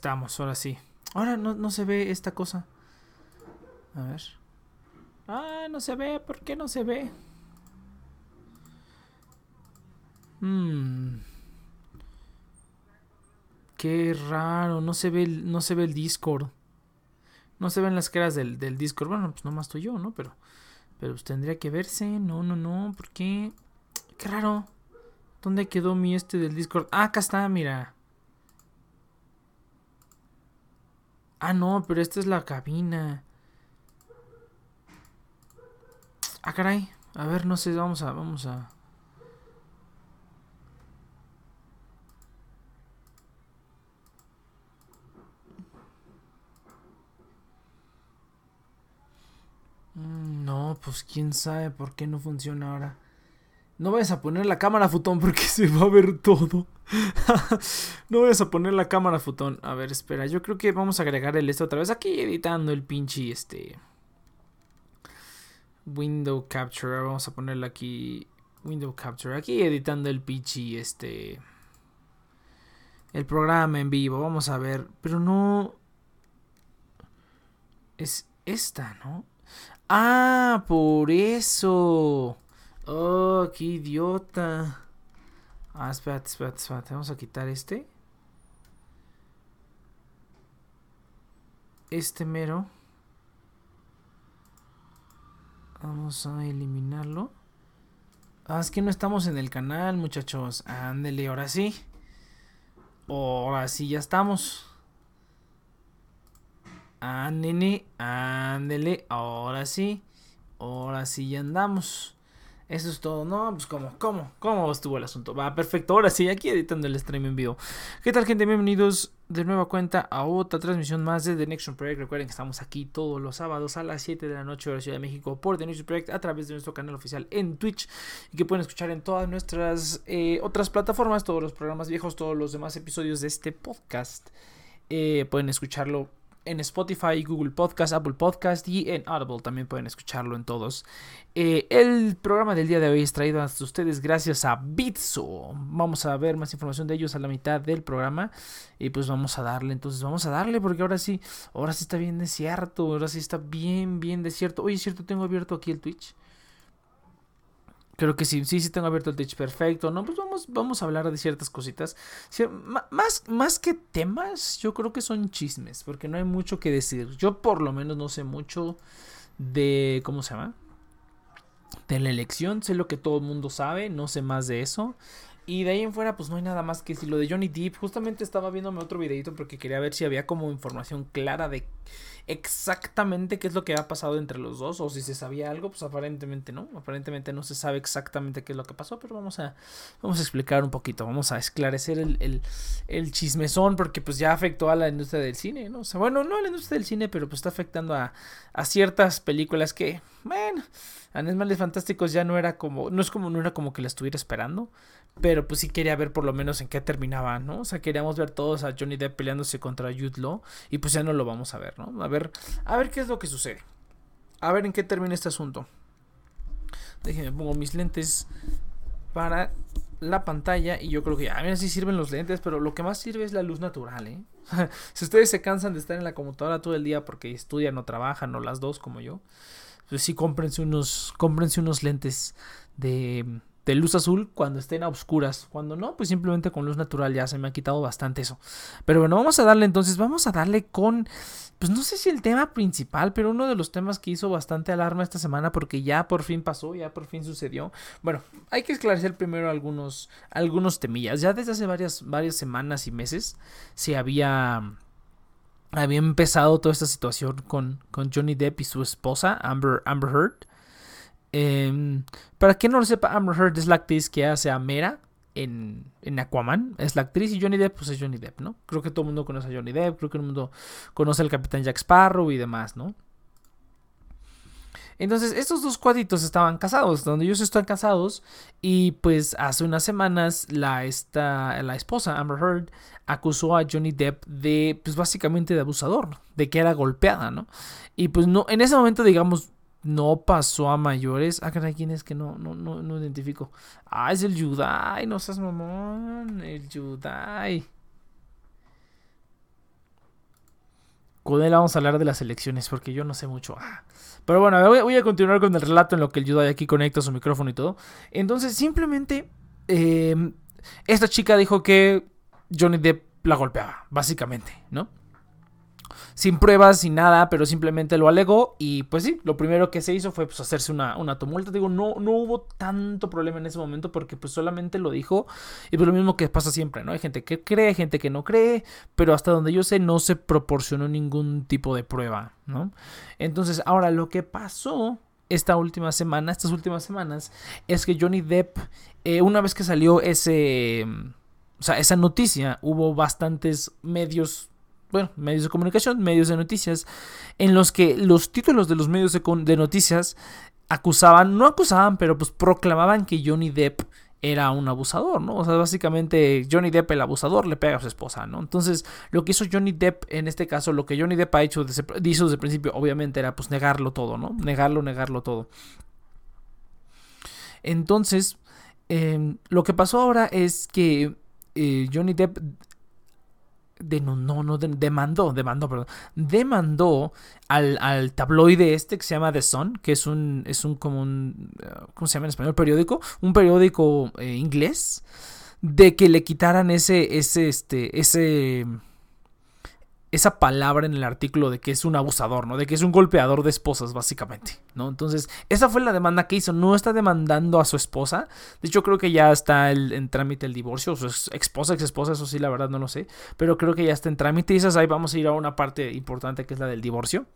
estamos, ahora sí. Ahora no, no se ve esta cosa. A ver. Ah, no se ve. ¿Por qué no se ve? Mmm. Qué raro. No se ve el, no se ve el Discord. No se ven las caras del, del Discord. Bueno, pues nomás estoy yo, ¿no? Pero. Pero pues tendría que verse. No, no, no. ¿Por qué? Qué raro. ¿Dónde quedó mi este del Discord? Ah, acá está, mira. Ah, no, pero esta es la cabina. Ah, caray. A ver, no sé, vamos a, vamos a. Mm, no, pues quién sabe por qué no funciona ahora. No vayas a poner la cámara, futón, porque se va a ver todo. no vayas a poner la cámara, futón. A ver, espera, yo creo que vamos a agregar el este otra vez. Aquí editando el pinche este. Window Capture. Vamos a ponerle aquí. Window Capture. Aquí editando el pinche este. El programa en vivo. Vamos a ver. Pero no. Es esta, ¿no? Ah, por eso. Oh, qué idiota. Ah, espérate, espérate, espérate. Vamos a quitar este. Este mero. Vamos a eliminarlo. Ah, es que no estamos en el canal, muchachos. Ándele, ahora sí. Ahora sí, ya estamos. Ándele, ándele, ahora sí. Ahora sí ya andamos. Eso es todo, ¿no? Pues cómo, cómo, cómo estuvo el asunto. Va, perfecto. Ahora sí, aquí editando el stream en vivo. ¿Qué tal, gente? Bienvenidos de nueva cuenta a otra transmisión más de The Next Project. Recuerden que estamos aquí todos los sábados a las 7 de la noche la Ciudad de México por The Next Project a través de nuestro canal oficial en Twitch y que pueden escuchar en todas nuestras eh, otras plataformas, todos los programas viejos, todos los demás episodios de este podcast. Eh, pueden escucharlo en Spotify, Google Podcast, Apple Podcast y en Audible. También pueden escucharlo en todos. Eh, el programa del día de hoy es traído a ustedes gracias a Bitso. Vamos a ver más información de ellos a la mitad del programa. Y pues vamos a darle, entonces vamos a darle porque ahora sí, ahora sí está bien desierto. Ahora sí está bien, bien desierto. Oye, es cierto, tengo abierto aquí el Twitch. Creo que sí, sí, sí tengo abierto el Twitch perfecto. No, pues vamos, vamos a hablar de ciertas cositas. más, más que temas, yo creo que son chismes, porque no hay mucho que decir. Yo por lo menos no sé mucho de, ¿cómo se llama? De la elección, sé lo que todo el mundo sabe, no sé más de eso. Y de ahí en fuera, pues no hay nada más que decir. Lo de Johnny Depp, justamente estaba viéndome otro videito porque quería ver si había como información clara de exactamente qué es lo que ha pasado entre los dos o si se sabía algo, pues aparentemente no, aparentemente no se sabe exactamente qué es lo que pasó, pero vamos a, vamos a explicar un poquito, vamos a esclarecer el, el, el chismezón porque pues ya afectó a la industria del cine, ¿no? O sea, bueno, no a la industria del cine, pero pues está afectando a, a ciertas películas que, bueno, Animales Fantásticos ya no era como, no es como, no era como que la estuviera esperando, pero pues sí quería ver por lo menos en qué terminaba, ¿no? O sea, queríamos ver todos a Johnny Depp peleándose contra Jude Law y pues ya no lo vamos a ver, ¿no? A ver, a ver qué es lo que sucede. A ver en qué termina este asunto. Déjenme pongo mis lentes para la pantalla y yo creo que ya, mira, sí sirven los lentes, pero lo que más sirve es la luz natural, ¿eh? si ustedes se cansan de estar en la computadora todo el día porque estudian o trabajan o las dos como yo, pues sí cómprense unos, cómprense unos lentes de de luz azul cuando estén a oscuras. Cuando no, pues simplemente con luz natural ya se me ha quitado bastante eso. Pero bueno, vamos a darle entonces, vamos a darle con, pues no sé si el tema principal, pero uno de los temas que hizo bastante alarma esta semana porque ya por fin pasó, ya por fin sucedió. Bueno, hay que esclarecer primero algunos, algunos temillas. Ya desde hace varias, varias semanas y meses se había había empezado toda esta situación con, con Johnny Depp y su esposa, Amber, Amber Heard. Em, para quien no lo sepa, Amber Heard es la actriz que hace a Mera en, en, Aquaman. Es la actriz y Johnny Depp, pues es Johnny Depp, ¿no? Creo que todo el mundo conoce a Johnny Depp, creo que todo el mundo conoce al Capitán Jack Sparrow y demás, ¿no? Entonces, estos dos cuadritos estaban casados, donde ellos están casados, y pues hace unas semanas la, esta, la esposa, Amber Heard, acusó a Johnny Depp de, pues básicamente de abusador, de que era golpeada, ¿no? Y pues no, en ese momento, digamos, no pasó a mayores. Ah, caray, ¿quién es que no, no, no, no identifico? Ah, es el Yudai, no seas mamón. El Yudai. con él vamos a hablar de las elecciones, porque yo no sé mucho. Ah. Pero bueno, voy a continuar con el relato en lo que el Yudai aquí conecta su micrófono y todo. Entonces, simplemente, em, esta chica dijo que Johnny Depp la golpeaba, básicamente, ¿no? Sin pruebas, sin nada, pero simplemente lo alegó y pues sí, lo primero que se hizo fue pues, hacerse una, una tumulta. Digo, no, no hubo tanto problema en ese momento porque pues solamente lo dijo y pues lo mismo que pasa siempre, ¿no? Hay gente que cree, gente que no cree, pero hasta donde yo sé no se proporcionó ningún tipo de prueba, ¿no? Entonces, ahora lo que pasó esta última semana, estas últimas semanas, es que Johnny Depp, eh, una vez que salió ese... O sea, esa noticia, hubo bastantes medios bueno, medios de comunicación, medios de noticias, en los que los títulos de los medios de, noticias acusaban, no acusaban, pero pues proclamaban que Johnny Depp era un abusador, ¿no? O sea, básicamente Johnny Depp, el abusador, le pega a su esposa, ¿no? Entonces, lo que hizo Johnny Depp en este caso, lo que Johnny Depp ha hecho desde, desde el principio, obviamente, era pues negarlo todo, ¿no? Negarlo, negarlo todo. Entonces, em, lo que pasó ahora es que eh, Johnny Depp no, no, demandó, demandó, perdón, demandó al, tabloide este que se llama The Sun, que es un, es un como un, eh, ¿cómo se llama en español? Periódico, un periódico eh, inglés, de que le quitaran ese, ese, este, ese esa palabra en el artículo de que es un abusador, ¿no? De que es un golpeador de esposas, básicamente, ¿no? Entonces, esa fue la demanda que hizo. No está demandando a su esposa. De hecho, creo que ya está en trámite el divorcio. Su esposa, ex esposa, eso sí, la verdad no lo sé. Pero creo que ya está en trámite. Y esas ahí vamos a ir a una parte importante que es la del divorcio.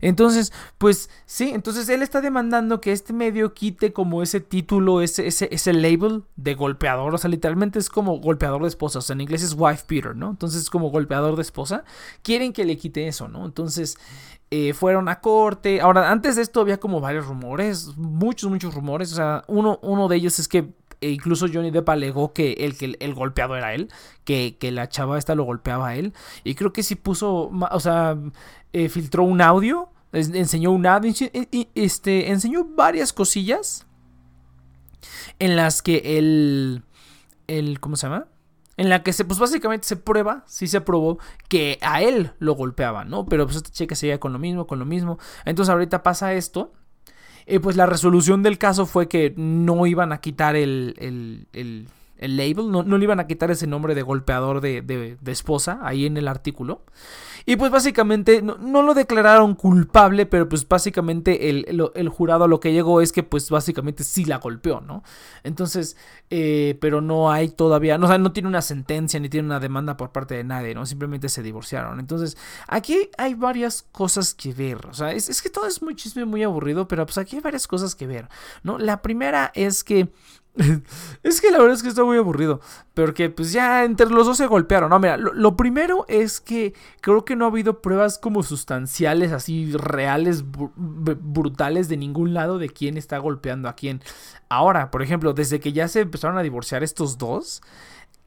Entonces, pues sí, entonces él está demandando que este medio quite como ese título, ese, ese, ese label de golpeador. O sea, literalmente es como golpeador de esposa. O sea, en inglés es wife beater, ¿no? Entonces es como golpeador de esposa. Quieren que le quite eso, ¿no? Entonces eh, fueron a corte. Ahora, antes de esto había como varios rumores, muchos, muchos rumores. O sea, uno, uno de ellos es que e incluso Johnny Depp alegó que el, que el golpeado era él, que, que, la chava esta lo golpeaba a él. Y creo que sí puso, o sea, eh, filtró un audio, enseñó un audio, este, enseñó varias cosillas en las que el, el, ¿cómo se llama? En la que se, pues básicamente se prueba, sí se probó que a él lo golpeaban, ¿no? Pero pues esta chica seguía con lo mismo, con lo mismo. Entonces ahorita pasa esto eh, pues la resolución del caso fue que no iban a quitar el, el, el, el label, no, no, le iban a quitar ese nombre de golpeador de, de, de esposa ahí en el artículo. Y pues básicamente no, lo declararon culpable, pero pues básicamente el, jurado a lo que llegó es que pues básicamente sí la golpeó, ¿no? Entonces, eh, pero no hay todavía, no, o sea, no tiene una sentencia ni tiene una demanda por parte de nadie, ¿no? Simplemente se divorciaron. Entonces, aquí hay varias cosas que ver, o sea, es, es que todo es muy chisme, muy aburrido, pero pues aquí hay varias cosas que ver, ¿no? La primera es que es que la verdad es que está muy aburrido. Porque pues ya entre los dos se golpearon. No, mira, lo, primero es que creo que no ha habido pruebas como sustanciales, así reales, brutales de ningún lado de quién está golpeando a quién. Ahora, por ejemplo, desde que ya se empezaron a divorciar estos dos,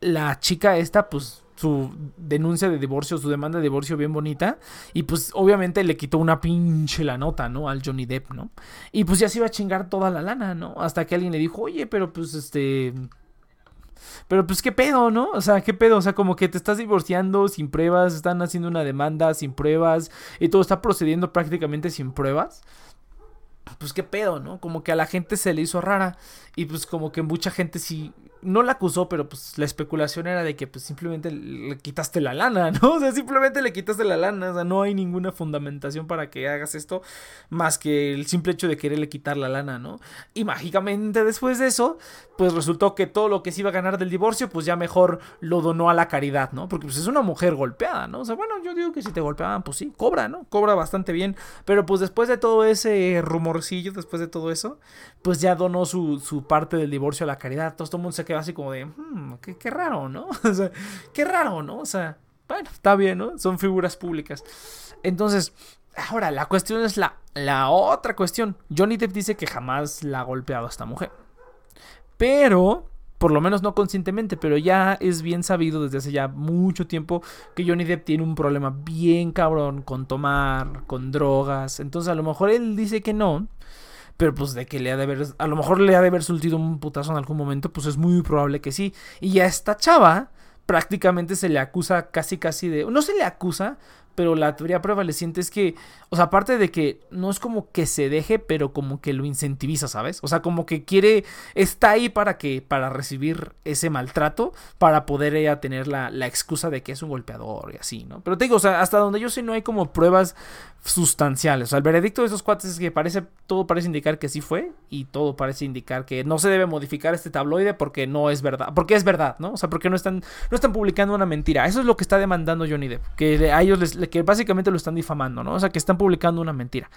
la chica esta pues su denuncia de divorcio, su demanda de divorcio bien bonita. Y pues obviamente le quitó una pinche la nota, ¿no? Al Johnny Depp, ¿no? Y pues ya se iba a chingar toda la lana, ¿no? Hasta que alguien le dijo, oye, pero pues este... Pero pues qué pedo, ¿no? O sea, qué pedo, o sea, como que te estás divorciando sin pruebas, están haciendo una demanda sin pruebas y todo está procediendo prácticamente sin pruebas pues qué pedo, ¿no? Como que a la gente se le hizo rara y pues como que mucha gente sí no la acusó, pero pues la especulación era de que pues simplemente le quitaste la lana, ¿no? O sea, simplemente le quitaste la lana, o sea, no hay ninguna fundamentación para que hagas esto más que el simple hecho de quererle quitar la lana, ¿no? Y mágicamente después de eso, pues resultó que todo lo que se iba a ganar del divorcio, pues ya mejor lo donó a la caridad, ¿no? Porque pues es una mujer golpeada, ¿no? O sea, bueno, yo digo que si te golpeaban, pues sí, cobra, ¿no? Cobra bastante bien, pero pues después de todo ese rumorcillo, después de todo eso, pues ya donó su, su parte del divorcio a la caridad, todo el mundo se quedó así como de, hmm, qué, raro, ¿no? o sea, qué raro, ¿no? O sea, bueno, está bien, ¿no? Son figuras públicas. Entonces, ahora la cuestión es la, la otra cuestión. Johnny Depp dice que jamás la ha golpeado a esta mujer. Pero, por lo menos no conscientemente, pero ya es bien sabido desde hace ya mucho tiempo que Johnny Depp tiene un problema bien cabrón con tomar, con drogas. Entonces, a lo mejor él dice que no. Pero pues de que le ha de haber, a lo mejor le ha de haber surtido un putazo en algún momento, pues es muy probable que sí. Y a esta chava prácticamente se le acusa casi casi de, no se le acusa, pero la teoría prevaleciente es que, o sea, aparte de que no es como que se deje, pero como que lo incentiviza, ¿sabes? O sea, como que quiere, está ahí para que, para recibir ese maltrato, para poder ella tener la, la excusa de que es un golpeador y así, ¿no? Pero te digo, o sea, hasta donde yo sé no hay como pruebas sustanciales. O sea, el veredicto de esos cuates es que parece, todo parece indicar que sí fue y todo parece indicar que no se debe modificar este tabloide porque no es verdad, porque es verdad, ¿no? O sea, porque no están, no están publicando una mentira. Eso es lo que está demandando Johnny Depp, que a ellos les, que básicamente lo están difamando, ¿no? O sea, que están publicando una mentira.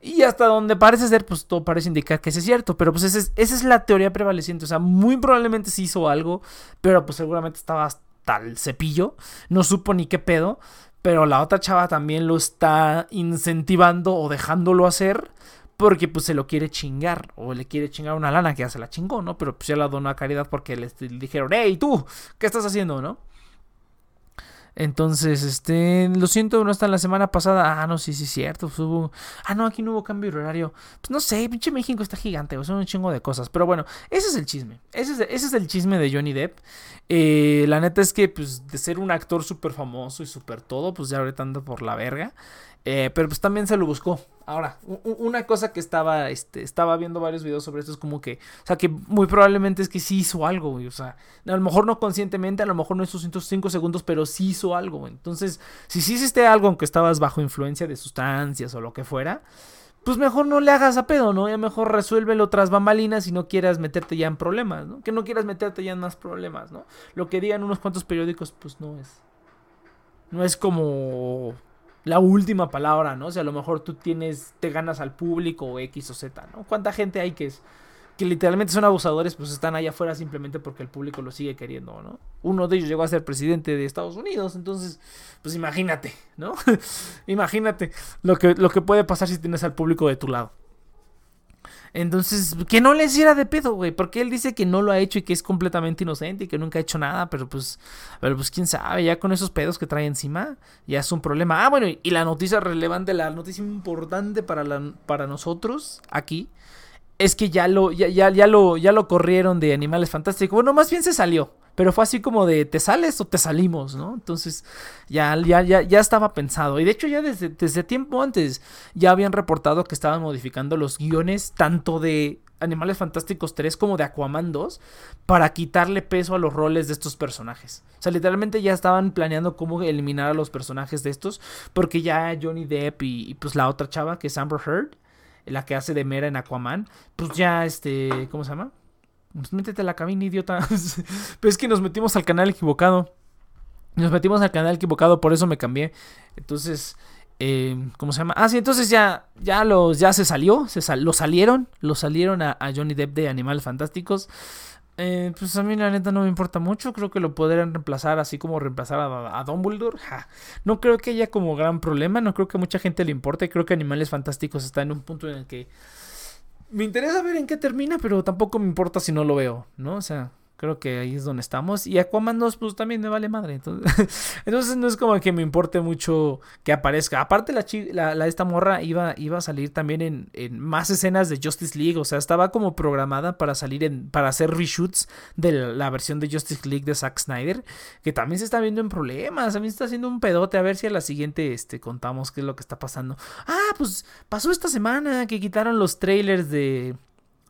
Y hasta donde parece ser, pues todo parece indicar que es cierto, pero pues esa es, esa es la teoría prevaleciente. O sea, muy probablemente sí hizo algo, pero pues seguramente estaba hasta el cepillo, no supo ni qué pedo. Pero la otra chava también lo está incentivando o dejándolo hacer porque pues se lo quiere chingar o le quiere chingar una lana que ya se la chingó, ¿no? Pero pues ya la donó a caridad porque le dijeron, hey, tú, ¿qué estás haciendo, no? Entonces, este, lo siento, no está la semana pasada. Ah, no, sí, sí, cierto. Pues hubo... Ah, no, aquí no hubo cambio horario. Pues no sé, pinche México está gigante, o son un chingo de cosas. Pero bueno, ese es el chisme. Ese es, ese es el chisme de Johnny Depp. Eh, la neta es que, pues, de ser un actor súper famoso y súper todo, pues ya ahorita anda por la verga. Eh, pero pues también se lo buscó. Ahora, una cosa que estaba, este, estaba viendo varios videos sobre esto es como que, o sea, que muy probablemente es que sí hizo algo, güey. O sea, a lo mejor no conscientemente, a lo mejor no esos 105 segundos, pero sí hizo algo, Entonces, si sí hiciste algo, aunque estabas bajo influencia de sustancias o lo que fuera, pues mejor no le hagas a pedo, ¿no? Ya mejor resuélvelo tras bambalinas y no quieras meterte ya en problemas, ¿no? Que no quieras meterte ya en más problemas, ¿no? Lo que digan unos cuantos periódicos, pues no es. No es como la última palabra, ¿no? O sea, a lo mejor tú tienes, te ganas al público o X o Z, ¿no? ¿Cuánta gente hay que es que literalmente son abusadores, pues están allá afuera simplemente porque el público lo sigue queriendo, ¿no? Uno de ellos llegó a ser presidente de Estados Unidos, entonces, pues imagínate, ¿no? imagínate lo que, lo que puede pasar si tienes al público de tu lado. Entonces, que no le hiciera de pedo, güey. Porque él dice que no lo ha hecho y que es completamente inocente y que nunca ha hecho nada. Pero pues, pero pues quién sabe, ya con esos pedos que trae encima, ya es un problema. Ah, bueno, y la noticia relevante, la noticia importante para, la, para nosotros aquí, es que ya lo, ya, ya, lo, ya lo corrieron de Animales Fantásticos. Bueno, más bien se salió. Pero fue así como de, ¿te sales o te salimos? ¿no? Entonces ya, ya, ya, ya estaba pensado. Y de hecho ya desde, desde tiempo antes ya habían reportado que estaban modificando los guiones tanto de Animales Fantásticos 3 como de Aquaman 2 para quitarle peso a los roles de estos personajes. O sea, literalmente ya estaban planeando cómo eliminar a los personajes de estos porque ya Johnny Depp y, y pues la otra chava que es Amber Heard, la que hace de Mera en Aquaman, pues ya este, ¿cómo se llama? Pues métete a la cabina, idiota. Pero es que nos metimos al canal equivocado. Nos metimos al canal equivocado, por eso me cambié. Entonces, eh, ¿cómo se llama? Ah, sí, entonces ya, ya, los, ya se salió, se lo salieron, lo salieron a, Johnny Depp de Animales Fantásticos. Eh, pues a mí la neta no me importa mucho, creo que lo podrían reemplazar así como reemplazar a, a Dumbledore. No creo que haya como gran problema, no creo que mucha gente le importe, creo que Animales Fantásticos está en un punto en el que me interesa ver en qué termina, pero tampoco me importa si no lo veo, ¿no? O sea, Creo que ahí es donde estamos. Y Aquaman 2, pues también me vale madre. Entonces, entonces no es como que me importe mucho que aparezca. Aparte, la, la, esta morra iba, iba a salir también en, en, más escenas de Justice League. O sea, estaba como programada para salir en. para hacer reshoots de la, versión de Justice League de Zack Snyder. Que también se está viendo en problemas. También está haciendo un pedote. A ver si a la siguiente este, contamos qué es lo que está pasando. Ah, pues pasó esta semana que quitaron los trailers de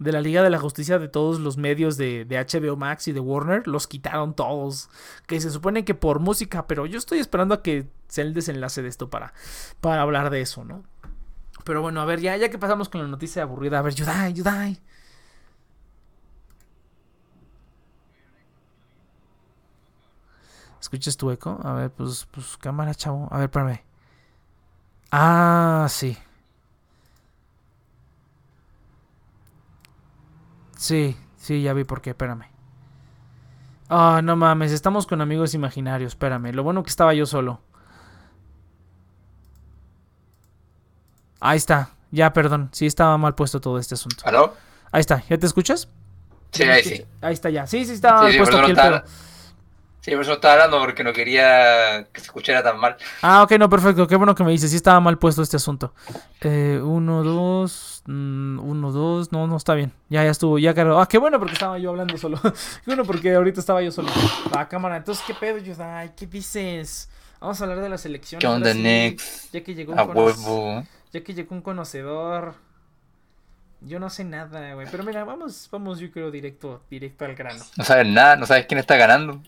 de la Liga de la Justicia de todos los medios de, de, HBO Max y de Warner, los quitaron todos. Que se supone que por música, pero yo estoy esperando a que sea el desenlace de esto para, para hablar de eso, ¿no? Pero bueno, a ver, ya, ya que pasamos con la noticia aburrida, a ver, Yudai, Yudai. ¿Escuchas tu eco? A ver, pues, pues cámara, chavo. A ver, espérame. Ah, sí. Sí, sí, ya vi por qué, espérame. Ah, no mames, estamos con amigos imaginarios, espérame. Lo bueno que estaba yo solo. Ahí está, ya, perdón. Sí estaba mal puesto todo este asunto. ¿Aló? Ahí está, ¿ya te escuchas? Sí, ahí sí. Ahí está ya. Sí, sí estaba mal puesto aquí el pedo. Sí, por eso estaba hablando porque no quería que se escuchara tan mal. Ah, ok, no, perfecto. Qué bueno que me dices. Sí estaba mal puesto este asunto. Eh, uno, dos, mm, uno, dos. No, no, está bien. Ya, ya estuvo, ya cargó. Ah, qué bueno porque estaba yo hablando solo. qué bueno porque ahorita estaba yo solo. La cámara. Entonces, ¿qué pedo, Ay, ¿Qué dices? Vamos a hablar de las elecciones. ¿Qué onda, Next? Ya que llegó un A huevo. Ya que llegó un conocedor. Yo no sé nada, güey. Pero mira, vamos, vamos, yo creo directo, directo al grano. No sabes nada, no sabes quién está ganando.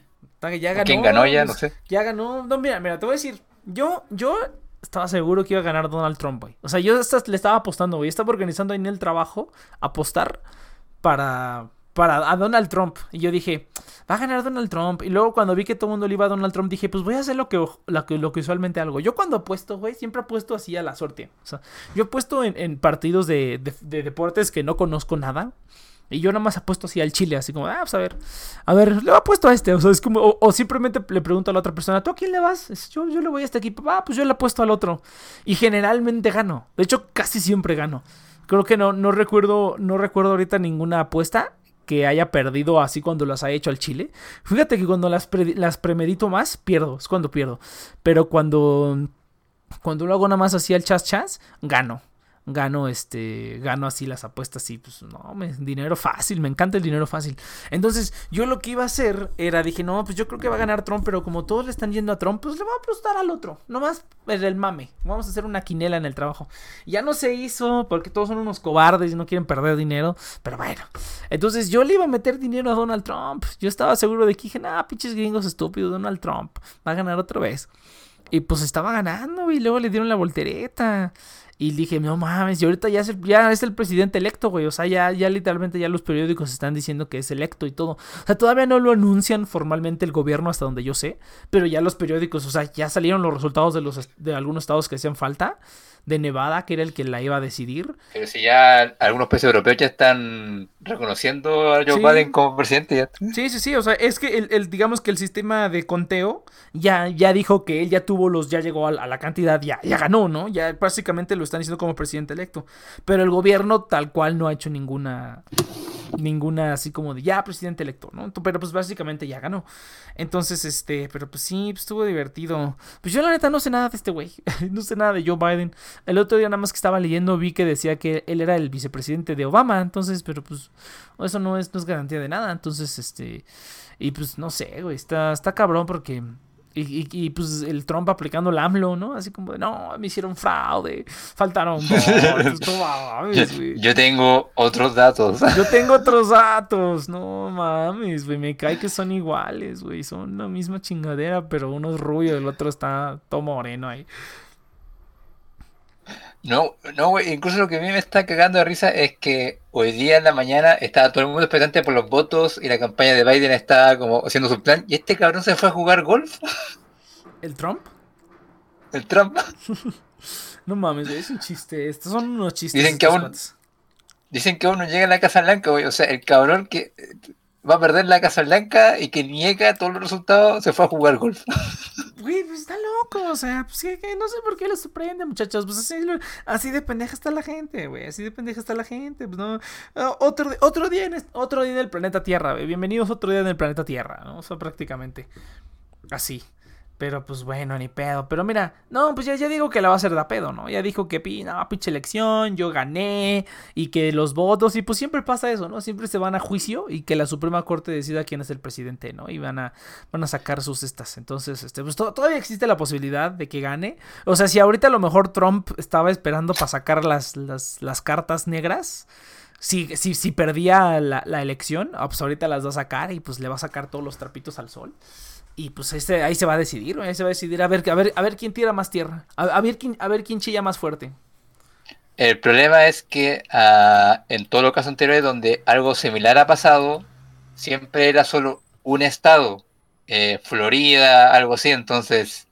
Ya ganó. ¿Quién ganó ya? No sé. Ya ganó. No, mira, mira, te voy a decir. Yo, yo estaba seguro que iba a ganar Donald Trump, güey. O sea, yo hasta le estaba apostando, güey. Estaba organizando ahí en el trabajo apostar para, para a Donald Trump. Y yo dije, va a ganar Donald Trump. Y luego cuando vi que todo el mundo le iba a Donald Trump, dije, pues voy a hacer lo que, lo que, lo que usualmente hago. Yo cuando apuesto, güey, siempre apuesto así a la suerte. O sea, yo apuesto en, en partidos de, de- de deportes que no conozco nada. Y yo nada más apuesto así al chile, así como, ah, pues a ver, a ver, le apuesto a este. O sea, es como, o, simplemente le pregunto a la otra persona, ¿tú a quién le vas? Yo, yo le voy a este equipo, ah, pues yo le apuesto al otro. Y generalmente gano. De hecho, casi siempre gano. Creo que no, no recuerdo, no recuerdo ahorita ninguna apuesta que haya perdido así cuando las haya hecho al chile. Fíjate que cuando las premedito más, pierdo, es cuando pierdo. Pero cuando, cuando lo hago nada más así al chas chas, gano. Gano este, gano así las apuestas y pues no, me, dinero fácil, me encanta el dinero fácil. Entonces, yo lo que iba a hacer era, dije, no, pues yo creo que va a ganar Trump, pero como todos le están yendo a Trump, pues le voy a apostar al otro. Nomás el, el mame. Vamos a hacer una quinela en el trabajo. Ya no se hizo porque todos son unos cobardes y no quieren perder dinero. Pero bueno. Entonces yo le iba a meter dinero a Donald Trump. Yo estaba seguro de que dije, ah, pinches gringos estúpidos, Donald Trump va a ganar otra vez. Y pues estaba ganando. Y luego le dieron la voltereta. Y dije, no mames, y ahorita ya es el, ya es el presidente electo, güey. O sea, ya, ya literalmente ya los periódicos están diciendo que es electo y todo. O sea, todavía no lo anuncian formalmente el gobierno hasta donde yo sé. Pero ya los periódicos, o sea, ya salieron los resultados de los de algunos estados que hacían falta. De Nevada, que era el que la iba a decidir. Pero si ya algunos países europeos ya están reconociendo a Joe Sí. Biden como presidente, ya. Sí, sí, sí, o sea, es que el, el- digamos que el sistema de conteo ya, ya dijo que él ya tuvo los, ya llegó a, la- a la cantidad, ya, ya ganó, ¿no? Ya básicamente lo están diciendo como presidente electo. Pero el gobierno tal cual no ha hecho ninguna, ninguna así como de ya presidente electo, ¿no? Pero pues básicamente ya ganó. Entonces, este, pero pues sí, pues, estuvo divertido. Pues yo la neta no sé nada de este güey, no sé nada de Joe Biden. El otro día nada más que estaba leyendo vi que decía que él era el vicepresidente de Obama, entonces, pero pues eso no es, no es garantía de nada. Entonces, este. Y pues no sé, güey. Está, está cabrón porque. Y, y- y, pues el Trump aplicando el AMLO, ¿no? Así como de, no, me hicieron fraude, faltaron votos, mames, Yo, yo tengo otros datos. Yo tengo otros datos, no mames, güey, me cae que son iguales, güey, son la misma chingadera, pero uno es rubio, el otro está todo moreno ahí. No, no, güey, incluso lo que a mí me está cagando de risa es que hoy día en la mañana estaba todo el mundo expectante por los votos y la campaña de Biden estaba como haciendo su plan y este cabrón se fue a jugar golf, ¿El Trump? el Trump. No mames, es un chiste, estos son unos chistes. Dicen que aún-. Dicen que uno llega a la Casa Blanca, güey, o sea, el cabrón que eh, va a perder la Casa Blanca y que niega todos los resultados se fue a jugar golf. Güey, pues está loco, o sea, pues que, que no sé por qué lo sorprende, muchachos, pues así, así de pendeja está la gente, güey, así de pendeja está la gente, pues no, Ah, otro, otro día en, otro día en el planeta Tierra, güey, bienvenidos otro día en el planeta Tierra, ¿no? O sea, prácticamente, así, pero pues bueno, ni pedo, pero mira, no, pues ya, ya digo que la va a hacer de pedo, ¿no? Ya dijo que, no, pinche elección, yo gané, y que los votos, y pues siempre pasa eso, ¿no? Siempre se van a juicio y que la Suprema Corte decida quién es el presidente, ¿no? Y van a, van a sacar sus estas. Entonces, este, pues to- todavía existe la posibilidad de que gane. O sea, si ahorita a lo mejor Trump estaba esperando para sacar las, las, las cartas negras. Si, si, si perdía la, la elección, ah, pues ahorita las va a sacar y pues le va a sacar todos los trapitos al sol. Y pues este, ahí se va a decidir, ahí se va a decidir a ver, a ver, a ver quién tira más tierra. A, ver quién, a ver quién chilla más fuerte. El problema es que ah, en todos los casos anteriores donde algo similar ha pasado, siempre era solo un estado, eh, Florida, algo así, entonces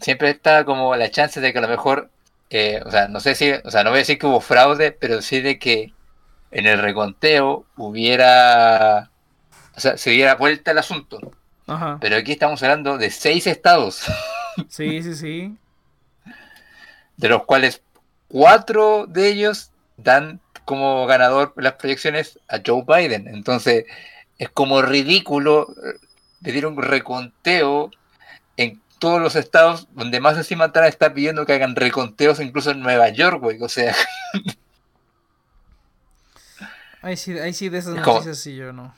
siempre está como la chance de que a lo mejor, eh, o sea, no sé si, o sea, no voy a decir que hubo fraude, pero sí de que en el reconteo hubiera, o sea, se diera vuelta el asunto. Ajá. Pero aquí estamos hablando de seis estados, Sí, sí, sí. de los cuales cuatro de ellos dan como ganador las proyecciones a Joe Biden. Entonces, es como ridículo eh, pedir un reconteo en todos los estados donde más encima Trump está pidiendo que hagan reconteos incluso en Nueva York, güey. O sea, Ahí sí, ahí sí de esas Es como- noticias sí yo no.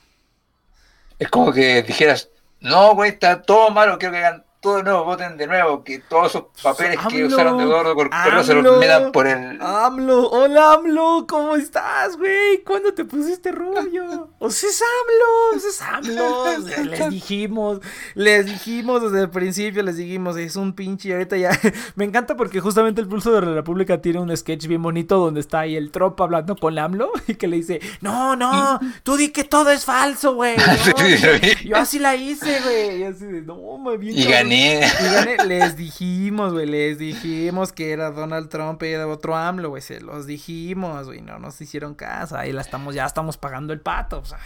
es como que dijeras, no, güey, está todo malo, quiero que hagan todos no voten de nuevo, que todos esos papeles que usaron de Eduardo Correa se los metan por el. AMLO, hola AMLO, ¿cómo estás, güey? ¿Cuándo te pusiste rubio? O sea, es AMLO, es AMLO. les dijimos, les dijimos desde el principio, les dijimos, es un pinche. Y ahorita ya. Me encanta porque justamente el Pulso de la República tiene un sketch bien bonito donde está ahí el tropa hablando con AMLO y que le dice: No, no, tú di que todo es falso, güey. yo así la hice, güey. Y así de, no, me bien. Y gané. Y gané. Les dijimos, güey, les dijimos que era Donald Trump y era otro AMLO, güey. Se los dijimos, güey. No nos hicieron caso. Ahí la estamos, ya estamos pagando el pato. O sea,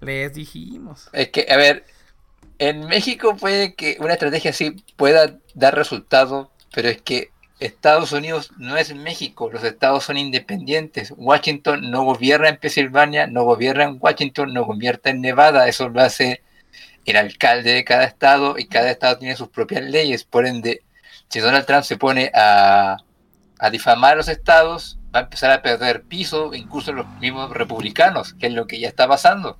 les dijimos. Es que, a ver, en México puede que una estrategia así pueda dar resultado, pero es que Estados Unidos no es México, los estados son independientes. Washington no gobierna en Pensilvania, no gobierna en Washington, no gobierna en Nevada, eso lo hace el alcalde de cada estado y cada estado tiene sus propias leyes. Por ende, si Donald Trump se pone a, a difamar a los estados, va a empezar a perder piso, incluso los mismos republicanos, que es lo que ya está pasando.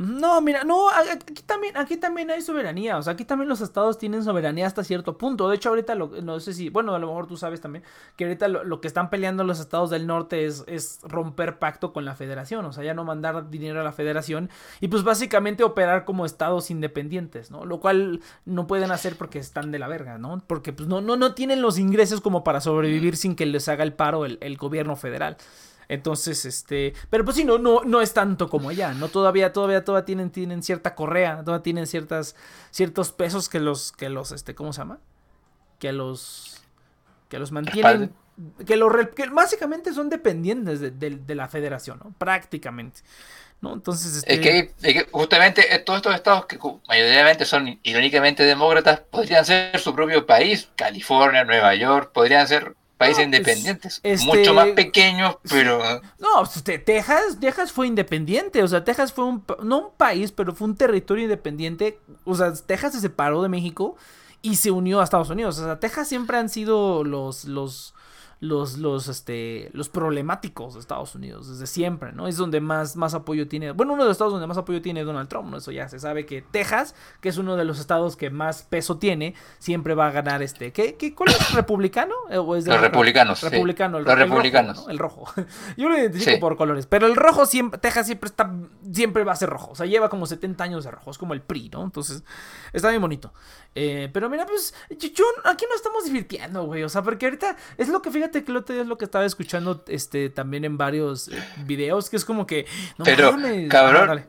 No, mira, no, aquí también, aquí también hay soberanía, o sea, aquí también los estados tienen soberanía hasta cierto punto. De hecho, ahorita lo, no sé si, bueno, a lo mejor tú sabes también que ahorita lo, que están peleando los estados del norte es, es, romper pacto con la federación, o sea, ya no mandar dinero a la federación y pues básicamente operar como estados independientes, ¿no? Lo cual no pueden hacer porque están de la verga, ¿no? Porque pues no, no, no tienen los ingresos como para sobrevivir sin que les haga el paro el gobierno federal. Entonces, este, pero pues sí, no, no, no es tanto como allá, ¿no? Todavía, todavía, todavía tienen, tienen cierta correa, todavía tienen ciertas, ciertos pesos que los, que los, este, ¿cómo se llama? Que los, que los mantienen, que, los, que básicamente son dependientes de, la federación, ¿no? Prácticamente. ¿no? Entonces, este... es, que, es, que, justamente eh, todos estos estados que mayoritariamente son irónicamente demócratas podrían ser su propio país, California, Nueva York, podrían ser países pues, independientes, este, mucho más pequeños, pero... No, pues, Texas, Texas fue independiente, o sea, Texas fue un, no un país, pero fue un territorio independiente, o sea, Texas se separó de México y se unió a Estados Unidos, o sea, Texas siempre han sido los, los, los, los, este, los problemáticos de Estados Unidos desde siempre, ¿no? Es donde más, más apoyo tiene, bueno, uno de los estados donde más apoyo tiene Donald Trump, ¿no? Eso ya se sabe que Texas, que es uno de los estados que más peso tiene, siempre va a ganar este, ¿qué, qué cuál es? ¿Republicano? Eh, ¿O es de los republicanos. Republicano, el, los republicanos. el rojo. Yo lo identifico por colores, pero el rojo siempre, Texas siempre está, siempre va a ser rojo, o sea, lleva como 70 años de rojo, es como el PRI, ¿no? Entonces, está bien bonito. Eh, pero mira, pues, yo, aquí no estamos divirtiendo, güey. O sea, porque ahorita es lo que, fíjate que lo otro es lo que estaba escuchando este, también en varios eh, videos, que es como que. No pero, cabrón.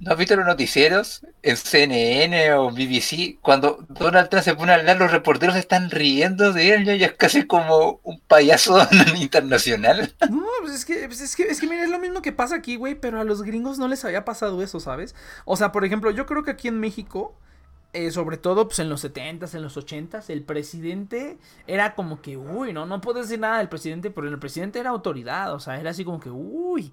¿No has visto los noticieros en CNN o BBC? Cuando Donald Trump se pone a hablar, los reporteros están riendo de él, ya es casi como un payaso internacional. No, pues es que, pues es que, es que mira, es lo mismo que pasa aquí, güey, pero a los gringos no les había pasado eso, ¿sabes? O sea, por ejemplo, yo creo que aquí en México eh, sobre todo pues en los 70s, en los 80s, el presidente era como que, uy, no, no puedo decir nada del presidente, pero el presidente era autoridad, o sea, era así como que, uy,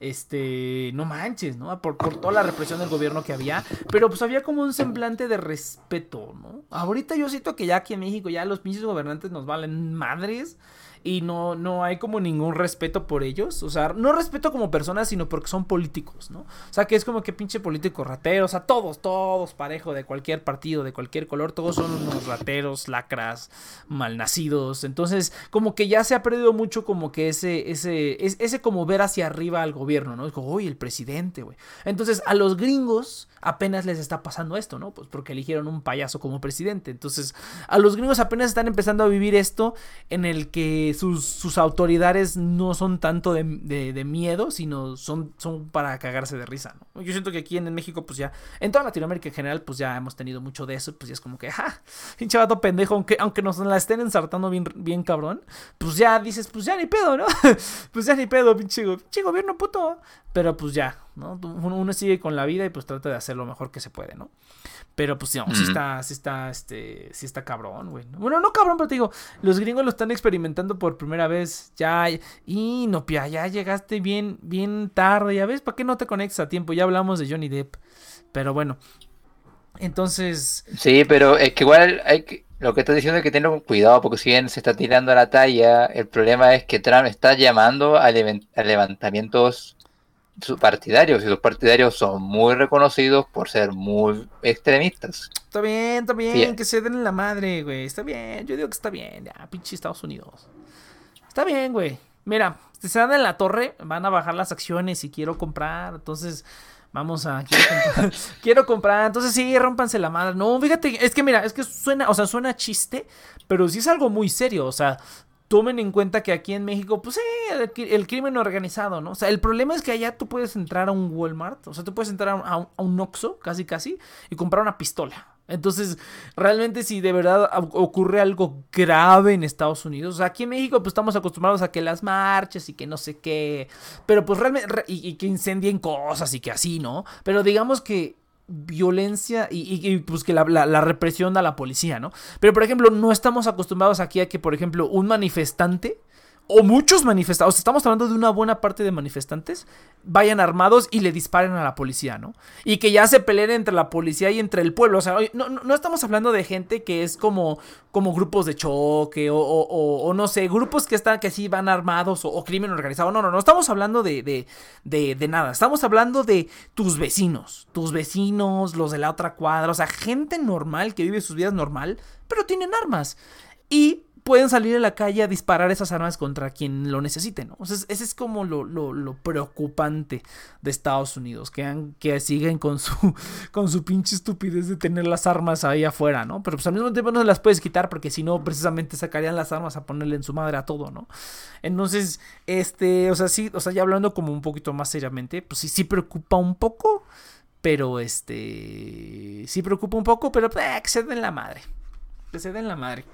este, no manches, ¿no? Por, por toda la represión del gobierno que había, pero pues había como un semblante de respeto, ¿no? Ahorita yo siento que ya aquí en México ya los pinches gobernantes nos valen madres y no, no hay como ningún respeto por ellos. O sea, no respeto como personas, sino porque son políticos, ¿no? O sea, que es como que pinche político ratero. O sea, todos, todos parejo de cualquier partido, de cualquier color, todos son unos rateros, lacras, malnacidos. Entonces, como que ya se ha perdido mucho como que ese, ese, ese como ver hacia arriba al gobierno, ¿no? Es como, uy, el presidente, güey. Entonces, a los gringos apenas les está pasando esto, ¿no? Pues porque eligieron un payaso como presidente. Entonces, a los gringos apenas están empezando a vivir esto en el que sus, autoridades no son tanto de, miedo, sino son, son para cagarse de risa, ¿no? Yo siento que aquí en México, pues ya, en toda Latinoamérica en general, pues ya hemos tenido mucho de eso, pues ya es como que, ja, pinche vato pendejo, aunque, aunque nos la estén ensartando bien, bien cabrón, pues ya dices, pues ya ni pedo, ¿no? pues ya ni pedo, pinche, pinche gobierno puto. Pero pues ya, ¿no? Uno sigue con la vida y pues trata de hacer lo mejor que se puede, ¿no? Pero pues no, sí está, sí está, este, sí está cabrón, güey. Bueno, no cabrón, pero te digo, los gringos lo están experimentando por primera vez. Ya, y no, pia, ya llegaste bien, bien tarde, ya ves, ¿para qué no te conectas a tiempo? Ya hablamos de Johnny Depp. Pero bueno, entonces... Sí, pero es que igual hay que... Lo que estás diciendo es que tener cuidado porque si bien se está tirando a la talla, el problema es que Trump está llamando a, levantamientos sus partidarios y sus partidarios son muy reconocidos por ser muy extremistas. Está bien, está bien, que se den en la madre, güey. Está bien, yo digo que está bien, ya, pinche Estados Unidos. Está bien, güey. Mira, si se dan en la torre, van a bajar las acciones y quiero comprar. Entonces, vamos a. Quiero comprar. quiero comprar. Entonces, sí, rompanse la madre. No, fíjate, es que mira, es que suena, o sea, suena chiste, pero sí es algo muy serio. O sea, tomen en cuenta que aquí en México, pues sí, el, crimen organizado, ¿no? O sea, el problema es que allá tú puedes entrar a un Walmart, o sea, tú puedes entrar a un, a casi casi, y comprar una pistola. Entonces, realmente si de verdad ocurre algo grave en Estados Unidos, o sea, aquí en México pues estamos acostumbrados a que las marchas y que no sé qué, pero pues realmente, y, que incendien cosas y que así, ¿no? Pero digamos que violencia y, pues que la, la, represión a la policía, ¿no? Pero por ejemplo, no estamos acostumbrados aquí a que, por ejemplo, un manifestante o muchos manifestantes, estamos hablando de una buena parte de manifestantes, vayan armados y le disparen a la policía, ¿no? Y que ya se peleen entre la policía y entre el pueblo. O sea, no, no estamos hablando de gente que es como, como grupos de choque o, o, no sé, grupos que están, que sí van armados o, crimen organizado. No, no, no estamos hablando de, de, de, de nada. Estamos hablando de tus vecinos, tus vecinos, los de la otra cuadra, o sea, gente normal que vive sus vidas normal, pero tienen armas. Y pueden salir a la calle a disparar esas armas contra quien lo necesite, ¿no? O sea, ese es como lo, lo, preocupante de Estados Unidos, que, que siguen con su, con su pinche estupidez de tener las armas ahí afuera, ¿no? Pero pues al mismo tiempo no se las puedes quitar porque si no, precisamente sacarían las armas a ponerle en su madre a todo, ¿no? Entonces, este, o sea, sí, o sea, ya hablando como un poquito más seriamente, pues sí, sí preocupa un poco, pero este, sí preocupa un poco, pero eh, que se den la madre, que se la madre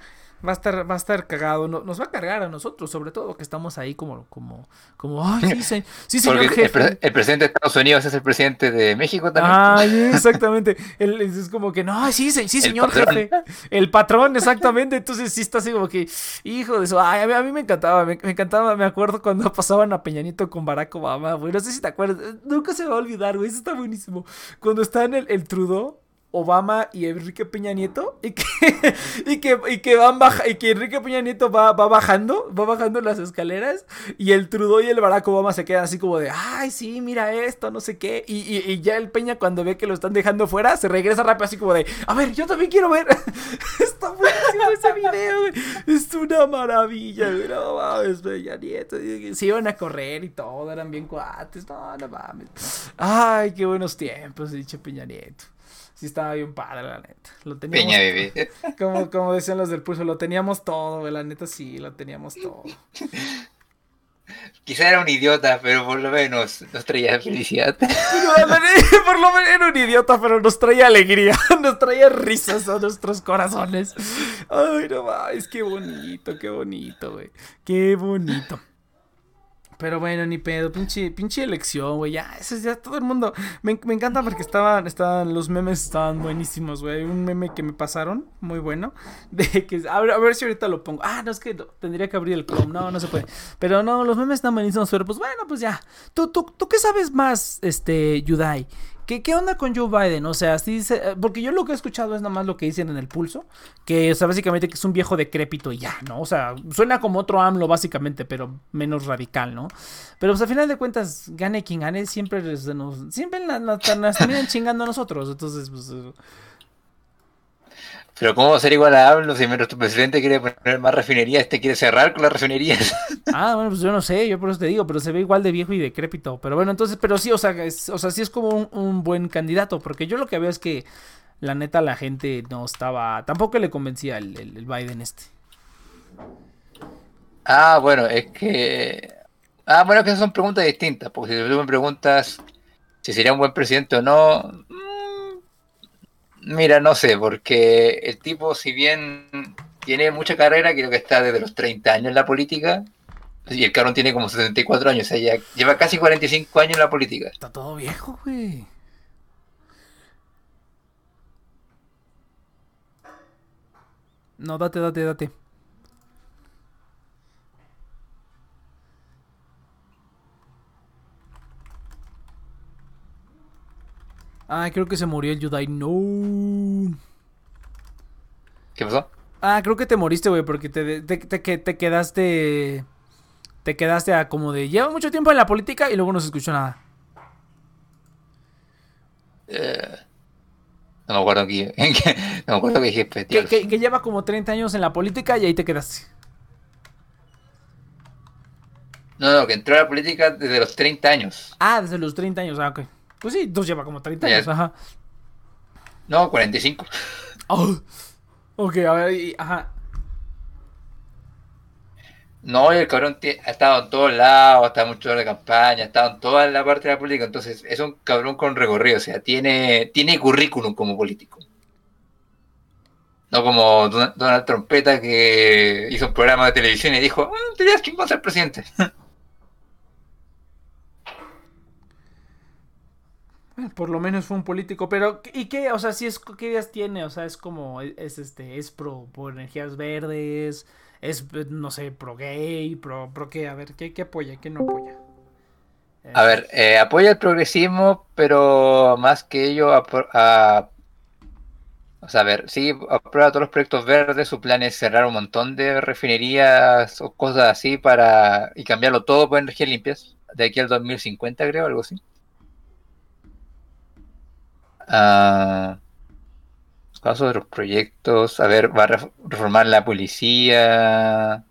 va a estar, va a estar cagado, nos va a cargar a nosotros, sobre todo que estamos ahí como, como, como, ay, sí, sí señor jefe. El, presidente de Estados Unidos es el presidente de México también. Ay, exactamente. es como que, no, sí, sí, señor jefe. El patrón, exactamente. Entonces sí está así como que, hijo de eso. Ay, a mí, me encantaba, me, encantaba, me acuerdo cuando pasaban a Peñanito con Barack Obama, güey. No sé si te acuerdas, nunca se me va a olvidar, güey. Eso está buenísimo. Cuando está en el, el Trudeau Obama y Enrique Peña Nieto y que, y que, y que van baja, y que Enrique Peña Nieto va, va bajando, va bajando las escaleras y el Trudeau y el Barack Obama se quedan así como de, ay, sí, mira esto, no sé qué. Y, y, ya el Peña cuando ve que lo están dejando fuera, se regresa rápido así como de, a ver, yo también quiero ver. Está buenísimo ese video. Es una maravilla. No mames, Peña Nieto. Se iban a correr y todo, eran bien cuates. No, no mames. Ay, qué buenos tiempos, dicho Peña Nieto sí estaba bien padre, la neta. Lo teníamos. Peña bebé. Como, como decían los del pulso, lo teníamos todo, la neta sí, lo teníamos todo. Quizá era un idiota, pero por lo menos nos traía felicidad. por lo menos era un idiota, pero nos traía alegría, nos traía risas a nuestros corazones. Ay, no mames, qué bonito, qué bonito, güey. Qué bonito. Pero bueno, ni pedo, pinche, pinche elección, güey. Ya, eso es ya todo el mundo. Me, me encanta porque estaban, estaban, los memes estaban buenísimos, güey. Un meme que me pasaron, muy bueno. De que, a ver, a ver si ahorita lo pongo. Ah, no, es que tendría que abrir el Chrome. No, no se puede. Pero no, los memes están buenísimos. Pero pues bueno, pues ya. ¿Tú, tú, tú qué sabes más, este, Yudai? ¿Qué, ¿Qué onda con Joe Biden? O sea, si dice, eh, porque yo lo que he escuchado es nada más lo que dicen en el pulso, que o sea, básicamente que es un viejo decrépito y ya, ¿no? O sea, suena como otro AMLO básicamente, pero menos radical, ¿no? Pero pues al final de cuentas, gane quien gane, siempre, nos, siempre nos, terminan chingando a nosotros, entonces pues... Pero ¿cómo va a ser igual a AMLO si nuestro presidente quiere poner más refinerías, este quiere cerrar con las refinerías? Ah, bueno, pues yo no sé, yo por eso te digo, pero se ve igual de viejo y decrépito. Pero bueno, entonces, pero sí, o sea, o sea sí es como un, buen candidato, porque yo lo que veo es que la neta la gente no estaba, tampoco le convencía el, el, Biden este. Ah, bueno, es que... Ah, bueno, que esas son preguntas distintas, porque si tú me preguntas si sería un buen presidente o no, Mira, no sé, porque el tipo, si bien tiene mucha carrera, creo que está desde los 30 años en la política, y el cabrón tiene como 74 años, o sea, ya lleva casi 45 años en la política. Está todo viejo, güey. No, date, date, date. Ah, creo que se murió el Yudai. No. ¿Qué pasó? Ah, creo que te moriste, güey, porque te, te, te, quedaste. Te quedaste a como de. Lleva mucho tiempo en la política y luego no se escuchó nada. Eh, no me acuerdo qué, no me acuerdo qué jefe. Que, que, que, lleva como 30 años en la política y ahí te quedaste. No, no, que entró a la política desde los 30 años. Ah, desde los 30 años, ah, ok. Pues sí, dos lleva como 30 años, ajá. No, 45. Oh, ok, a ver, ajá. No, el cabrón ha estado en todos lados, está mucho en la campaña, ha estado en toda la parte de la política, entonces es un cabrón con recorrido, o sea, tiene, tiene currículum como político. No como Donald Trompeta que hizo un programa de televisión y dijo, ah, tenías que ser presidente. Por lo menos fue un político, pero ¿y qué? O sea, si es qué ideas tiene, o sea, es como es este es pro por energías verdes, es no sé, pro gay, pro pro qué, a ver, ¿qué, qué apoya, qué no apoya? A ver, eh, apoya el progresismo, pero más que ello a, o sea, a ver, sí, aprueba todos los proyectos verdes, su plan es cerrar un montón de refinerías o cosas así para y cambiarlo todo por energías limpias, de aquí al 2050 creo, algo así. Uh, casos de los proyectos. A ver, va a reformar la policía.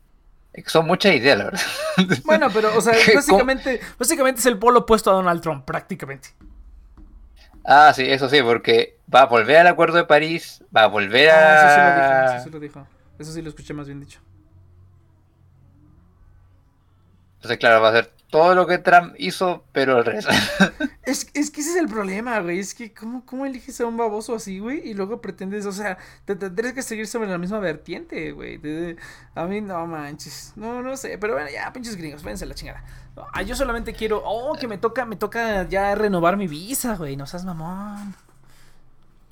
Son muchas ideas, la verdad. Bueno, pero, o sea, básicamente, básicamente es el polo opuesto a Donald Trump, prácticamente. Ah, sí, eso sí, porque va a volver al Acuerdo de París, va a volver a... Ah, eso sí lo dijo, eso sí lo dijo. Eso sí lo escuché más bien dicho. Entonces, claro, va a ser todo lo que Trump hizo, pero el resto. Es, es que ese es el problema, güey. Es que, ¿cómo, ¿cómo eliges a un baboso así, güey? Y luego pretendes, o sea, te tendrías que seguir sobre la misma vertiente, güey. A mí, no manches. No, no sé. Pero bueno, ya, pinches gringos, váyanse la chingada. Ah, yo solamente quiero. Oh, que me toca, me toca ya renovar mi visa, güey. No seas mamón.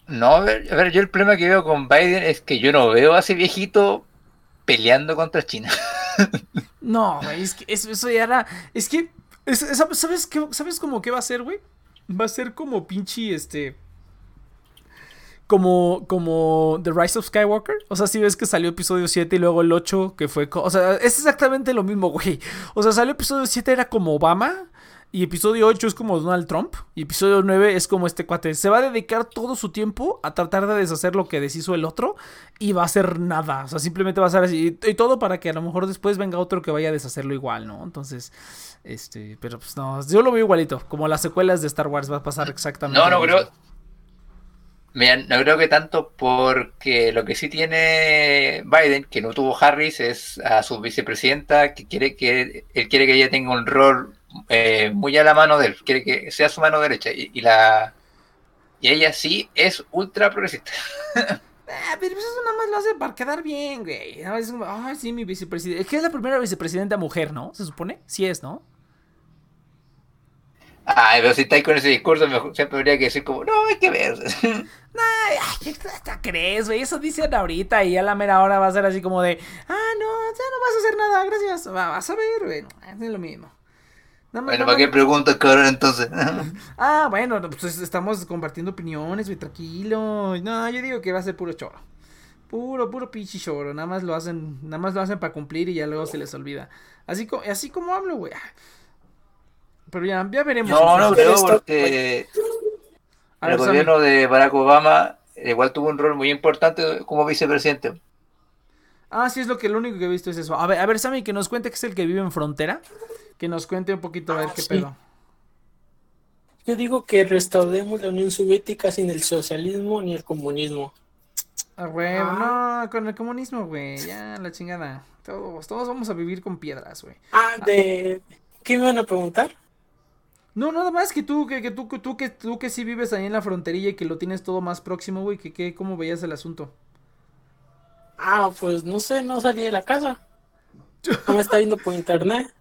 No, a ver, a ver, yo el problema que veo con Biden es que yo no veo a ese viejito peleando contra China. No, güey, es que eso, ya era. Es que. ¿Sabes qué? ¿Sabes cómo qué va a ser, güey? Va a ser como pinche este. Como, como The Rise of Skywalker. O sea, si ves que salió episodio 7 y luego el 8, que fue. O sea, es exactamente lo mismo, güey. O sea, salió episodio 7, era como Obama. Y episodio 8 es como Donald Trump. Y episodio 9 es como este cuate. Se va a dedicar todo su tiempo a tratar de deshacer lo que deshizo el otro. Y va a hacer nada. O sea, simplemente va a ser así. Y todo para que a lo mejor después venga otro que vaya a deshacerlo igual, ¿no? Entonces, este. Pero pues no. Yo lo veo igualito. Como las secuelas de Star Wars va a pasar exactamente. No, no creo. Mira, no creo que tanto porque lo que sí tiene Biden, que no tuvo Harris, es a su vicepresidenta, que quiere que él quiere que ella tenga un rol eh, muy a la mano de él, quiere que sea su mano derecha y, la y ella sí es ultra progresista. Ah, pero eso nada más lo hace para quedar bien, güey. Es como, ay, sí, mi vicepresidenta. Es que es la primera vicepresidenta mujer, ¿no? Se supone. Sí es, ¿no? Ay, pero si estáis con ese discurso, siempre habría que decir como, no, hay que ver. Ay, ¿qué crees, güey? Eso dicen ahorita y a la mera hora va a ser así como de, ah, no, ya no vas a hacer nada, gracias. vas a ver, güey. Es lo mismo bueno, ¿para qué preguntas, cabrón, entonces? ah, bueno, pues estamos compartiendo opiniones, güey, tranquilo. No, yo digo que va a ser puro choro. Puro, puro pinche choro. Nada más lo hacen, nada más lo hacen para cumplir y ya luego se les olvida. Así, como, así como hablo, güey. Pero ya, ya veremos. No, no creo, porque el gobierno de Barack Obama igual tuvo un rol muy importante como vicepresidente. Ah, sí, es lo que lo único que he visto es eso. A ver, a ver, Sammy, que nos cuente que es el que vive en frontera que nos cuente un poquito a ver ah, qué pedo. Yo digo que restauremos la Unión Soviética sin el socialismo ni el comunismo. Ah, güey, ah. no, con el comunismo, güey, ya la chingada. Todos, todos vamos a vivir con piedras, güey. Ah, de... ¿Qué me van a preguntar? No, nada más que tú, que, que tú, que tú, que tú que sí vives ahí en la fronterilla y que lo tienes todo más próximo, güey, que, que cómo veías el asunto. Ah, pues no sé, no salí de la casa. No me está viendo por internet.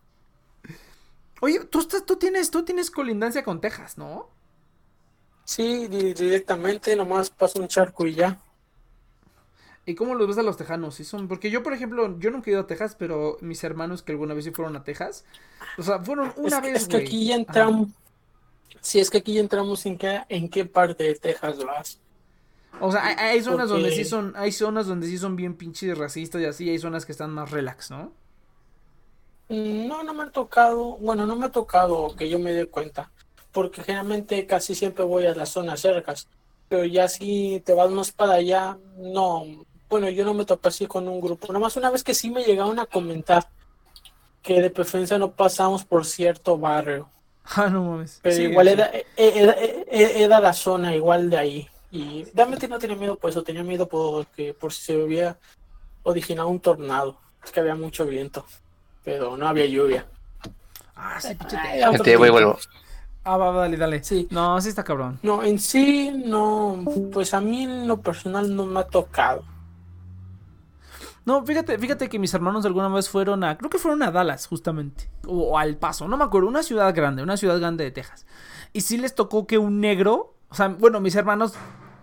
Oye, tú, estás, tú, tienes, tú tienes colindancia con Texas, ¿no? Sí, directamente, nomás paso un charco y ya. ¿Y cómo los ves a los tejanos? ¿Sí son? Porque yo, por ejemplo, yo nunca he ido a Texas, pero mis hermanos que alguna vez sí fueron a Texas, o sea, fueron una vez. Es que aquí ya entramos. Sí, es que aquí ya entramos en qué, en qué parte de Texas vas. O sea, hay, zonas donde sí son, hay zonas donde sí son bien pinches racistas y así, hay zonas que están más relax, ¿no? No, no me ha tocado, bueno, no me ha tocado que yo me dé cuenta, porque generalmente casi siempre voy a las zonas cercas. Pero ya si te vas más para allá, no. Bueno, yo no me topé así con un grupo. Nomás una vez que sí me llegaron a comentar que de preferencia no pasamos por cierto barrio. Ah, no mames. Pero Sí, igual sí. era, e- era, e- era la zona igual de ahí. Y realmente no tenía miedo por eso, tenía miedo porque por si se hubiera originado un tornado. Es que había mucho viento, pero no había lluvia. Ah, sí, Te voy vuelvo. Ah, va, va, dale, dale. Sí. No, sí está cabrón. No, en sí, no, pues a mí en lo personal no me ha tocado. No, fíjate, fíjate que mis hermanos alguna vez fueron a, creo que fueron a Dallas, justamente, o, o al Paso, no me acuerdo, una ciudad grande, una ciudad grande de Texas. Y sí les tocó que un negro, o sea, bueno, mis hermanos,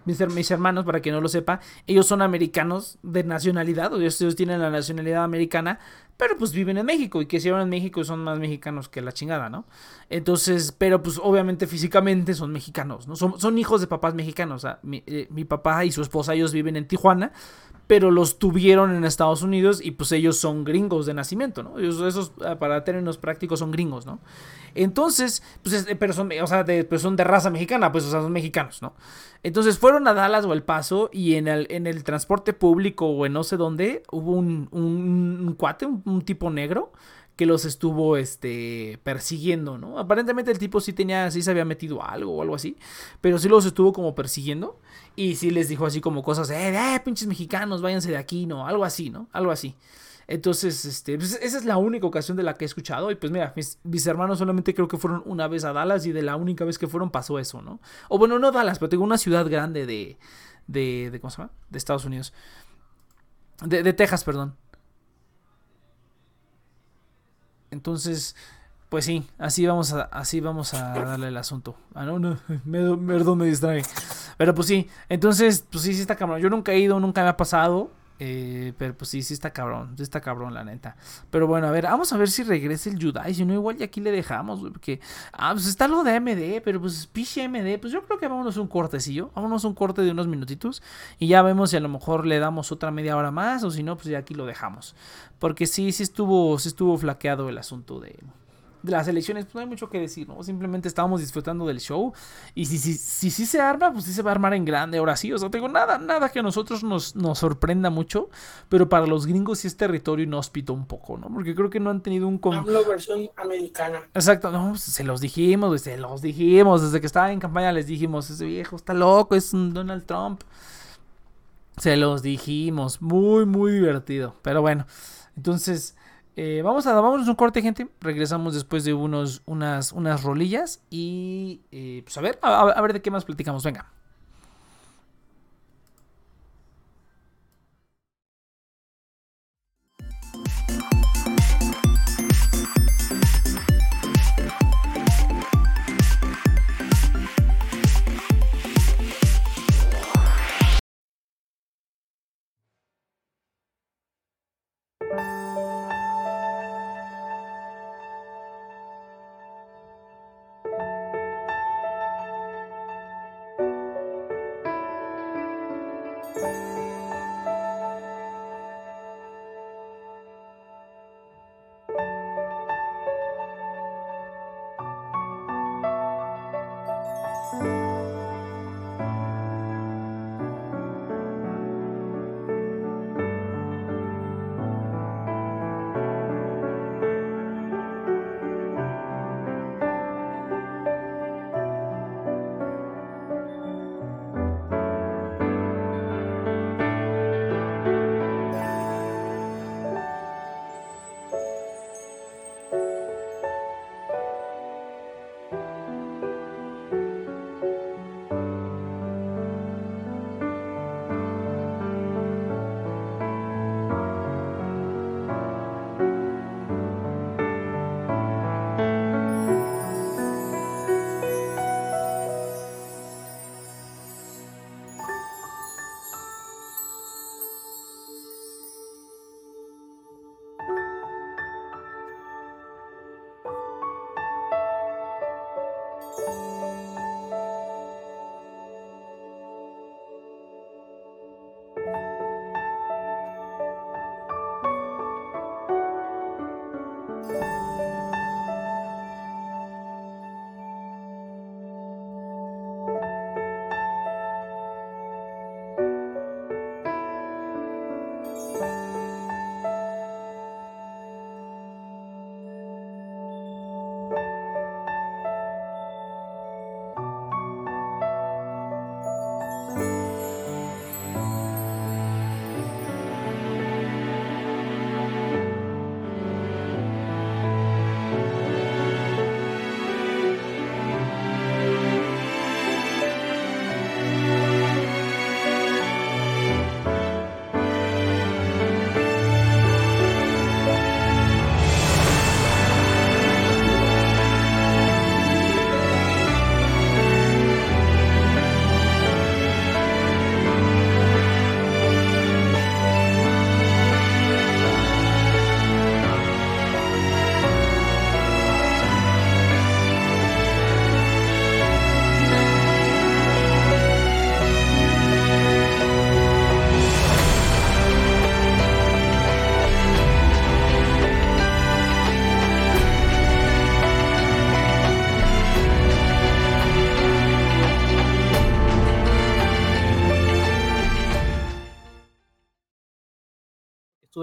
mis, her- mis hermanos, para que no lo sepa, ellos son americanos de nacionalidad, o ellos, tienen la nacionalidad americana, pero pues viven en México y que si en México son más mexicanos que la chingada, ¿no? Entonces, pero pues obviamente físicamente son mexicanos, ¿no? Son, son hijos de papás mexicanos, o sea, mi, eh, papá y su esposa, ellos viven en Tijuana, pero los tuvieron en Estados Unidos y pues ellos son gringos de nacimiento, ¿no? Ellos, esos, ah, para términos prácticos, son gringos, ¿no? Entonces, pues, es- pero son, o sea, pues son de raza mexicana, pues, o sea, son mexicanos, ¿no? Entonces fueron a Dallas o El Paso y en el, en el transporte público o en no sé dónde hubo un, un, un cuate, un, tipo negro que los estuvo este persiguiendo, ¿no? Aparentemente el tipo sí tenía, sí se había metido algo o algo así, pero sí los estuvo como persiguiendo y sí les dijo así como cosas, eh, eh, pinches mexicanos, váyanse de aquí, ¿no? Algo así, ¿no? Algo así. Entonces, este, pues, esa es la única ocasión de la que he escuchado. Y pues mira, mis, hermanos solamente creo que fueron una vez a Dallas y de la única vez que fueron pasó eso, ¿no? O bueno, no Dallas, pero tengo una ciudad grande de, de, de ¿cómo se llama? De Estados Unidos. De, de Texas, perdón. Entonces, pues sí, así vamos a, así vamos a darle el asunto. Ah, no, no, me, perdón, me distrae. Pero pues sí, entonces, pues sí, sí está cabrón. Yo nunca he ido, nunca me ha pasado. Eh, pero pues sí, sí está cabrón, sí está cabrón, la neta. Pero bueno, a ver, vamos a ver si regresa el Judai. Si no, igual ya aquí le dejamos. Porque, ah, pues está lo de MD, pero pues piche MD. Pues yo creo que vámonos un cortecillo. Vámonos un corte de unos minutitos. Y ya vemos si a lo mejor le damos otra media hora más. O si no, pues ya aquí lo dejamos. Porque sí, sí estuvo, sí estuvo flaqueado el asunto de, de las elecciones, pues no hay mucho que decir, ¿no? Simplemente estábamos disfrutando del show. Y si sí si, si, se arma, pues sí se va a armar en grande, ahora sí. O sea, tengo nada, nada que a nosotros nos, nos sorprenda mucho. Pero para los gringos sí es territorio inhóspito un poco, ¿no? Porque creo que no han tenido un... con- Hablo versión americana. Exacto, no, pues, se los dijimos, se los dijimos. Desde que estaba en campaña les dijimos, ese viejo está loco, es un Donald Trump. Se los dijimos, muy, muy divertido. Pero bueno, entonces, eh, vamos a vámonos un corte, gente. Regresamos después de unos, unas, unas rolillas. Y eh, pues a ver, a, a ver de qué más platicamos. Venga.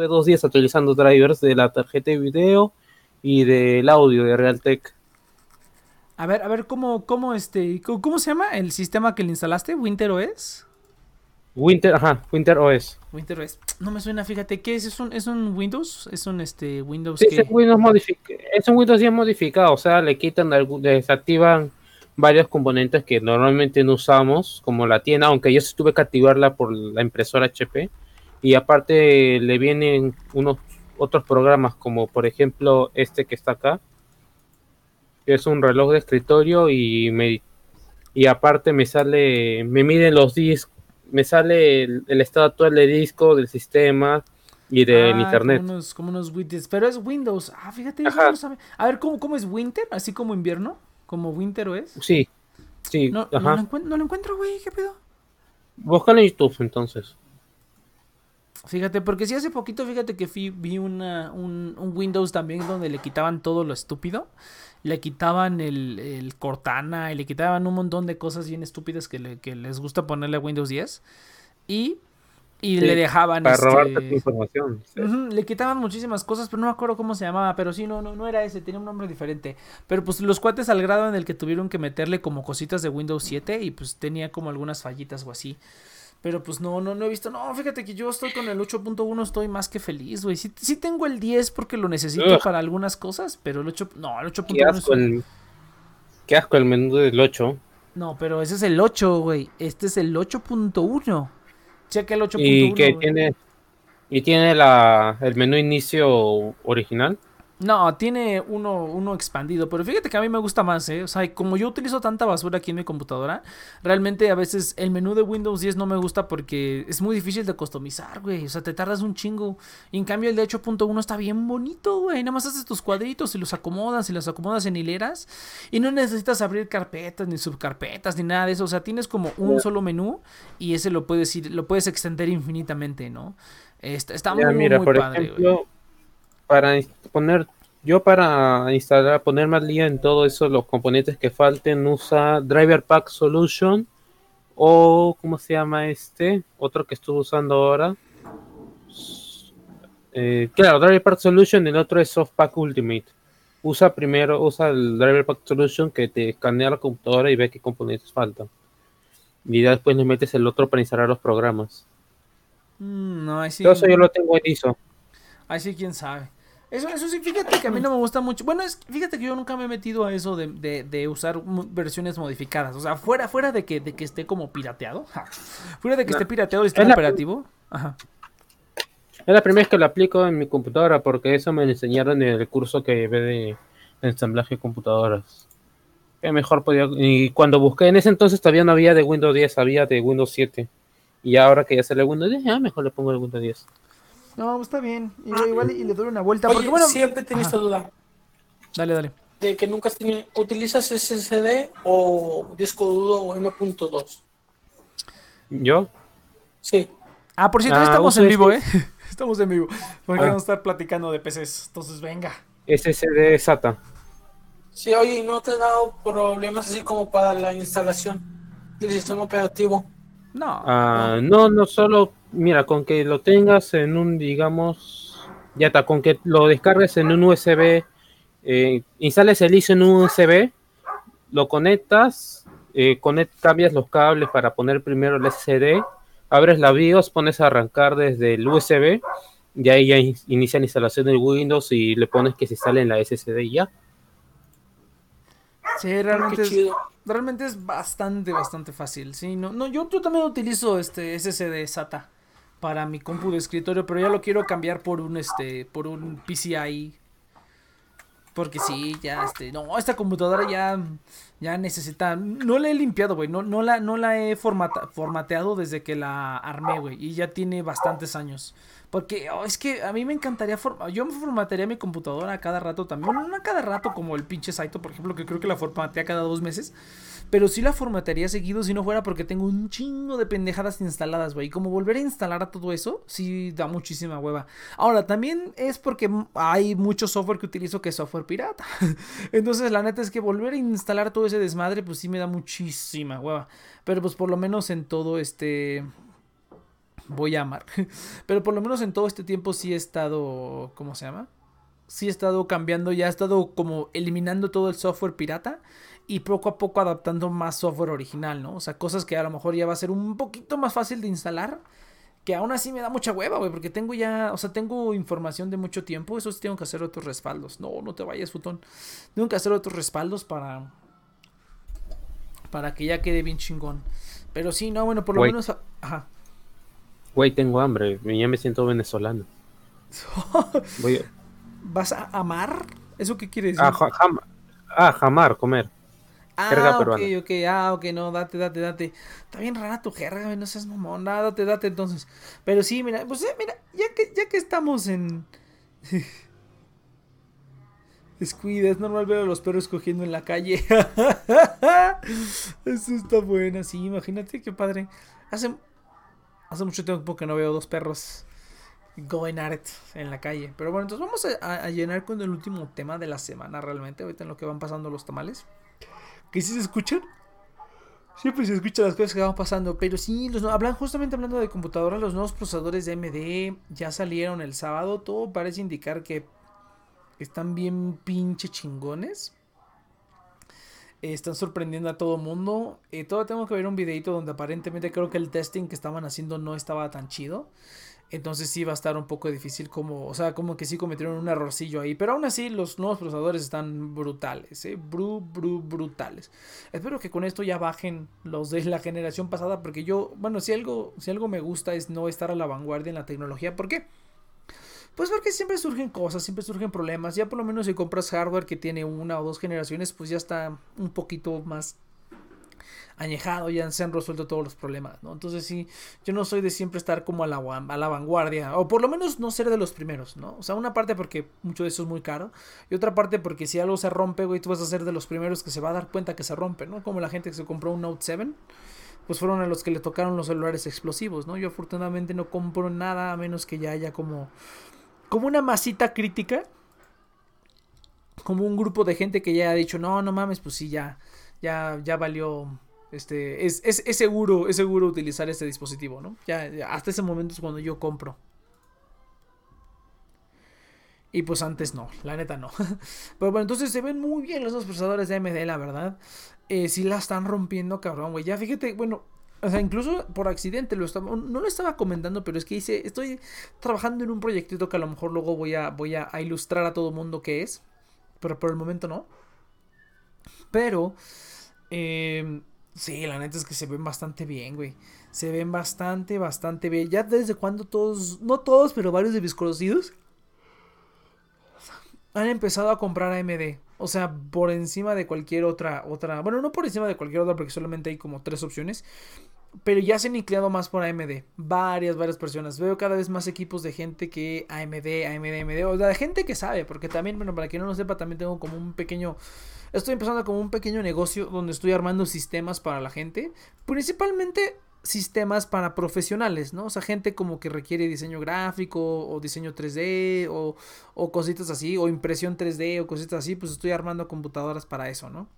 Estuve dos días actualizando drivers de la tarjeta de video y del audio de Realtek. A ver, a ver, ¿cómo, cómo, este, cómo, se llama el sistema que le instalaste? ¿Winter OS? Winter, ajá, Winter OS. Winter OS. No me suena, fíjate, ¿qué es? ¿Es un, es un Windows? ¿Es un este Windows Sí, que... es un Windows modific- es un Windows 10 modificado, o sea, le quitan, desactivan varios componentes que normalmente no usamos, como la tienda, aunque yo sí tuve que activarla por la impresora HP. Y aparte le vienen unos otros programas, como por ejemplo este que está acá, que es un reloj de escritorio y me y aparte me sale, me miden los discos, me sale el, el estado actual de disco, del sistema y del Ah, internet. Como unos, como unos widgets, pero es Windows. Ah, fíjate, no. A ver, ¿cómo, ¿cómo es Winter? ¿Así como invierno? ¿Como Winter OS? Sí, sí, No, no, lo encuent- no lo encuentro, güey, ¿qué pedo? Búscalo en YouTube entonces. Fíjate, porque sí hace poquito, fíjate que fui- vi una, un, un Windows también donde le quitaban todo lo estúpido. Le quitaban el, el Cortana y le quitaban un montón de cosas bien estúpidas que, le- que les gusta ponerle a Windows 10. Y, y Sí, le dejaban... Para este, robarte tu información. sí. Le quitaban muchísimas cosas, pero no me acuerdo cómo se llamaba, pero sí, no, no, no era ese, tenía un nombre diferente. Pero pues los cuates al grado en el que tuvieron que meterle como cositas de Windows 7 y pues tenía como algunas fallitas o así. Pero pues no, no, no he visto. No, fíjate que yo estoy con el 8.1, estoy más que feliz, güey. Sí, sí tengo el 10 porque lo necesito Ugh. para algunas cosas, pero el 8. No, el Qué 8.1 es asco, un- el, qué asco el menú del 8. No, pero ese es el 8, güey. Este es el 8.1. Checa el 8.1. Y que güey. tiene y tiene la el menú inicio original. No, tiene uno, uno expandido, pero fíjate que a mí me gusta más, ¿eh? O sea, como yo utilizo tanta basura aquí en mi computadora, realmente a veces el menú de Windows 10 no me gusta porque es muy difícil de customizar, güey. O sea, te tardas un chingo. Y en cambio el de 8.1 está bien bonito, güey. Nada más haces tus cuadritos y los acomodas y los acomodas en hileras. Y no necesitas abrir carpetas ni subcarpetas ni nada de eso. O sea, tienes como un solo menú y ese lo puedes ir, lo puedes extender infinitamente, ¿no? Está, está muy, Ya, muy, mira, muy por padre, güey. Para poner yo para instalar, poner más línea en todo eso, los componentes que falten, usa Driver Pack Solution o ¿cómo se llama este? Otro que estuve usando ahora. Eh, claro, Driver Pack Solution, el otro es Softpack Ultimate. Usa primero, usa el Driver Pack Solution que te escanea la computadora y ve qué componentes faltan. Y ya después le metes el otro para instalar los programas. Mm, no, ahí sí. Todo eso yo lo tengo en ISO. Ahí sí, quién sabe. Eso, eso sí, fíjate que a mí no me gusta mucho. Bueno, es, fíjate que yo nunca me he metido a eso de, de, de usar versiones modificadas. O sea, fuera, fuera de que, de que esté como pirateado. Fuera de que No. esté pirateado el sistema operativo. Ajá. Es la primera vez que lo aplico en mi computadora porque eso me lo enseñaron en el curso que llevé de ensamblaje de computadoras. Que mejor podía. Y cuando busqué en ese entonces todavía no había de Windows 10, había de Windows 7. Y ahora que ya sale Windows 10, ya mejor le pongo el Windows 10. No, está bien. Igual, igual y le doy una vuelta. Oye, Porque bueno. siempre tenido esta duda Dale, dale. de que nunca has tenido. ¿Utilizas SSD o disco duro o M.2? ¿Yo? Sí. Ah, por cierto, Ah, estamos en vivo, ¿eh? este- Estamos en vivo. Porque Ah. vamos a estar platicando de PCs. Entonces, venga. SSD SATA. Sí, oye, ¿y no te ha dado problemas así como para la instalación del sistema operativo? No. Ah, no, no solo. Mira, con que lo tengas en un, digamos. Ya está, con que lo descargues en un USB. eh, instales el ISO en un USB. Lo conectas. eh, conect- cambias los cables para poner primero el SSD. Abres la BIOS, pones a arrancar desde el USB. Y ahí ya in- inicia la instalación del Windows y le pones que se instale en la SSD y ya. Sí, Qué realmente es, realmente es bastante, bastante fácil. Sí, no, no, yo, yo también utilizo este SSD SATA para mi compu de escritorio, pero ya lo quiero cambiar por un este, por un PCI. Porque sí, ya este, no, esta computadora ya, ya necesita, no la he limpiado, güey, no, no la, no la he formata- formateado desde que la armé, güey, y ya tiene bastantes años. Porque oh, es que a mí me encantaría, yo me formatearía mi computadora a cada rato también, no a cada rato como el pinche Saito, por ejemplo, que creo que la formatea cada dos meses, pero sí la formatearía seguido si no fuera porque tengo un chingo de pendejadas instaladas, güey. Y como volver a instalar a todo eso, sí da muchísima hueva. Ahora, también es porque hay mucho software que utilizo que es software pirata. Entonces, la neta es que volver a instalar todo ese desmadre, pues sí me da muchísima hueva. Pero pues por lo menos en todo este... voy a amar. Pero por lo menos en todo este tiempo sí he estado, ¿cómo se llama? Sí he estado cambiando, ya he estado como eliminando todo el software pirata y poco a poco adaptando más software original, ¿no? O sea, cosas que a lo mejor ya va a ser un poquito más fácil de instalar, que aún así me da mucha hueva, güey, porque tengo ya, o sea, tengo información de mucho tiempo, eso sí tengo que hacer otros respaldos. No, no te vayas, futón. Tengo que hacer otros respaldos para para que ya quede bien chingón. Pero sí, no, bueno, por lo menos ajá. Güey, tengo hambre. Ya me siento venezolano. Voy a... ¿Vas a amar? ¿Eso qué quiere decir? Ah, ja- jam- ah, jamar, comer. Jerga Ah, ok, peruana. ok, ah, ok, no, date, date, date. Está bien rara tu jerga, no seas mamón, nada, date, date entonces. Pero sí, mira, pues eh, mira, ya que, ya que estamos en... Descuida, es normal ver a los perros cogiendo en la calle. Eso está buena, sí, imagínate qué padre. Hace, hace mucho tiempo que no veo dos perros going at it en la calle. Pero bueno, entonces vamos a, a- a llenar con el último tema de la semana realmente, ahorita en lo que van pasando los tamales. Que sí se escuchan. Siempre se escuchan las cosas que van pasando. Pero sí, los, hablan, justamente hablando de computadoras, los nuevos procesadores de AMD ya salieron el sábado. Todo parece indicar que están bien pinche chingones. Están sorprendiendo a todo mundo. Eh, todavía tengo que ver un videito donde aparentemente creo que el testing que estaban haciendo no estaba tan chido. Entonces sí va a estar un poco difícil como, o sea, como que sí cometieron un errorcillo ahí. Pero aún así los nuevos procesadores están brutales, ¿eh? Bru, bru, brutales. Espero que con esto ya bajen los de la generación pasada porque yo, bueno, si algo, si algo me gusta es no estar a la vanguardia en la tecnología. ¿Por qué? Pues porque siempre surgen cosas, siempre surgen problemas. Ya por lo menos si compras hardware que tiene una o dos generaciones, pues ya está un poquito más añejado, ya se han resuelto todos los problemas, ¿no? Entonces sí, yo no soy de siempre estar como a la, a la vanguardia, o por lo menos no ser de los primeros, ¿no? O sea, una parte porque mucho de eso es muy caro, y otra parte porque si algo se rompe, güey, tú vas a ser de los primeros que se va a dar cuenta que se rompe, ¿no? Como la gente que se compró un Note 7, pues fueron a los que le tocaron los celulares explosivos, ¿no? Yo afortunadamente no compro nada a menos que ya haya como como una masita crítica, como un grupo de gente que ya ha dicho, no, no mames, pues sí, ya, ya, ya valió, este, es, es, es seguro, es seguro utilizar este dispositivo, ¿no? Ya, ya, hasta ese momento es cuando yo compro. Y pues antes no, la neta no. Pero bueno, entonces se ven muy bien los dos procesadores de AMD, la verdad. Eh, sí la están rompiendo, cabrón, güey. Ya fíjate, bueno, o sea, incluso por accidente lo estaba, no lo estaba comentando, pero es que hice, estoy trabajando en un proyectito que a lo mejor luego voy a, voy a ilustrar a todo mundo qué es, pero por el momento no. Pero, eh, sí, la neta es que se ven bastante bien, güey. Se ven bastante, bastante bien. Ya desde cuando todos, no todos, pero varios de mis conocidos han empezado a comprar AMD. O sea, por encima de cualquier otra, otra. Bueno, no por encima de cualquier otra, porque solamente hay como tres opciones. Pero ya se han inclinado más por AMD. Varias, varias personas. Veo cada vez más equipos de gente que AMD, AMD, AMD. O sea, gente que sabe. Porque también, bueno, para quien no lo sepa, también tengo como un pequeño. Estoy empezando como un pequeño negocio donde estoy armando sistemas para la gente. Principalmente sistemas para profesionales, ¿no? O sea, gente como que requiere diseño gráfico o diseño 3D o, cositas así, o impresión 3D o cositas así, pues estoy armando computadoras para eso, ¿no?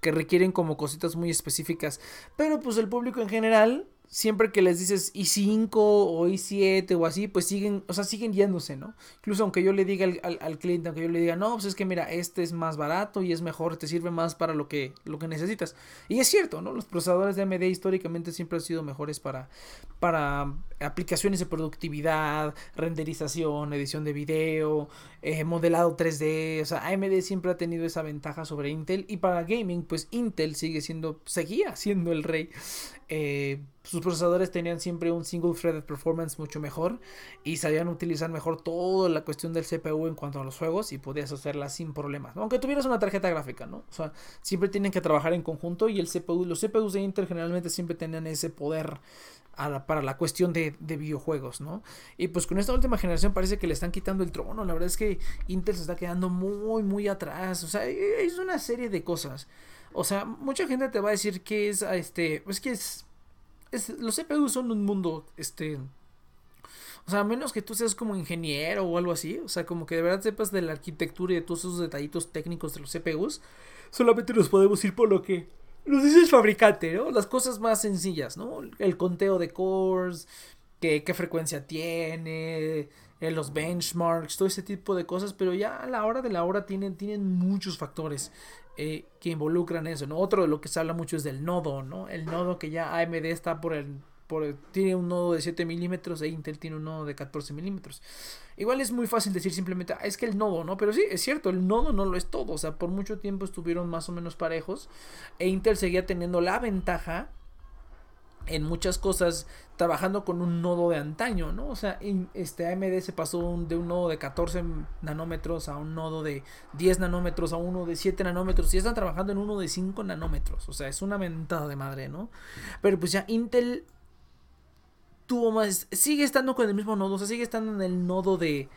Que requieren como cositas muy específicas. Pero pues el público en general, siempre que les dices i5 o i7 o así, pues siguen, o sea, siguen yéndose, ¿no? Incluso aunque yo le diga al, al, cliente, aunque yo le diga, no, pues es que mira, este es más barato y es mejor, te sirve más para lo que, lo que necesitas. Y es cierto, ¿no? Los procesadores de AMD históricamente siempre han sido mejores para, para aplicaciones de productividad, renderización, edición de video, eh, modelado 3D. O sea, AMD siempre ha tenido esa ventaja sobre Intel. Y para gaming, pues Intel sigue siendo, seguía siendo el rey. Eh, sus procesadores tenían siempre un single threaded performance mucho mejor y sabían utilizar mejor toda la cuestión del CPU en cuanto a los juegos y podías hacerla sin problemas, aunque tuvieras una tarjeta gráfica, ¿no? O sea, siempre tienen que trabajar en conjunto y el CPU, los CPUs de Intel generalmente siempre tenían ese poder para la cuestión de, de videojuegos, ¿no? Y pues con esta última generación parece que le están quitando el trono, la verdad es que Intel se está quedando muy, muy atrás, o sea, es una serie de cosas. O sea, mucha gente te va a decir que es, este, es que es, los CPUs son un mundo, este, o sea, a menos que tú seas como ingeniero o algo así, o sea, como que de verdad sepas de la arquitectura y de todos esos detallitos técnicos de los CPUs, solamente nos podemos ir por lo que Nos dice el fabricante, ¿no? Las cosas más sencillas, ¿no? El conteo de cores, qué, qué frecuencia tiene, eh, los benchmarks, todo ese tipo de cosas, pero ya a la hora de la hora tienen, tienen muchos factores eh, que involucran eso, ¿no? Otro de lo que se habla mucho es del nodo, ¿no? El nodo que ya AMD está por el... Por, tiene un nodo de 7 milímetros e Intel tiene un nodo de 14 milímetros. Igual es muy fácil decir simplemente, ah, es que el nodo, ¿no? Pero sí, es cierto, el nodo no lo es todo. O sea, por mucho tiempo estuvieron más o menos parejos. E Intel seguía teniendo la ventaja en muchas cosas trabajando con un nodo de antaño, ¿no? O sea, este AMD se pasó de un nodo de 14 nanómetros a un nodo de 10 nanómetros a uno de 7 nanómetros y están trabajando en uno de 5 nanómetros, o sea, es una mentada de madre, ¿no? Pero pues ya Intel tuvo más, sigue estando con el mismo nodo, o sea, sigue estando en el nodo de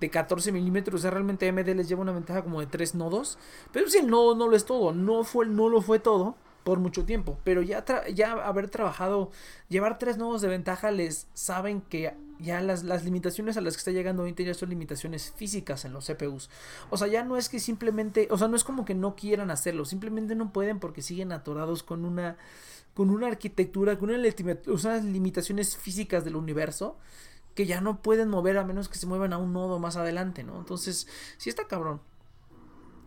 de 14 milímetros. O sea, realmente AMD les lleva una ventaja como de 3 nodos. Pero si el nodo no lo es todo. No, fue, no lo fue todo por mucho tiempo. Pero ya, ya haber trabajado, llevar tres nodos de ventaja, les saben que ya las, las, limitaciones a las que está llegando Intel ya son limitaciones físicas en los CPUs. O sea, ya no es que simplemente, o sea, no es como que no quieran hacerlo, simplemente no pueden porque siguen atorados con una con una arquitectura, con unas limitaciones físicas del universo que ya no pueden mover a menos que se muevan a un nodo más adelante, ¿no? Entonces, sí está cabrón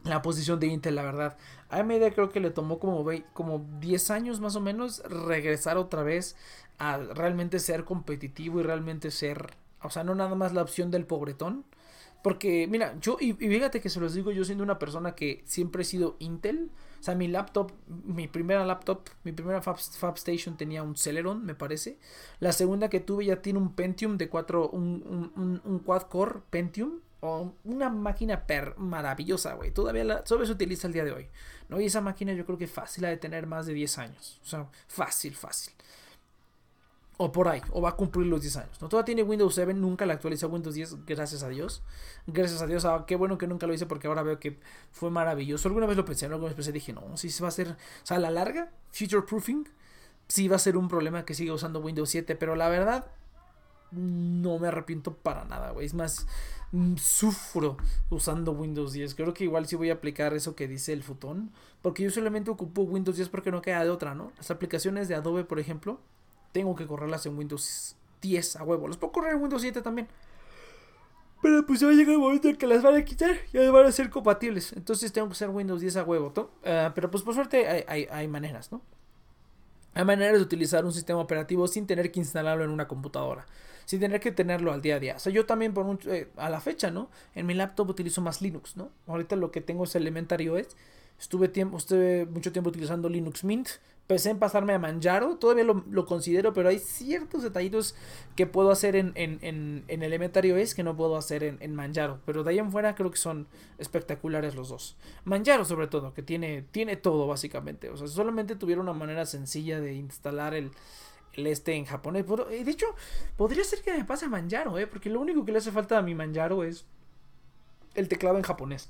la posición de Intel, la verdad. AMD creo que le tomó como, como 10 años más o menos regresar otra vez a realmente ser competitivo y realmente ser, o sea, no nada más la opción del pobretón. Porque, mira, yo, y, fíjate que se los digo, yo siendo una persona que siempre he sido Intel, o sea, mi laptop, mi primera laptop, mi primera Fab, Station tenía un Celeron, me parece. La segunda que tuve ya tiene un Pentium de 4, un, un, un quad core Pentium una máquina per maravillosa, güey. Todavía la, se utiliza el día de hoy. ¿no? Y esa máquina yo creo que fácil ha de tener más de 10 años. O sea, fácil, fácil. O por ahí, o va a cumplir los 10 años. ¿no? Todavía tiene Windows 7, nunca la actualizó Windows 10, gracias a Dios. Gracias a Dios, ah, qué bueno que nunca lo hice porque ahora veo que fue maravilloso. Alguna vez lo pensé, alguna vez pensé, dije, no, si se va a hacer, o sea, a la larga, future proofing, sí va a ser un problema que siga usando Windows 7, pero la verdad, no me arrepiento para nada, güey. Es más, mm, sufro usando Windows 10. Creo que igual sí voy a aplicar eso que dice el futón. Porque yo solamente ocupo Windows 10 porque no queda de otra, ¿no? Las aplicaciones de Adobe, por ejemplo, tengo que correrlas en Windows 10 a huevo. Los puedo correr en Windows 7 también. Pero pues ya va a llegar el momento en que las van a quitar y ya van a ser compatibles. Entonces tengo que usar Windows 10 a huevo. Ah, pero pues por suerte hay, hay maneras, ¿no? Hay maneras de utilizar un sistema operativo sin tener que instalarlo en una computadora sin tener que tenerlo al día a día. O sea, yo también por eh, a la fecha, ¿no? En mi laptop utilizo más Linux, ¿no? Ahorita lo que tengo es Elementary OS. Estuve, tiempo, estuve mucho tiempo utilizando Linux Mint. Pensé en pasarme a Manjaro, todavía lo, considero, pero hay ciertos detallitos que puedo hacer en, en, en, en Elementary OS que no puedo hacer en, en, Manjaro. Pero de ahí en fuera creo que son espectaculares los dos. Manjaro sobre todo, que tiene, tiene todo básicamente. O sea, solamente tuviera una manera sencilla de instalar el, el este en japonés. De hecho, podría ser que me pase a Manjaro, ¿eh? Porque lo único que le hace falta a mi Manjaro es el teclado en japonés.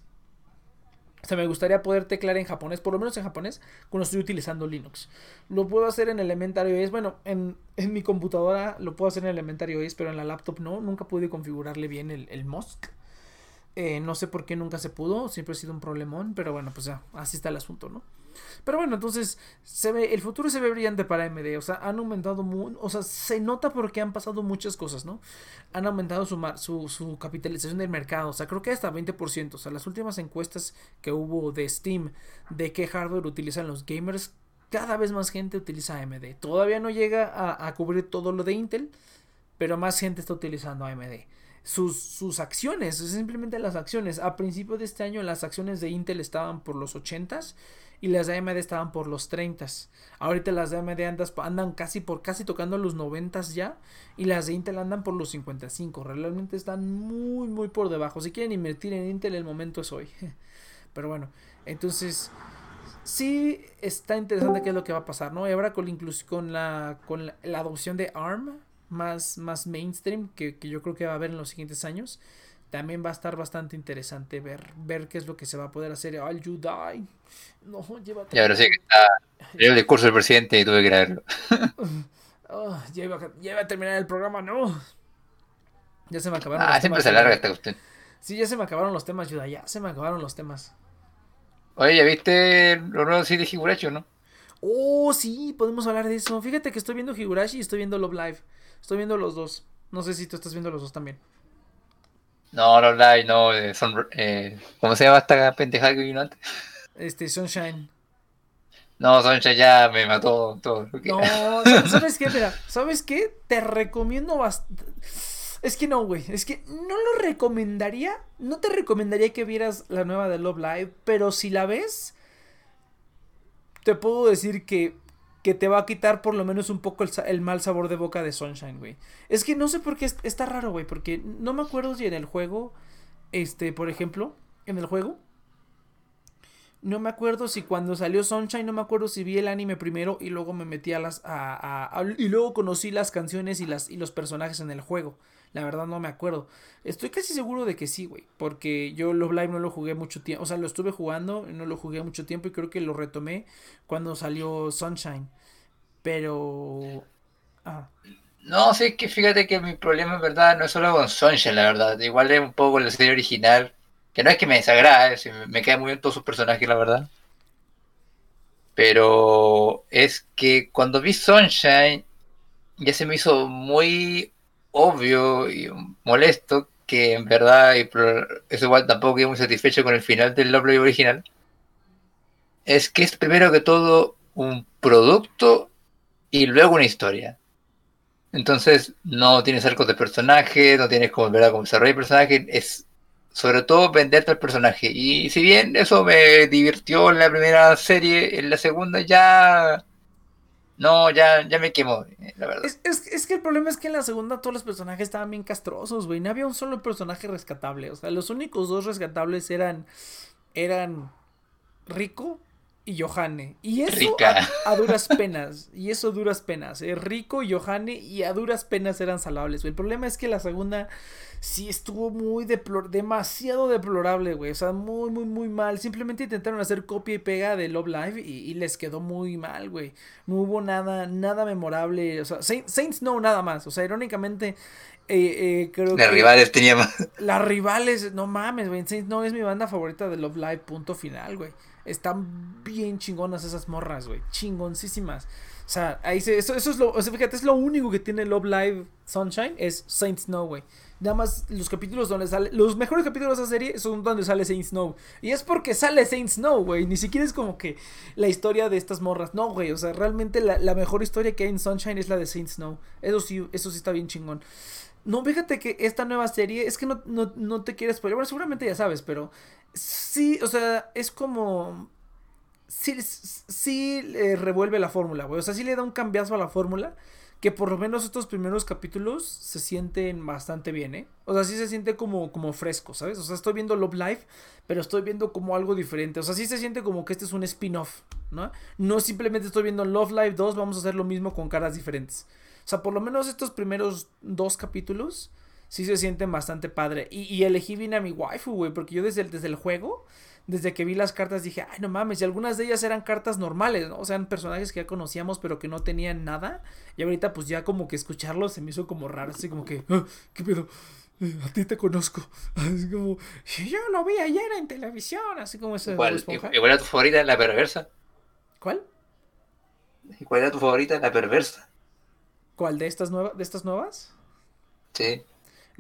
O sea, me gustaría poder teclar en japonés, por lo menos en japonés, cuando estoy utilizando Linux. Lo puedo hacer en Elementary OS. Bueno, en, mi computadora lo puedo hacer en Elementary OS, pero en la laptop no. Nunca pude configurarle bien el, el MOSC. Eh, no sé por qué nunca se pudo. Siempre ha sido un problemón. Pero bueno, pues ya, así está el asunto, ¿no? Pero bueno, entonces se ve, el futuro se ve brillante para AMD. O sea, han aumentado, o sea, se nota porque han pasado muchas cosas, ¿no? Han aumentado su, su, su capitalización del mercado. O sea, creo que hasta 20%. O sea, las últimas encuestas que hubo de Steam de qué hardware utilizan los gamers, cada vez más gente utiliza AMD. Todavía no llega a, a cubrir todo lo de Intel, pero más gente está utilizando AMD sus, sus acciones, simplemente las acciones. A principio de este año las acciones de Intel estaban por los 80s y las de AMD estaban por los 30s. Ahorita las de AMD andan casi por casi tocando los 90s ya y las de Intel andan por los 55. Realmente están muy muy por debajo. Si quieren invertir en Intel el momento es hoy. Pero bueno, entonces sí está interesante qué es lo que va a pasar, ¿no? Y ahora con, con, la, con la adopción de ARM más, más mainstream que, yo creo que va a haber en los siguientes años. También va a estar bastante interesante ver, ver qué es lo que se va a poder hacer. Al you die. No, llévate. Ya, pero sí que está. el discurso del presidente y tuve que leerlo. oh, ya, iba, a terminar el programa, no. Ya se me acabaron. Ah, siempre se alarga esta cuestión. Sí, ya se me acabaron los temas, Yuda. Ya se me acabaron los temas. Oye, ¿ya viste los nuevos City Higuracho, no? Oh, sí, podemos hablar de eso. Fíjate que estoy viendo Higurashi y estoy viendo Love Live. Estoy viendo los dos. No sé si tú estás viendo los dos también. No, Love Live, no. eh, son, eh, ¿Cómo se llama esta pendejada que vino antes? Este, Sunshine. No, Soncha ya me mató todo. No, ¿sabes qué? Mira, ¿sabes qué? Te recomiendo bastante. Es que no, güey. Es que no lo recomendaría. No te recomendaría que vieras la nueva de Love Live. Pero si la ves, te puedo decir que, que te va a quitar por lo menos un poco el, el mal sabor de boca de Sunshine, güey. Es que no sé por qué es- está raro, güey. Porque no me acuerdo si en el juego, este, por ejemplo, en el juego. No me acuerdo si cuando salió Sunshine, no me acuerdo si vi el anime primero y luego me metí a las. A- a- y luego conocí las canciones y, las, y los personajes en el juego. La verdad no me acuerdo. Estoy casi seguro de que sí, güey. Porque yo Love Live no lo jugué mucho tiempo. O sea, lo estuve jugando, no lo jugué mucho tiempo y creo que lo retomé cuando salió Sunshine. Pero. Ah. No, sí, es que fíjate que mi problema en verdad no es solo con Sunshine, la verdad. Igual es un poco la serie original. Que no es que me desagrade, me, me cae muy bien todos sus personajes, la verdad. Pero es que cuando vi Sunshine, ya se me hizo muy obvio y molesto que en verdad, y eso igual tampoco quedé muy satisfecho con el final del Love Live original. Es que es primero que todo un producto y luego una historia. Entonces no tienes arcos de personaje, no tienes como ver cómo desarrollar el personaje, es sobre todo venderte al personaje. Y si bien eso me divirtió en la primera serie, en la segunda ya no, ya, ya me quemó, eh, la verdad. Es, es, es que el problema es que en la segunda todos los personajes estaban bien castrosos, güey. No había un solo personaje rescatable. O sea, los únicos dos rescatables eran. eran. Rico y Johanne. Y eso a, a duras penas. Y eso a duras penas. eh. Rico y Johanne y a duras penas eran salvables, güey. El problema es que la segunda sí estuvo muy deplor demasiado deplorable, güey. O sea, muy, muy, muy mal. Simplemente intentaron hacer copia y pega de Love Live y, y les quedó muy mal, güey. No hubo nada, nada memorable. O sea, Saint- Saints no, nada más. O sea, irónicamente, eh, eh, creo Las que rivales tenía más. las rivales, no mames, güey. Saints no es mi banda favorita de Love Live, punto final, güey. Están bien chingonas esas morras, güey. Chingoncísimas. O sea, ahí se, eso, eso es lo, o sea, fíjate, es lo único que tiene Love Live Sunshine, es Saint Snow, güey. Nada más los capítulos donde sale, los mejores capítulos de esa serie son donde sale Saint Snow. Y es porque sale Saint Snow, güey. Ni siquiera es como que la historia de estas morras. No, güey. O sea, realmente la, la mejor historia que hay en Sunshine es la de Saint Snow. Eso sí, eso sí está bien chingón. No, fíjate que esta nueva serie, es que no, no, no te quieres spoiler, bueno, seguramente ya sabes, pero sí, o sea, es como... Sí, sí eh, revuelve la fórmula, güey, o sea, sí le da un cambiazo a la fórmula, que por lo menos estos primeros capítulos se sienten bastante bien, ¿eh? O sea, sí se siente como, como fresco, ¿sabes? O sea, estoy viendo Love Live, pero estoy viendo como algo diferente, o sea, sí se siente como que este es un spin-off, ¿no? No simplemente estoy viendo Love Live 2, vamos a hacer lo mismo con caras diferentes. O sea, por lo menos estos primeros dos capítulos sí se sienten bastante padre. Y, y elegí bien a mi waifu, güey, porque yo desde el, desde el juego, desde que vi las cartas dije, ay, no mames, y algunas de ellas eran cartas normales, ¿no? O sea, eran personajes que ya conocíamos, pero que no tenían nada. Y ahorita, pues ya como que escucharlos se me hizo como raro, así como que, "Ah, ¿qué pedo? Eh, A ti te conozco. Así como, yo lo vi ayer en televisión, así como ese. ¿Cuál. ¿Cuál era tu favorita? La perversa. ¿Cuál? ¿Cuál era tu favorita? La perversa. ¿Cuál de estas nuevas? ¿De estas nuevas? Sí.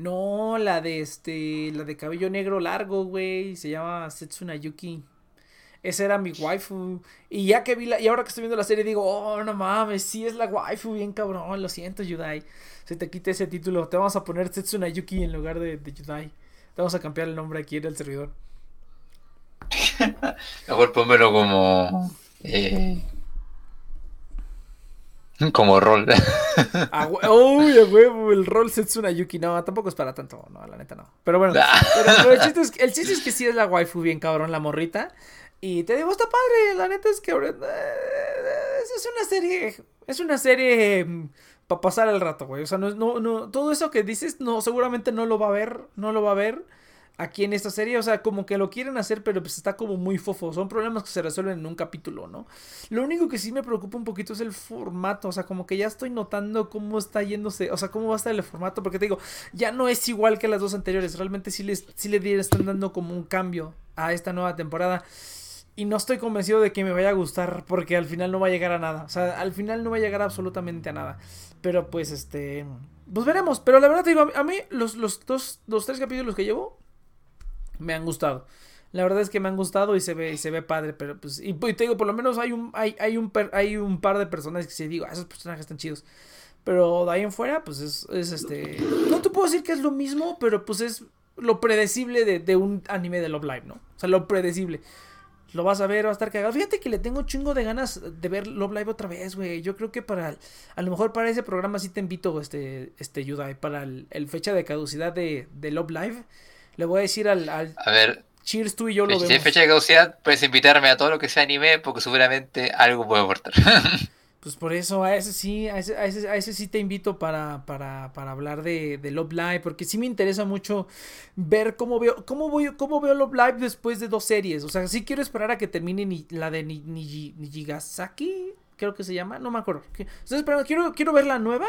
No, la de este, la de cabello negro largo, güey, se llama Setsuna Yuki. Esa era mi waifu. Y ya que vi la, y ahora que estoy viendo la serie digo, oh, no mames, sí es la waifu, bien cabrón, lo siento, Yudai. Se te quita ese título, te vamos a poner Setsuna Yuki en lugar de, de Yudai. Te vamos a cambiar el nombre aquí en el servidor. Mejor pónmelo como. eh, como rol. Ah, Uy, a huevo, el rol Setsuna Yuki. No, tampoco es para tanto, no, la neta no. Pero bueno, pero, pero el, chiste es, que- el chiste es que sí es la waifu bien cabrón, la morrita. Y te digo, está padre, la neta es que ahorita, eh, es una serie, es una serie para pasar el rato, güey. O sea, no, no, no, todo eso que dices, no, seguramente no lo va a ver, no lo va a ver aquí en esta serie. O sea, como que lo quieren hacer, pero pues está como muy fofo. Son problemas que se resuelven en un capítulo, ¿no? Lo único que sí me preocupa un poquito es el formato. O sea, como que ya estoy notando cómo está yéndose. O sea, cómo va a estar el formato. Porque te digo, ya no es igual que las dos anteriores. Realmente sí, les, sí le están dando como un cambio a esta nueva temporada. y no estoy convencido de que me vaya a gustar porque al final no va a llegar a nada. O sea, al final no va a llegar absolutamente a nada. Pero pues este... Pues veremos. Pero la verdad te digo, a mí los, los dos, los tres capítulos que llevo me han gustado. La verdad es que me han gustado y se ve, y se ve padre, pero pues, y, te digo, por lo menos hay un, hay, hay un, hay un par de personajes que se digo, ah, esos personajes están chidos. Pero de ahí en fuera, pues es, es este. No te puedo decir que es lo mismo, pero pues es lo predecible de, de, un anime de Love Live, ¿no? O sea, lo predecible. Lo vas a ver, va a estar cagado. Fíjate que le tengo chingo de ganas de ver Love Live otra vez, güey. Yo creo que para. A lo mejor para ese programa sí te invito, este, este Yudai. Para el, fecha de caducidad de, de, Love Live. Le voy a decir al. al a ver. Cheers, tú y yo lo vemos. Si hay fecha de caducidad, puedes invitarme a todo lo que sea anime, porque seguramente algo puedo aportar. Pues por eso, a ese sí, a ese, a ese, a ese sí te invito para, para, para hablar de, de, Love Live, porque sí me interesa mucho ver cómo veo, cómo voy, cómo veo Love Live después de dos series. O sea, sí quiero esperar a que termine ni, la de Nijigasaki, creo que se llama, no me acuerdo. Estoy esperando, quiero, quiero ver la nueva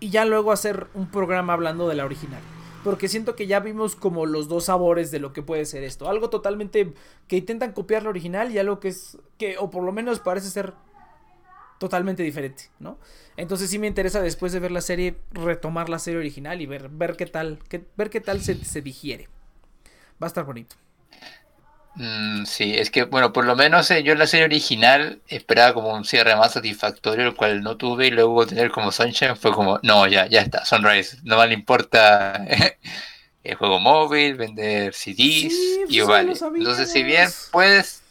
y ya luego hacer un programa hablando de la original. Porque siento que ya vimos como los dos sabores de lo que puede ser esto. Algo totalmente que intentan copiar la original y algo que es, que, o por lo menos parece ser totalmente diferente, ¿no? Entonces sí me interesa después de ver la serie retomar la serie original y ver, ver qué tal, ver qué tal se, digiere. Va a estar bonito. Mm, sí, es que bueno, por lo menos eh, yo en la serie original esperaba como un cierre más satisfactorio, el cual no tuve y luego tener como Sunshine fue como, no, ya, ya está, Sunrise, no me importa el juego móvil, vender CDs y pues vale. Entonces si bien puedes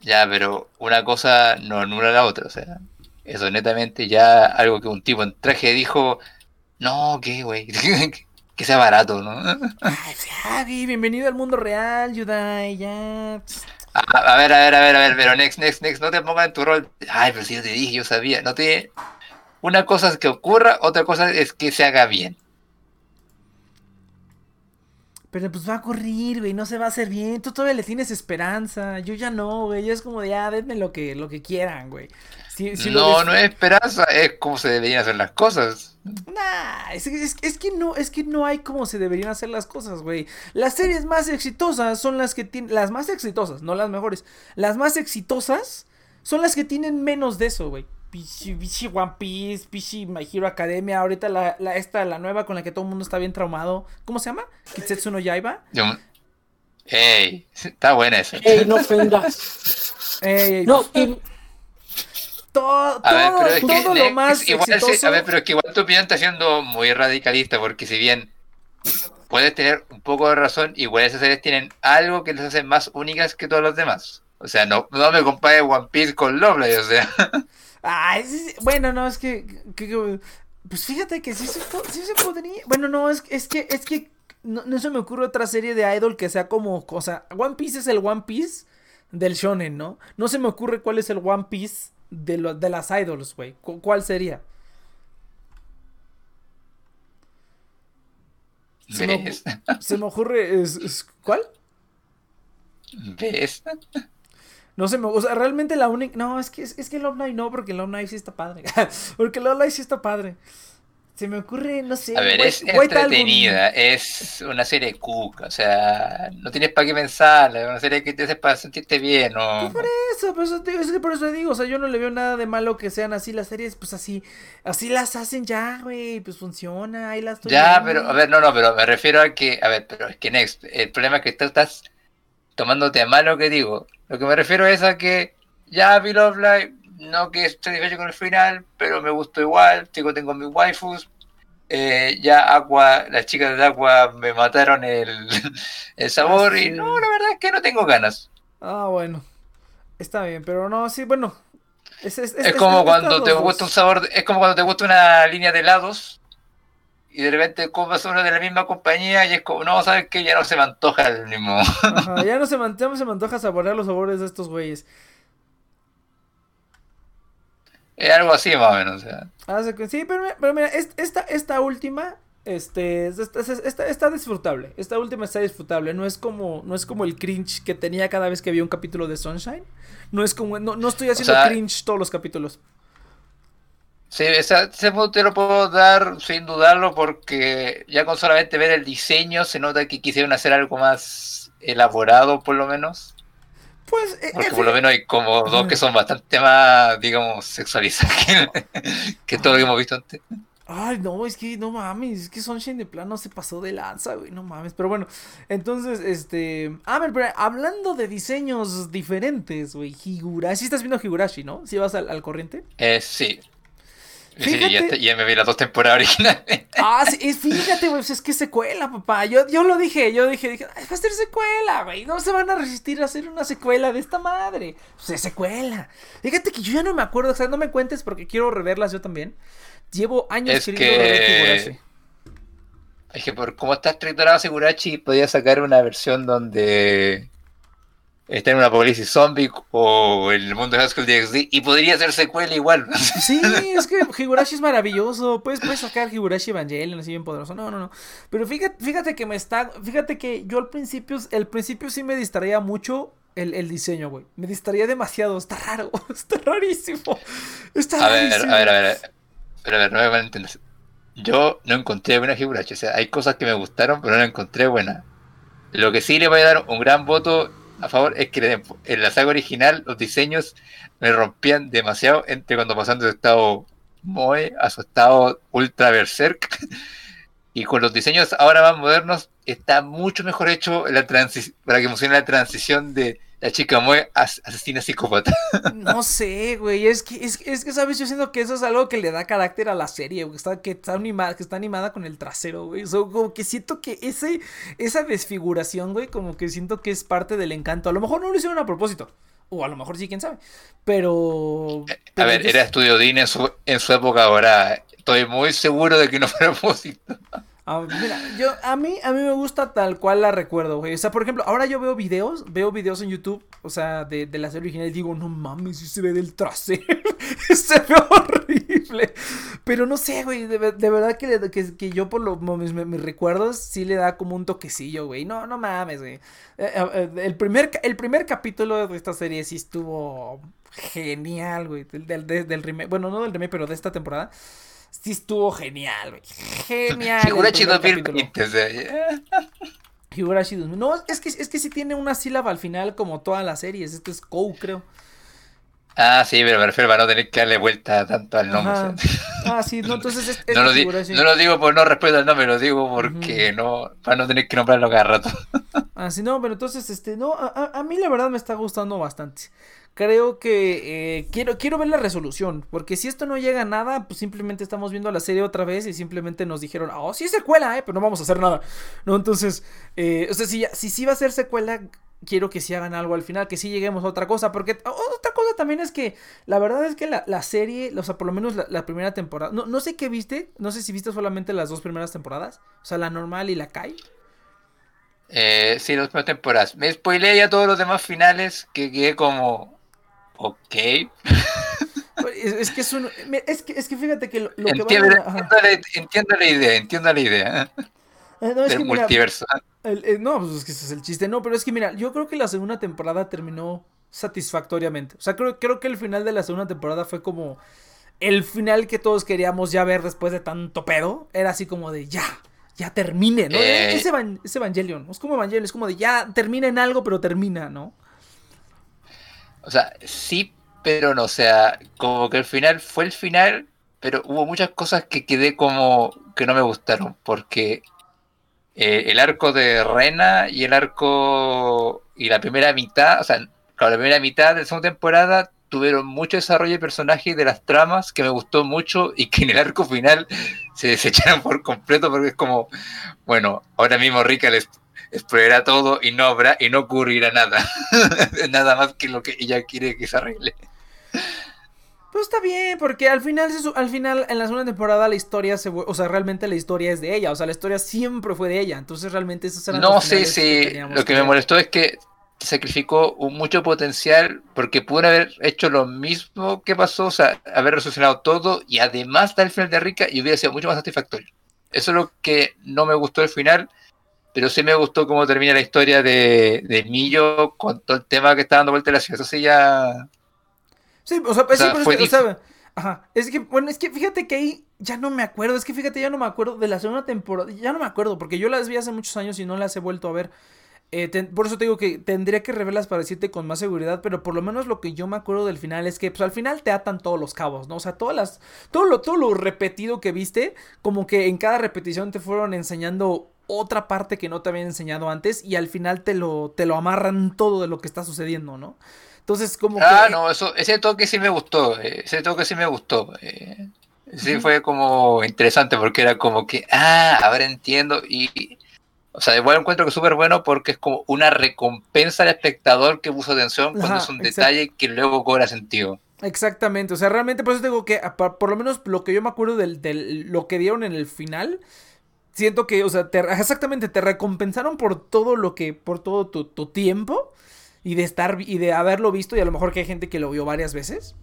ya, pero una cosa no anula la otra, o sea, eso netamente ya algo que un tipo en traje dijo, no, que güey, que sea barato, ¿no? Ay, bienvenido al mundo real, Yudai, ya. A, ver, a ver, a ver, a ver, pero next, next, next, no te pongas en tu rol. Ay, pero si yo te dije, yo sabía, no te... Una cosa es que ocurra, otra cosa es que se haga bien. Pero pues va a ocurrir, güey, no se va a hacer bien. Tú todavía le tienes esperanza. Yo ya no, güey. Yo es como de, ah, denme lo que, lo que quieran, güey. No, no es esperanza, es como se deberían hacer las cosas. Nah, es, que no, es que no hay como se deberían hacer las cosas, güey. Las series más exitosas son las que tienen, las más exitosas, no las mejores. Las más exitosas son las que tienen menos de eso, güey. Pichi, One Piece, Pichi My Hero Academia, ahorita la, la, esta, la nueva con la que todo el mundo está bien traumado. ¿Cómo se llama? Kitsetsu no Yaiba. Ey, está buena esa. Ey, no ofendas. Ey, no, todo, todo, lo más igual, a ver, pero es que igual tu opinión está siendo muy radicalista, porque si bien puedes tener un poco de razón, igual esas series tienen algo que les hace más únicas que todas las demás. O sea, no, no me compares One Piece con Lovely, o sea. Ah, bueno, no, es que, Pues fíjate que sí se, podría. Bueno, no, es, es que, es que no, se me ocurre otra serie de idol que sea como. O sea, One Piece es el One Piece del shonen, ¿no? No se me ocurre cuál es el One Piece de, lo, de las idols, güey. ¿Cuál sería? Se me, se me, ocurre. Es, ¿Cuál? ¿Ves? No sé, o sea, realmente la única. No, es que, es, es que Love Live no, porque Love Live sí está padre. porque Love Live sí está padre. Se me ocurre, no sé. A ver, es entretenida, es una serie cuca, o sea, no tienes para qué pensar, es una serie que te hace para sentirte bien, ¿no? Por eso, por eso, es que por eso digo, o sea, yo no le veo nada de malo que sean así las series, pues así, así las hacen ya, güey, pues funciona, ahí las Ya, pero, a ver, no, no, pero me refiero a que, a ver, pero es que Next, el problema es que tú estás tomándote a mal lo que digo. Lo que me refiero es a que ya vi Love Live, no que estoy satisfecho con el final, pero me gustó igual, tengo, tengo mis waifus. Eh, ya Aqua, las chicas de Aqua me mataron el, el sabor ah, y no, la verdad es que no tengo ganas. Ah, bueno. Está bien, pero no, sí, bueno. Es, como cuando te gusta un sabor, es como cuando te gusta una línea de helados y de repente comes uno de la misma compañía y es como, no, ¿sabes qué? Ya no se me antoja el mismo. ya no se, me, se me antoja saborear los sabores de estos güeyes. Es algo así más o menos, o sea. Ah, sí, pero, pero mira, esta, esta última, este, está, está, disfrutable. Esta última está disfrutable. No es como, no es como el cringe que tenía cada vez que había un capítulo de Sunshine. No es como, no, no estoy haciendo cringe todos los capítulos. Sí, ese punto te lo puedo dar sin dudarlo porque ya con solamente ver el diseño se nota que quisieron hacer algo más elaborado por lo menos. Pues, eh, Porque por lo menos hay como dos que son bastante más, digamos, sexualizados que, que todo lo que hemos visto antes. Ay, no, es que no mames, es que Sunshine de plano se pasó de lanza, güey, no mames. Pero bueno, entonces, este. A ver, pero hablando de diseños diferentes, güey, Higurashi. estás viendo Higurashi, ¿no? Si vas al, al corriente. Eh, sí. Sí, Fíjate- ya, te- ya me vi las dos temporadas originales. Ah, sí, fíjate, güey, pues es que secuela, papá. Yo, yo lo dije, yo dije, dije, "Ay, va a ser secuela, güey. No se van a resistir a hacer una secuela de esta madre. Pues es secuela. Fíjate que yo ya no me acuerdo, o sea, no me cuentes porque quiero reverlas yo también. Llevo años Es queriendo que-. Es que por cómo está estructurado Segurachi, podía sacar una versión donde está en un apocalipsis zombie o en el mundo de School DxD y podría ser secuela igual. Sí, es que Higurashi es maravilloso. Puedes, puedes sacar Higurashi Evangelion así bien poderoso. No, no, no. Pero fíjate, fíjate que me está. Fíjate que yo al principio. El principio sí me distraía mucho el, el diseño, güey. Me distraía demasiado. Está raro. Está rarísimo. Está A ver, rarísimo. a ver, a ver. Pero a ver, no me van a entender. Yo no encontré buena Higurashi. O sea, hay cosas que me gustaron, pero no la encontré buena. Lo que sí le voy a dar un gran voto a favor es que en la saga original los diseños me rompían demasiado entre cuando pasan de su estado Moe a su estado Ultra Berserk. Y con los diseños ahora más modernos está mucho mejor hecho la para que funcione la transición de la chica a as- asesina psicópata. No sé, güey. Es que, es, es que, ¿sabes? Yo siento que eso es algo que le da carácter a la serie, güey. Está, que está, animada, que está animada con el trasero, güey. O sea, como que siento que ese, esa desfiguración, güey, como que siento que es parte del encanto. A lo mejor no lo hicieron a propósito. O a lo mejor sí, quién sabe. Pero. A pero ver, era Estudio Dean en su, en su época ahora. Estoy muy seguro de que no fue a propósito. Ah, mira, yo, a mí, a mí me gusta tal cual la recuerdo, güey. O sea, por ejemplo, ahora yo veo videos, veo videos en YouTube, o sea, de, de la serie original y digo, no mames, si se ve del trasero. se ve horrible. Pero no sé, güey, de, de verdad que, que, que yo por lo, mis, mis recuerdos sí le da como un toquecillo, güey. No, no mames, güey. Eh, eh, el, primer, el primer capítulo de esta serie sí estuvo genial, güey. Del, del- del remake, bueno, no del remake, pero de esta temporada. Sí estuvo genial, güey. Genial. Higurashi primer capítulo. 2020. o sea, ya. Higurashi 2000. No, es que, es que sí tiene una sílaba al final como todas las series. Este es Kou, creo. Ah, sí, pero me refiero para no tener que darle vuelta tanto al nombre. Ajá. Ah, sí, no, entonces es, es No lo, di- Higurashi. no lo digo por no respeto al nombre, lo digo porque no, para no tener que nombrarlo cada rato. Ah, sí, no, pero entonces, este, no, a, a- a mí la verdad me está gustando bastante. Creo que eh, quiero, quiero ver la resolución, porque si esto no llega a nada, pues simplemente estamos viendo la serie otra vez y simplemente nos dijeron, oh, sí es secuela, eh, pero no vamos a hacer nada. No, entonces, eh, o sea, si, si sí va a ser secuela, quiero que sí hagan algo al final, que sí lleguemos a otra cosa, porque otra cosa también es que la verdad es que la, la serie, o sea, por lo menos la, la primera temporada, no, no sé qué viste, no sé si viste solamente las dos primeras temporadas, o sea, la normal y la Kai. Eh, sí, las primeras temporadas. Me spoileé ya todos los demás finales que quedé como. Ok. Es, es que es un. Es que, es que fíjate que lo, lo que Entiendo, van a- ajá. entiendo la, idea, entiendo la idea ¿eh? Eh, no, es del que mira, multiverso. el- eh, no, pues es que ese es el chiste. No, pero es que mira, yo creo que la segunda temporada terminó satisfactoriamente. O sea, creo, creo que el final de la segunda temporada fue como el final que todos queríamos ya ver después de tanto pedo. Era así como de ya, ya termine, ¿no? Eh. Es Evangelion. Es como Evangelion, es como de ya termina en algo, pero termina, ¿no? O sea, sí, pero no. O sea, como que el final fue el final, pero hubo muchas cosas que quedé como que no me gustaron. Porque eh, el arco de Rena y el arco y la primera mitad, o sea, claro, la primera mitad de la temporada tuvieron mucho desarrollo de personajes de las tramas que me gustó mucho y que en el arco final se desecharon por completo porque es como, bueno, ahora mismo Rika les explorará todo y no habrá y no ocurrirá nada. nada más que lo que ella quiere que se arregle. Pues está bien, porque al final, al final, en la segunda temporada, la historia se, o sea, realmente la historia es de ella, o sea, la historia siempre fue de ella, entonces realmente esos eran No sé si teníamos lo que me molestó es que sacrificó un- mucho potencial porque pudieron haber hecho lo mismo que pasó, o sea, haber resolucionado todo y además dar el final de Rika y hubiera sido mucho más satisfactorio. Eso es lo que no me gustó del final, pero sí me gustó cómo termina la historia de, de Millo con todo el tema que está dando vuelta la ciudad. Eso sí ya... Sí, o sea, pues, O sea, sí, pero fue es que, o sea, ajá, es que, bueno, es que fíjate que ahí ya no me acuerdo, es que fíjate, ya no me acuerdo de la segunda temporada, ya no me acuerdo, porque yo las vi hace muchos años y no las he vuelto a ver. Eh, ten- por eso te digo que tendría que revelarlas para decirte con más seguridad, pero por lo menos lo que yo me acuerdo del final es que pues al final te atan todos los cabos, ¿no? O sea, todas las todo lo todo lo repetido que viste, como que en cada repetición te fueron enseñando otra parte que no te habían enseñado antes y al final te lo te lo amarran todo de lo que está sucediendo, ¿no? Entonces, como Ah, que no, eso, ese toque sí me gustó, eh, ese toque sí me gustó. eh, sí Ujú. fue como interesante porque era como que, ah, ahora entiendo y, o sea, igual encuentro que es súper bueno porque es como una recompensa al espectador que puso atención cuando Ajá, es un detalle que luego cobra sentido. Exactamente, o sea, realmente por eso digo que por, por lo menos lo que yo me acuerdo del, del- lo que dieron en el final, siento que, o sea, te- exactamente, te recompensaron por todo lo que, por todo tu, tu tiempo y de estar, y de haberlo visto y a lo mejor que hay gente que lo vio varias veces.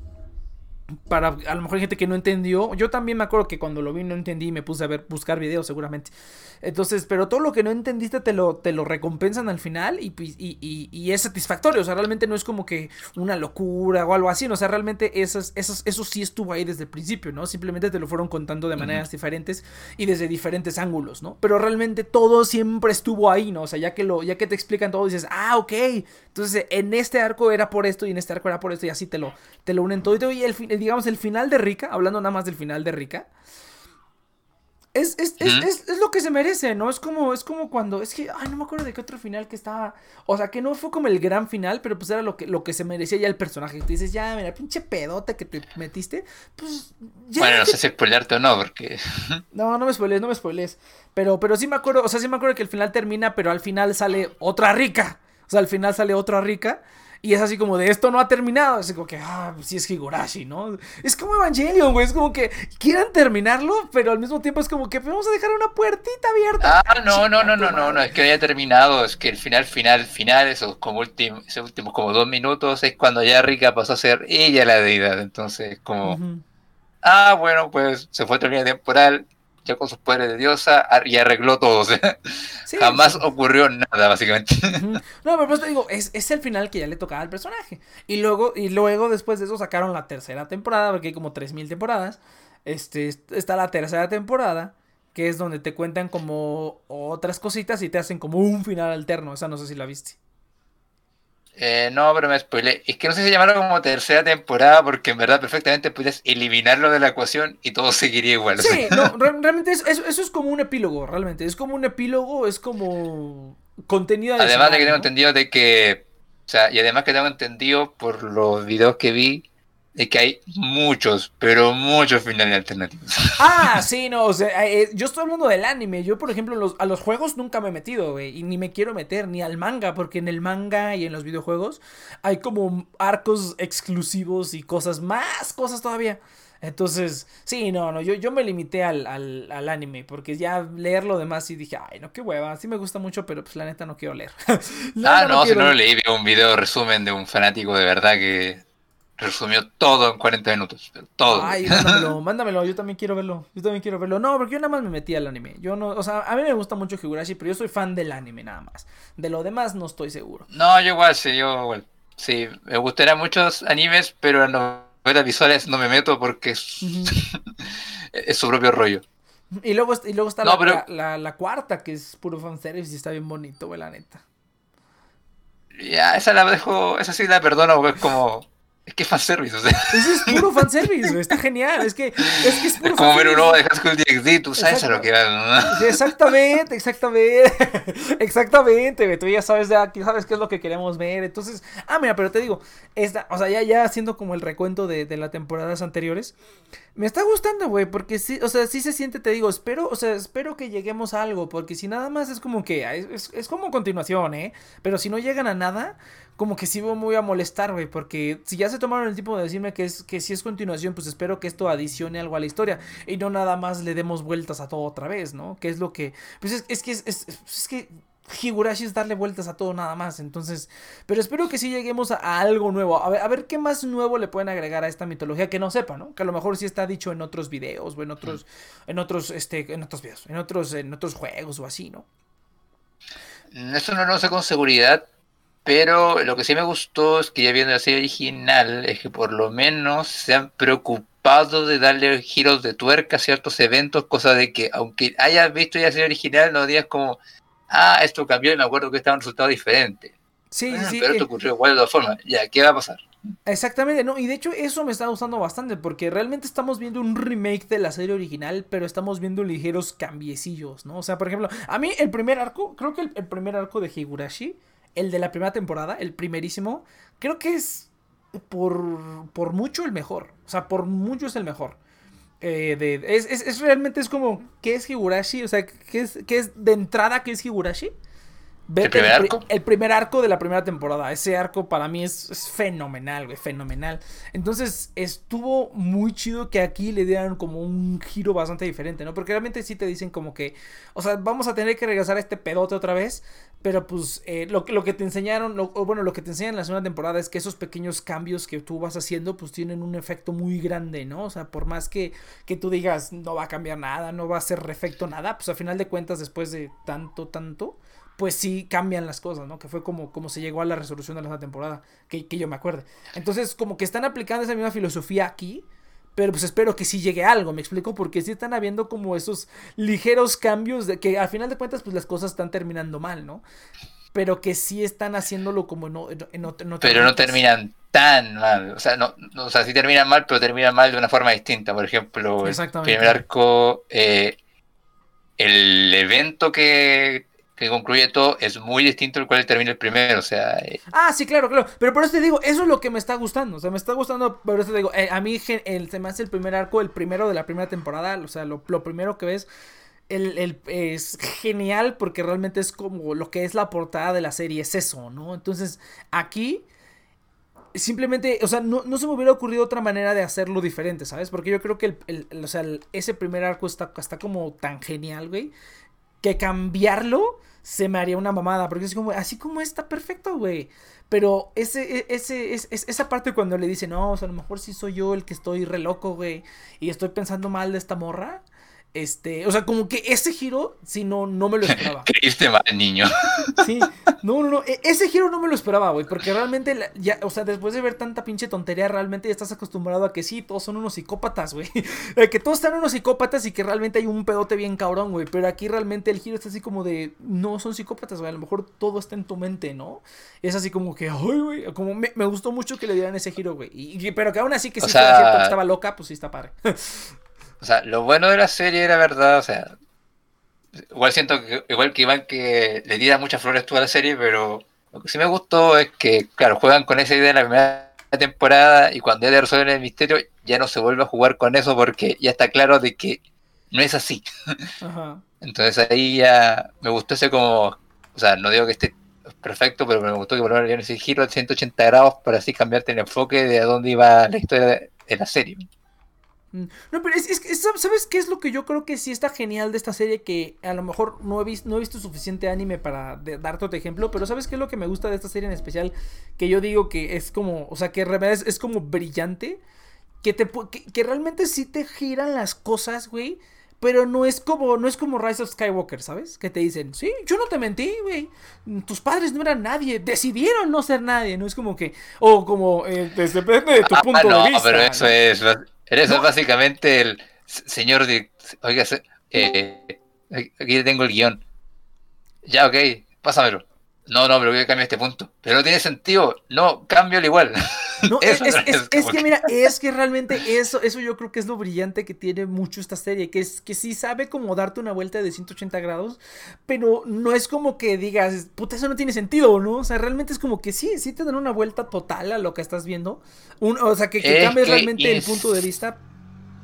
Para, a lo mejor hay gente que no entendió. Yo también me acuerdo que cuando lo vi no entendí y me puse a ver, buscar videos seguramente. Entonces, pero todo lo que no entendiste te lo, te lo recompensan al final y, pues, y, y- y es satisfactorio. O sea, realmente no es como que una locura o algo así. ¿no? O sea, realmente eso, es- eso, es- eso sí estuvo ahí desde el principio, ¿no? Simplemente te lo fueron contando de maneras diferentes y desde diferentes ángulos, ¿no? Pero realmente todo siempre estuvo ahí, ¿no? O sea, ya que, lo, ya que te explican todo, dices, ah, ok. Entonces, en este arco era por esto y en este arco era por esto y así te lo, te lo unen todo. Y el, fin- digamos, el final de Rika, hablando nada más del final de Rika. Es, es, es, es, es lo que se merece, ¿no? Es como, es como cuando, es que, ay, no me acuerdo de qué otro final que estaba, o sea, que no fue como el gran final, pero pues era lo que, lo que se merecía ya el personaje. Tú dices, ya, mira, pinche pedote que te metiste, pues, ya. Bueno, no que- sé si spoilearte o no, porque no, no me spoilees, no me spoilees. Pero, pero sí me acuerdo, o sea, sí me acuerdo que el final termina, pero al final sale otra rica. O sea, al final sale otra rica. Y es así como de esto no ha terminado. Es como que, ah, pues sí es Higurashi, ¿no? Es como Evangelion, güey. Es como que quieran terminarlo, pero al mismo tiempo es como que vamos a dejar una puertita abierta. Ah, no, no, no, no, no, no, es que haya terminado, es que el final, final, final, esos como últimos, esos últimos como dos minutos es cuando ya Rika pasó a ser ella la deidad, entonces como, ah, bueno, pues se fue a línea temporal, ya con sus poderes de diosa, y arregló todo, o sea, Sí, jamás sí. ocurrió nada, básicamente. No, pero pues te digo, es, es el final que ya le tocaba al personaje. Y luego, y luego después de eso sacaron la tercera temporada, porque hay como 3000 temporadas. Este, está la tercera temporada, que es donde te cuentan como otras cositas y te hacen como un final alterno. Esa no sé si la viste. Eh, no, pero me spoilé. Es que no sé si llamarlo como tercera temporada, porque en verdad perfectamente podrías eliminarlo de la ecuación y todo seguiría igual. o sea. Sí, no, re- realmente es- eso, eso es como un epílogo, realmente. Es como un epílogo, es como contenido Además de que tengo ¿no? entendido de que, o sea, y además que tengo entendido por los videos que vi, de que hay muchos, pero muchos finales alternativos. Ah, sí, no, o sea, eh, yo estoy hablando del anime. Yo, por ejemplo, los- a los juegos nunca me he metido, güey, y ni me quiero meter, ni al manga, porque en el manga y en los videojuegos hay como arcos exclusivos y cosas, más cosas todavía. Entonces, sí, no, no, yo, yo me limité al, al, al anime, porque ya leer lo demás y dije, ay, no, qué hueva, sí me gusta mucho, pero pues la neta no quiero leer. Ah, no, si no lo leí, vi un video resumen de un fanático de verdad que resumió todo en 40 minutos. Todo. Ay, mándamelo, mándamelo, yo también quiero verlo. Yo también quiero verlo. No, porque yo nada más me metí al anime. Yo no, o sea, a mí me gusta mucho Higurashi, pero yo soy fan del anime nada más. De lo demás no estoy seguro. No, yo igual, sí, yo igual. Sí, me gustarían muchos animes, pero en novelas visuales no me meto porque es, su propio rollo. Y luego, y luego está No, la, pero- la, la- la cuarta, que es puro fanservice y está bien bonito, güey, la neta. Ya, esa la dejo, esa sí la perdono es como, es que fanservice, o sea. Ese es puro fanservice, güey, está genial. Es que es, que es puro Es como ver un de High School DxD, tú sabes a lo que va. ¿no? Exactamente, exactamente. Exactamente, güey. Tú ya sabes, ya aquí sabes qué es lo que queremos ver. Entonces, ah, mira, pero te digo, esta, o sea, ya, ya haciendo como el recuento de, de las temporadas anteriores, me está gustando, güey, porque sí, o sea, sí se siente, te digo, espero, o sea, espero que lleguemos a algo, porque si nada más es como que, es- es como continuación, ¿eh? Pero si no llegan a nada, como que sí me voy a molestar, güey, porque si ya se tomaron el tiempo de decirme que es que si es continuación, pues espero que esto adicione algo a la historia y no nada más le demos vueltas a todo otra vez, ¿no? Que es lo que, pues es, es que es, es- es que Higurashi es darle vueltas a todo nada más, entonces, pero espero que sí lleguemos a, a algo nuevo, a ver, a ver qué más nuevo le pueden agregar a esta mitología que no sepa, ¿no? Que a lo mejor sí está dicho en otros videos o en otros, en otros, este, en otros videos, en otros, en otros juegos o así, ¿no? Eso no lo sé con seguridad, pero lo que sí me gustó es que ya viendo la serie original, es que por lo menos se han preocupado de darle giros de tuerca a ciertos eventos, cosa de que aunque hayas visto ya la serie original, no digas como, ah, esto cambió y me acuerdo que estaba un resultado diferente. Sí, Ah, sí, pero sí. esto ocurrió igual de todas formas. Ya, ¿qué va a pasar? Exactamente, no, y de hecho eso me está gustando bastante porque realmente estamos viendo un remake de la serie original, pero estamos viendo ligeros cambiecillos, ¿no? O sea, por ejemplo, a mí el primer arco, creo que el, el primer arco de Higurashi, el de la primera temporada, el primerísimo, creo que es por, por mucho el mejor, o sea, por mucho es el mejor. Eh, es, es, es realmente es como, ¿qué es Higurashi? O sea, ¿qué es, qué es de entrada qué es Higurashi? Vete primer pri- arco? el primer arco de la primera temporada. Ese arco para mí es, es fenomenal, güey, fenomenal. Entonces estuvo muy chido que aquí le dieran como un giro bastante diferente, ¿no? Porque realmente sí te dicen como que, o sea, vamos a tener que regresar a este pedote otra vez, pero pues eh, lo, que- lo que te enseñaron, lo, o bueno, lo que te enseñan en la segunda temporada es que esos pequeños cambios que tú vas haciendo pues tienen un efecto muy grande, ¿no? O sea, por más que, que tú digas no va a cambiar nada, no va a hacer efecto nada, pues a final de cuentas después de tanto, tanto pues sí cambian las cosas, ¿no? Que fue como, como se llegó a la resolución de la temporada, que, que yo me acuerde. Entonces, como que están aplicando esa misma filosofía aquí, pero pues espero que sí llegue algo, me explico, porque sí están habiendo como esos ligeros cambios de que al final de cuentas, pues las cosas están terminando mal, ¿no? Pero que sí están haciéndolo como en, Pero no terminan tan mal. O sea, no, no- o sea, sí terminan mal, pero terminan mal de una forma distinta. Por ejemplo, el Exactamente. primer arco, eh, el evento que, que concluye todo es muy distinto al cual termina el primero. O sea, eh, Ah, sí, claro, claro. Pero por eso te digo, eso es lo que me está gustando. O sea, me está gustando, por eso te digo, eh, a mí se me hace el primer arco, el primero de la primera temporada. O sea, lo, lo primero que ves el, el- es genial porque realmente es como lo que es la portada de la serie, es eso, ¿no? Entonces, aquí simplemente, o sea, no, no se me hubiera ocurrido otra manera de hacerlo diferente, ¿sabes? Porque yo creo que el, el- o sea, ese primer arco está, está como tan genial, güey, que cambiarlo se me haría una mamada, porque es como, así como está perfecto, güey. Pero ese, e- ese, es, es- esa parte cuando le dice, no, a lo mejor sí soy yo el que estoy re loco, güey, y estoy pensando mal de esta morra. Este, o sea, como que ese giro, sí, no, no me lo esperaba. creíste mal, niño. Sí, no, no, no, e- ese giro no me lo esperaba, güey, porque realmente, la- ya, o sea, después de ver tanta pinche tontería, realmente ya estás acostumbrado a que sí, todos son unos psicópatas, güey, que todos están unos psicópatas y que realmente hay un pedote bien cabrón, güey, pero aquí realmente el giro está así como de, no son psicópatas, güey, a lo mejor todo está en tu mente, ¿no? Es así como que, ay, güey, como me, me gustó mucho que le dieran ese giro, güey, y, y- pero que aún así que sí fuera sea- cierto que estaba loca, pues sí está padre. O sea, lo bueno de la serie era verdad, o sea, igual siento que, igual que Iván que le tira muchas flores toda la serie, pero lo que sí me gustó es que, claro, juegan con esa idea en la primera temporada y cuando ya te resuelven el misterio, ya no se vuelve a jugar con eso porque ya está claro de que no es así. Ajá. Entonces ahí ya me gustó ese como, o sea, no digo que esté perfecto, pero me gustó que por lo menos le ese giro de 180 grados para así cambiarte el enfoque de a dónde iba la historia de, de la serie. Mm, No, pero es, es ¿sabes qué es lo que yo creo que sí está genial de esta serie? Que a lo mejor no he, vis- no he visto suficiente anime para de- darte otro ejemplo, pero ¿sabes qué es lo que me gusta de esta serie en especial? Que yo digo que es como, o sea, que realmente es, es como brillante, que, te, que, que realmente sí te giran las cosas, güey. Pero no es como, no es como Rise of Skywalker, ¿sabes? Que te dicen, sí, yo no te mentí, güey. Tus padres no eran nadie, decidieron no ser nadie. No es como que, o como, eh, desde- depende de tu Ah, punto no, de vista. pero eso ¿no? es, eso No. es básicamente el señor de, oiga, se- eh, aquí tengo el guion. Ya, ok, pásamelo. No, no, pero voy a cambiar este punto. Pero no tiene sentido. No, cámbialo igual. No, es, que mira, es que realmente eso, eso yo creo que es lo brillante que tiene mucho esta serie, que es que sí sabe como darte una vuelta de 180 grados, pero no es como que digas, puta, eso no tiene sentido, ¿no? O sea, realmente es como que sí, sí te dan una vuelta total a lo que estás viendo, Un- o sea, que, que Es cambies realmente el punto de vista,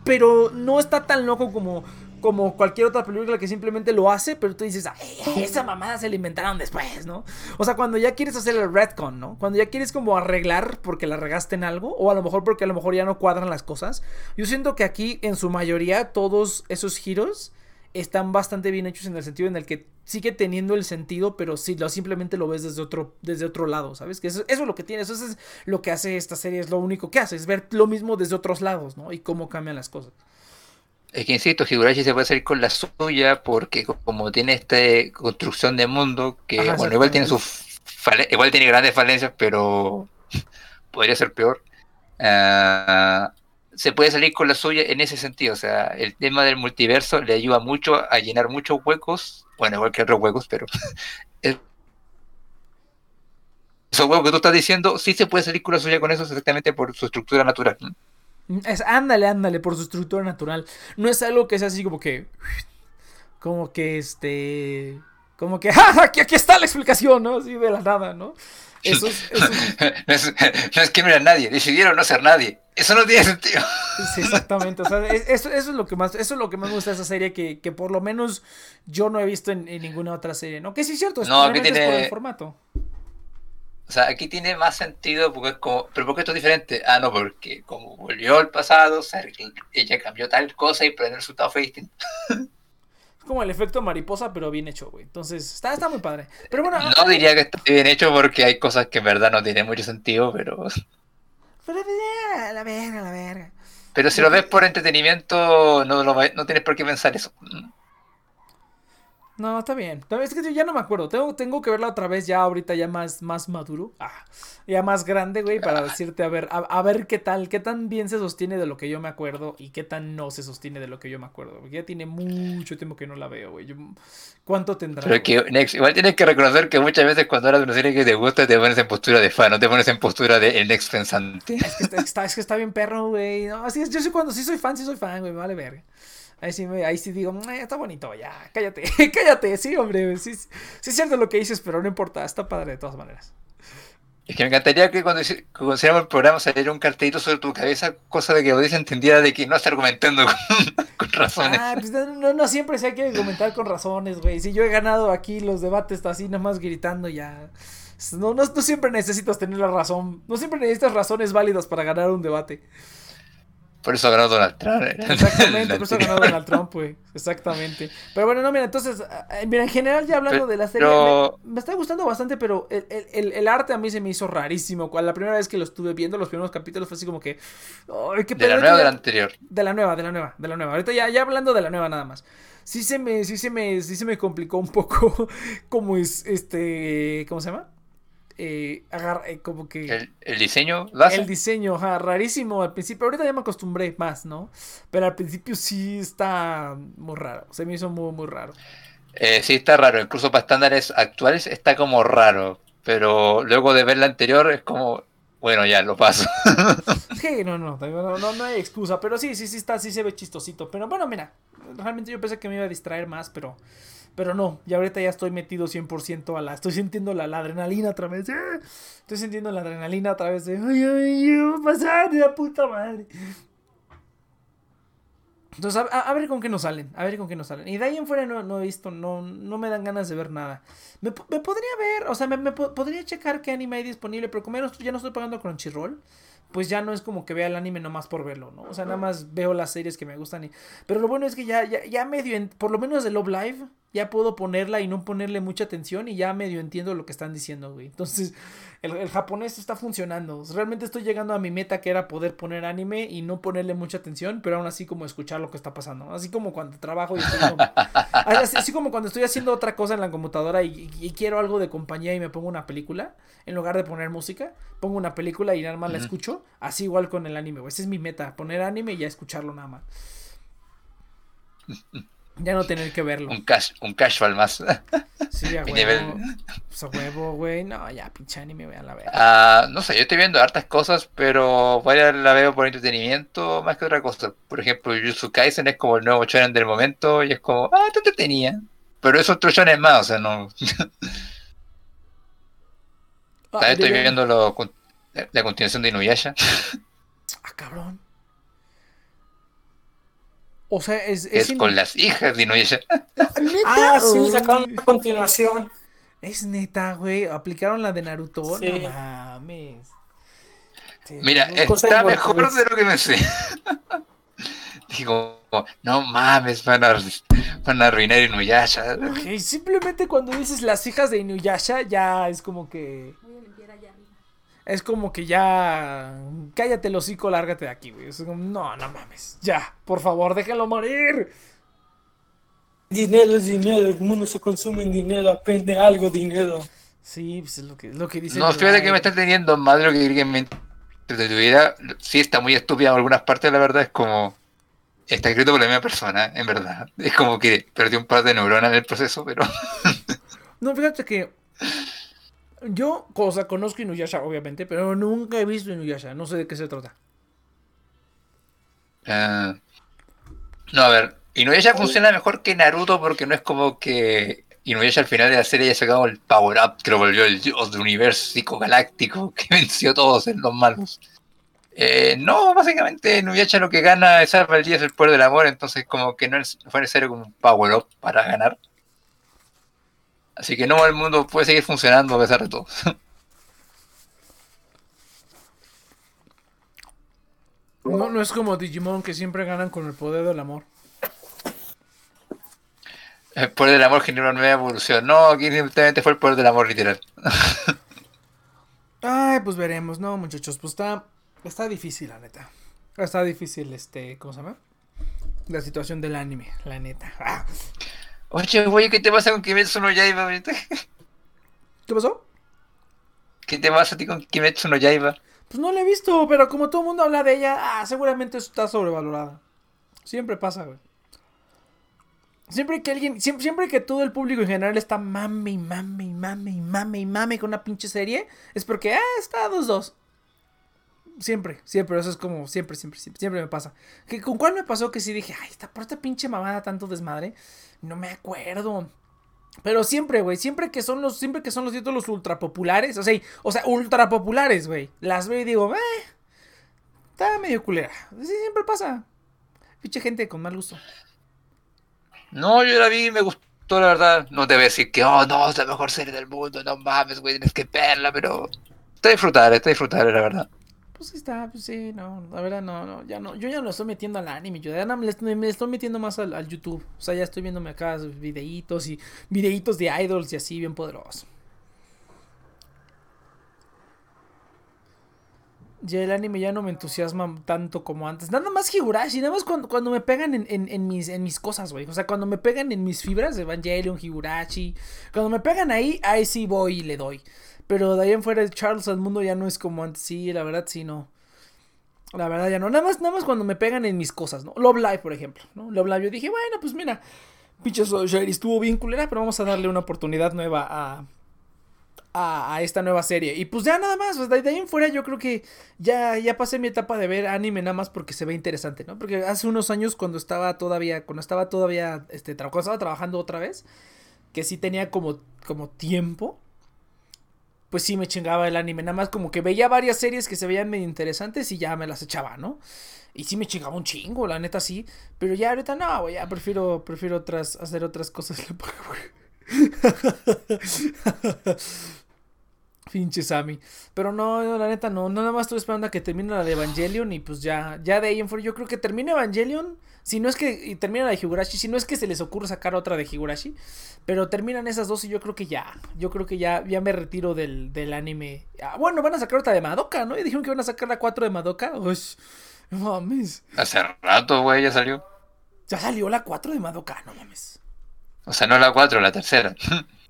pero no está tan loco como, como cualquier otra película que simplemente lo hace, pero tú dices, "Ay, esa mamada se la inventaron después, ¿no? O sea, cuando ya quieres hacer el retcon, ¿no? Cuando ya quieres como arreglar porque la regaste en algo, o a lo mejor porque a lo mejor ya no cuadran las cosas. Yo siento que aquí, en su mayoría, todos esos giros están bastante bien hechos en el sentido en el que sigue teniendo el sentido, pero sí, lo, simplemente lo ves desde otro, desde otro lado, ¿sabes? Que eso, eso es lo que tiene, eso es lo que hace esta serie, es lo único que hace, es ver lo mismo desde otros lados, ¿no? Y cómo cambian las cosas. Es que insisto, Higurashi se puede salir con la suya porque co- como tiene esta construcción de mundo que Ajá, bueno, igual tiene sus igual tiene grandes falencias, pero podría ser peor. Ah, se puede salir con la suya en ese sentido. O sea, el tema del multiverso le ayuda mucho a llenar muchos huecos. Bueno, igual que otros huecos, pero. esos huecos que tú estás diciendo, sí se puede salir con la suya con eso exactamente por su estructura natural. Es, ándale, ándale, por su estructura natural. No es algo que sea así como que. Como que este. Como que. ¡Ah! Aquí, aquí está la explicación, ¿no? Así de la nada, ¿no? Eso es, no, es, que no era nadie, decidieron no ser nadie. Eso no tiene sentido. Sí, exactamente. O sea, eso, eso, es lo que más, eso es lo que más me gusta de esa serie, que, que por lo menos yo no he visto en, ninguna otra serie, ¿no? Que sí es cierto, es, no, que tiene... por el formato. O sea, aquí tiene más sentido porque es como, pero ¿por qué esto es diferente? Ah, no, porque como volvió al pasado, o sea, ella cambió tal cosa y pero el resultado fue distinto. Es como el efecto mariposa, pero bien hecho, güey. Entonces, está, está muy padre. Pero bueno. No diría que está bien hecho porque hay cosas que en verdad no tienen mucho sentido, pero. Pero la verga, la verga. Pero si lo ves por entretenimiento, no, lo, no tienes por qué pensar eso. No, está bien. Es que ya no me acuerdo. Tengo, tengo que verla otra vez ya ahorita ya más, más maduro. Ah, ya más grande, güey, para decirte a ver, a, ver qué tal, qué tan bien se sostiene de lo que yo me acuerdo y qué tan no se sostiene de lo que yo me acuerdo. Porque ya tiene mucho tiempo que no la veo, güey. ¿Cuánto tendrá? Pero que, igual tienes que reconocer que muchas veces cuando hablas de una serie que te gusta te pones en postura de fan, no te pones en postura de el next pensante. Es que está, es que está bien perro, güey. No, así es, yo sí cuando sí soy fan, sí soy fan, güey, vale ver. Ahí sí, ahí sí digo, está bonito, ya, cállate, cállate, sí, hombre, sí, sí es cierto lo que dices, pero no importa, está padre de todas maneras. Es que me encantaría que cuando, hiciéramos el programa saliera un cartelito sobre tu cabeza, cosa de que audiencia entendiera de que no estás argumentando con, razones. Ah, pues no, no, siempre se hay que argumentar con razones, güey. Si yo he ganado aquí los debates así, nada más gritando ya. No, no, no siempre necesitas tener la razón. No siempre necesitas razones válidas para ganar un debate. Por eso ganó Donald Trump. Exactamente, por eso ganó Donald Trump, güey. Exactamente. Pero bueno, no, mira, entonces, eh, mira, en general ya hablando de la serie, me, está gustando bastante, pero el, el, el, arte a mí se me hizo rarísimo. La primera vez que lo estuve viendo, los primeros capítulos, fue así como que... ¿De la nueva o de la anterior? De la nueva, de la nueva, de la nueva. Ahorita ya, ya hablando de la nueva nada más. Sí se me, sí se me, sí se me complicó un poco como es, este, ¿cómo se llama? Eh, eh, como que... El, diseño, El diseño, rarísimo al principio. Ahorita ya me acostumbré más, ¿no? Pero al principio sí está muy raro. Se me hizo muy, muy raro. Eh, sí, está raro. Incluso para estándares actuales está como raro. Pero luego de ver la anterior es como... Bueno, ya lo paso. sí, no, no, no, no, hay excusa. Pero sí, sí, sí está, sí se ve chistosito. Pero bueno, mira, realmente yo pensé que me iba a distraer más, pero pero no, y ahorita ya estoy metido 100% a la... Estoy sintiendo la, adrenalina a través de... Estoy sintiendo la adrenalina a través de... Ay, ay, ¿qué va a pasar? De la puta madre. Entonces, a, ver con qué nos salen. A ver con qué nos salen. Y de ahí en fuera no, he visto, no, no me dan ganas de ver nada. Me, podría ver, o sea, me, podría checar qué anime hay disponible, pero como ya no estoy pagando Crunchyroll, pues ya no es como que vea el anime nomás por verlo, ¿no? O sea, nada más veo las series que me gustan. Y... Pero lo bueno es que ya, ya, ya medio, por lo menos de Love Live, ya puedo ponerla y no ponerle mucha atención y ya medio entiendo lo que están diciendo, güey. Entonces, el, japonés está funcionando. Realmente estoy llegando a mi meta que era poder poner anime y no ponerle mucha atención, pero aún así como escuchar lo que está pasando. Así como cuando trabajo y estoy así, como cuando estoy haciendo otra cosa en la computadora y, y, quiero algo de compañía y me pongo una película, en lugar de poner música, pongo una película y nada más la escucho. Así igual con el anime, güey. Esa es mi meta, poner anime y ya escucharlo nada más. Ya no tener que verlo. Un, cash, un casual más. Sí, a huevo. Pues a huevo, güey. No, ya, pinche anime, vean la verga. Ah, no sé, yo estoy viendo hartas cosas, pero vaya la veo por entretenimiento más que otra cosa. Por ejemplo, Jujutsu Kaisen es como el nuevo shonen del momento y es como, ah, te tenía. Pero es otro shonen más, o sea, no. Ah, estoy viendo lo, la continuación de Inuyasha. Ah, cabrón. O sea, es. Es, con las hijas de Inuyasha. Ah, sí, sacaron a continuación. Es neta, güey. Aplicaron la de Naruto. Sí. No mames. Mira, está mejor de lo que me sé. Digo, no mames, van a, van a arruinar Inuyasha. simplemente cuando dices las hijas de Inuyasha, ya es como que es como que ya. Cállate el hocico, lárgate de aquí, güey. Es como, no, no mames. Ya, por favor, déjalo morir. Dinero es dinero, el mundo se consume en dinero, aprende algo dinero. Sí, pues es lo que, lo que dice. No, fíjate que me está teniendo de lo que alguien me tuviera, sí está muy estúpida en algunas partes, la verdad es como, está escrito por la misma persona, en verdad. Es como que perdió un par de neuronas en el proceso, pero... No, fíjate que yo, cosa, conozco Inuyasha, obviamente, pero nunca he visto Inuyasha. No sé de qué se trata. Ah, no, a ver, Inuyasha funciona mejor que Naruto porque no es como que Inuyasha al final de la serie haya sacado el power up que lo volvió el dios del universo galáctico que venció a todos en los malos. Eh, no, básicamente Inuyasha lo que gana es el día es el poder del amor, entonces como que no, fue necesario como un power up para ganar. Así que no, el mundo puede seguir funcionando a pesar de todo. No, no es como Digimon que siempre ganan con el poder del amor. El poder del amor genera una nueva evolución. No, aquí simplemente fue el poder del amor literal. Ay, pues veremos, no, muchachos, pues está, está difícil, la neta. Está difícil, este, ¿cómo se llama? La situación del anime, la neta. Oye, güey, ¿qué te pasa con Kimetsu no Yaiba ahorita? ¿Qué pasó? ¿Qué te pasa a ti con Kimetsu no Yaiba? Pues no la he visto, pero como todo el mundo habla de ella, ah, seguramente está sobrevalorada. Siempre pasa, güey. Siempre que alguien, siempre, siempre que todo el público en general está mame y mame y mame y mame y mame con una pinche serie, es porque, ah, está 2-2. Siempre, siempre, eso es como, siempre, siempre, siempre, siempre me pasa. ¿Que, ¿Con cuál me pasó que sí dije, ay, está por esta pinche mamada tanto desmadre? No me acuerdo. Pero siempre, güey, siempre que son los, siempre que son los títulos ultra populares, o sea, o sea, ultra populares, güey. Las veo y digo, eh, está medio culera. Sí, siempre pasa. Pinche gente con mal gusto. No, yo la vi y me gustó, la verdad. No te voy a decir que, oh, no, es la mejor serie del mundo, no mames, güey, tienes que verla, pero está disfrutable, está disfrutable, la verdad. Pues está, pues sí, no, la verdad no, no, ya no, yo ya no estoy metiendo al anime, yo ya no, me, me estoy metiendo más al, YouTube, o sea, ya estoy viéndome acá videitos y videitos de idols y así bien poderosos. Ya el anime ya no me entusiasma tanto como antes. Nada más Higurashi, nada más cuando, cuando me pegan en, en, en, mis, en mis cosas, güey. O sea, cuando me pegan en mis fibras, Evangelion, Higurashi. Cuando me pegan ahí, ahí sí voy y le doy. Pero de ahí en fuera, Charles al mundo ya no es como antes. Sí, la verdad sí, no. La verdad ya no. Nada más, nada más cuando me pegan en mis cosas, ¿no? Love Live, por ejemplo, ¿no? Love Live, yo dije, bueno, pues mira, pinche Sherry estuvo bien culera, pero vamos a darle una oportunidad nueva a, a, a, esta nueva serie. Y pues ya nada más, pues de ahí en fuera yo creo que ya, ya pasé mi etapa de ver anime nada más porque se ve interesante, ¿no? Porque hace unos años cuando estaba todavía, cuando estaba todavía, este, cuando estaba trabajando otra vez, que sí tenía como, como tiempo pues sí me chingaba el anime. Nada más como que veía varias series que se veían medio interesantes y ya me las echaba, ¿no? Y sí me chingaba un chingo, la neta sí. Pero ya ahorita no, güey, ya prefiero, prefiero otras, hacer otras cosas. Pinche Sammy. Pero no, no, la neta no. Nada más estoy esperando a que termine la de Evangelion. Y pues ya, ya de ahí en fuera. Yo creo que termine Evangelion. Si no es que. Y termina la de Higurashi. Si no es que se les ocurre sacar otra de Higurashi. Pero terminan esas dos y yo creo que ya. Yo creo que ya, ya me retiro del, del anime. Ah, bueno, van a sacar otra de Madoka, ¿no? Y dijeron que van a sacar la 4 de Madoka. Uy, no mames. Hace rato, güey, ya salió. Ya salió la 4 de Madoka, no mames. O sea, no la 4, la tercera.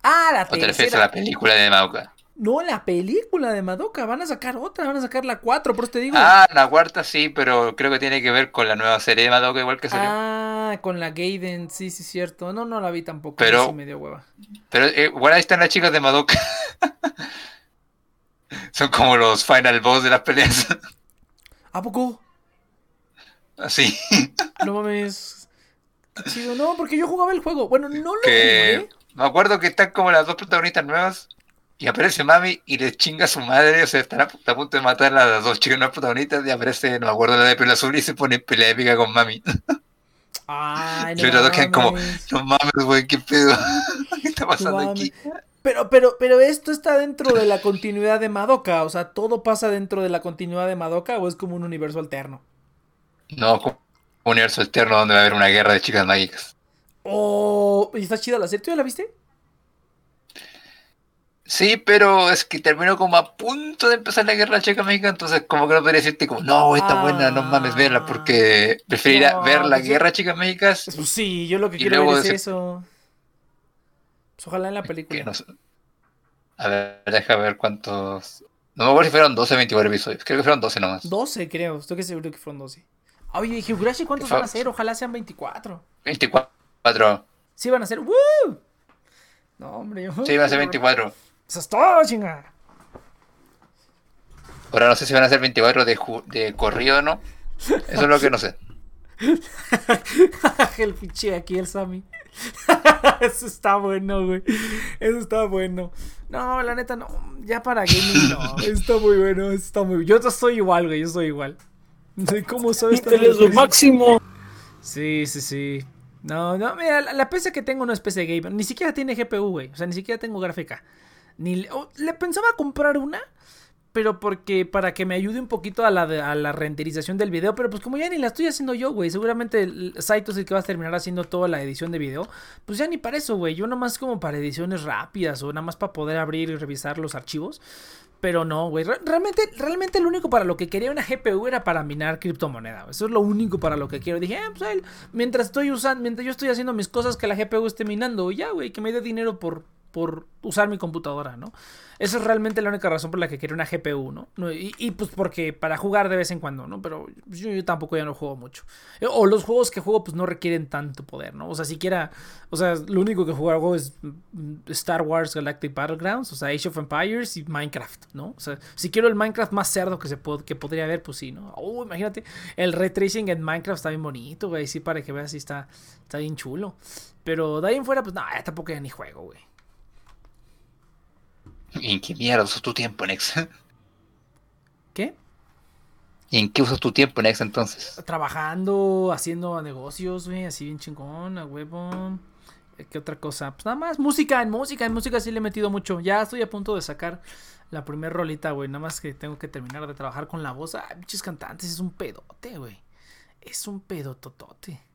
Ah, la ¿O te refieres a la película de Madoka? No, la película de Madoka. Van a sacar otra, van a sacar la 4, por eso te digo. Ah, la cuarta sí, pero creo que tiene que ver con la nueva serie de Madoka, igual que salió. Ah, con la Gaiden, sí, sí, cierto. No, no la vi tampoco. Pero, sí me dio hueva. Pero eh, bueno, ahí están las chicas de Madoka. Son como los final boss de las peleas. ¿A poco? Así. No mames. Qué chido. No, porque yo jugaba el juego. Bueno, no lo que... jugué. Me acuerdo que están como las dos protagonistas nuevas. Y aparece Mami y le chinga a su madre, o sea, están a, punto de matar a las dos chicas no protagonistas y aparece, no me acuerdo la de pelo azul y se pone pelea épica con Mami. Ay, y los dos quedan como, no mames, güey, qué pedo. ¿Qué está pasando No aquí? Pero, pero, pero esto está dentro de la continuidad de Madoka. O sea, ¿todo pasa dentro de la continuidad de Madoka o es como un universo alterno? No, como un universo externo donde va a haber una guerra de chicas mágicas. Oh, ¿y está chida la serie? ¿Tú ya la viste? Sí, pero es que terminó como a punto de empezar la guerra mágica, entonces como que no podría decirte como, no, está Ah. buena, no mames, verla, porque preferiría No, ver la pues yo- guerra mágicas Pues sí, yo lo que quiero luego ver es decir- eso. Pues ojalá en la película. que no sé. A ver, deja ver cuántos No me acuerdo si fueron 12 o 24 episodios. Creo que fueron 12 nomás. 12, creo. Estoy que seguro que fueron 12. Oye, Higurashi, ¿cuántos van a ser? Ojalá sean 24. 24. Sí, van a ser. ¡Woo! No, hombre. Yo... Sí, van a ser 24. Eso es todo, chinga. Ahora no sé si van a ser 24 de, de corrido o no. Eso es lo que no sé. el pinche aquí, el Sammy. Eso está bueno, güey. Eso está bueno. No, la neta, no. Ya para gaming, no. Está muy bueno. Está muy Yo estoy igual, güey. Yo estoy igual. Soy como soy. Intel es lo máximo. Sí, sí, sí. No, no, mira, la, la PC que tengo no es PC gamer. Ni siquiera tiene GPU, güey. O sea, ni siquiera tengo gráfica. Ni le, pensaba comprar una, pero porque para que me ayude un poquito a la, a la renderización del video. Pero pues como ya ni la estoy haciendo yo, güey. Seguramente el Saito es el que va a terminar haciendo toda la edición de video. Pues ya ni para eso, güey. Yo nomás como para ediciones rápidas o nada más para poder abrir y revisar los archivos. Pero no, güey. Re- Realmente, realmente lo único para lo que quería una GPU era para minar criptomoneda. Eso es lo único para lo que quiero. Dije, ah, pues mientras estoy usando, mientras yo estoy haciendo mis cosas que la GPU esté minando, ya, güey, que me dé dinero por, por usar mi computadora, ¿no? Esa es realmente la única razón por la que quería una GPU, ¿no? No, Y, y, pues porque para jugar de vez en cuando, ¿no? Pero yo, tampoco ya no juego mucho. O los juegos que juego pues no requieren tanto poder, ¿no? O sea, siquiera, o sea, lo único que juego es mm, Star Wars Galactic Battlegrounds, o sea, Age of Empires y Minecraft, ¿no? O sea, si quiero el Minecraft más cerdo que se pod- que podría haber, pues sí, ¿no? Oh, imagínate, el ray tracing en Minecraft está bien bonito, güey, sí, para que veas si está, está bien chulo. Pero de ahí en fuera, pues no, ya tampoco ya ni juego, güey. ¿Y en qué mierda usas tu tiempo, Nex? ¿Qué? ¿Y en qué usas tu tiempo, Nex, entonces? Trabajando, haciendo negocios, güey, así bien chingón, a huevo. Eh, ¿Qué otra cosa? Pues nada más, música, en música, en música sí le he metido mucho. Ya estoy a punto de sacar la primer rolita, güey. Nada más que tengo que terminar de trabajar con la voz. Ay, pinches cantantes, es un pedote, güey. Es un pedototote.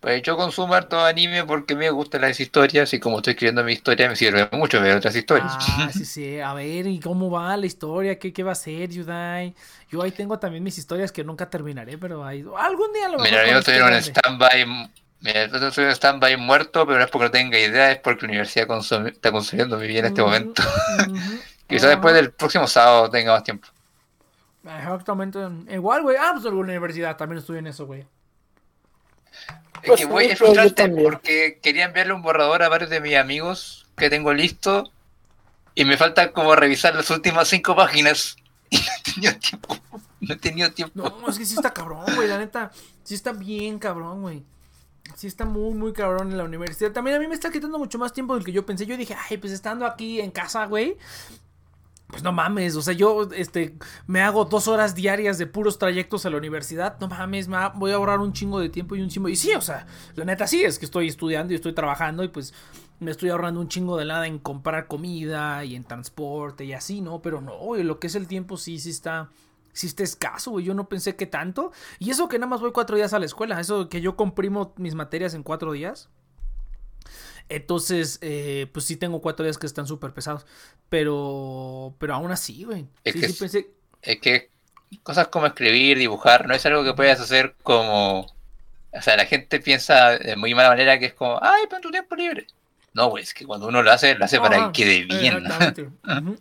Pues yo consumo harto anime porque me gustan las historias y como estoy escribiendo mi historia me sirve mucho ver otras historias. Ah, sí, sí. A ver, ¿y cómo va la historia? ¿Qué, qué va a ser, Yudai? Yo ahí tengo también mis historias que nunca terminaré, pero ahí, algún día lo mejor Mira, yo estoy en un stand-by. Mira, yo estoy en un stand-by muerto, pero no es porque no tenga idea, es porque la universidad consumi- está consumiendo mi vida en este momento. Quizás después del próximo sábado tenga más tiempo. Exactamente. Igual, güey. Ah, pues la universidad también estuve en eso, güey. Es Pues que voy, es frustrante porque quería enviarle un borrador a varios de mis amigos que tengo listo y me falta como revisar las últimas cinco páginas y no he tenido tiempo. No he tenido tiempo. No, es que sí está cabrón, güey. La neta, sí está bien cabrón, güey. Sí está muy, muy cabrón en la universidad. También a mí me está quitando mucho más tiempo del que yo pensé. Yo dije, ay, pues estando aquí en casa, güey. Pues no mames, o sea, yo este, me hago dos horas diarias de puros trayectos a la universidad. No mames, voy a ahorrar un chingo de tiempo y un chingo. Y sí, o sea, la neta sí, es que estoy estudiando y estoy trabajando y pues me estoy ahorrando un chingo de lana en comprar comida y en transporte y así, ¿no? Pero no, güey, lo que es el tiempo sí, sí está. Sí está escaso, güey. Yo no pensé que tanto. Y eso que nada más voy cuatro días a la escuela. Eso que yo comprimo mis materias en cuatro días. Entonces, eh, pues sí tengo cuatro días que están súper pesados. Pero, pero aún así, güey. Es Sí, que sí es- pensé. Es que cosas como escribir, dibujar, no es algo que puedas hacer como... O sea, la gente piensa de muy mala manera que es como, ay, pero en tu tiempo libre. No, güey, es que cuando uno lo hace, lo hace para que quede bien.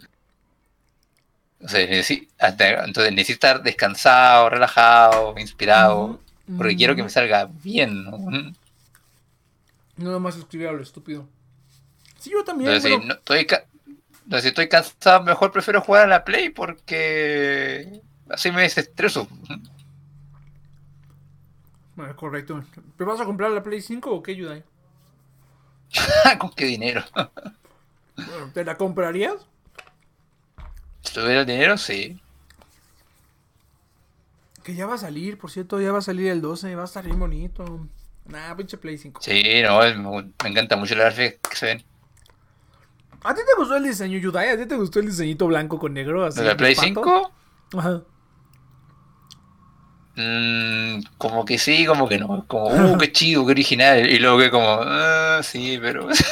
O sea, hasta- entonces necesito estar descansado, relajado, inspirado, porque quiero que me salga bien. ¿no? No nada más escribir a lo estúpido. Sí, yo también. Entonces, si pero- no estoy, ca- entonces, si estoy cansado, mejor prefiero jugar a la Play porque así me desestreso. Bueno, correcto. ¿Te vas a comprar la Play 5 o qué, Yudai? ¿Con qué dinero? Bueno, ¿Te la comprarías? Si tuviera el dinero, sí. Que ya va a salir, por cierto, ya va a salir el 12, va a estar bien bonito. Nah, pinche Play 5. Sí, no, es- me, encanta mucho la gráfica que se ven. ¿A ti te gustó el diseño, Yudai? ¿A ti te gustó el diseñito blanco con negro? Así, ¿De la Play pato? 5? Ajá. Mm, como que sí, como que no. Como, uh, qué chido, qué original. Y luego que como, ah, sí, pero. Es,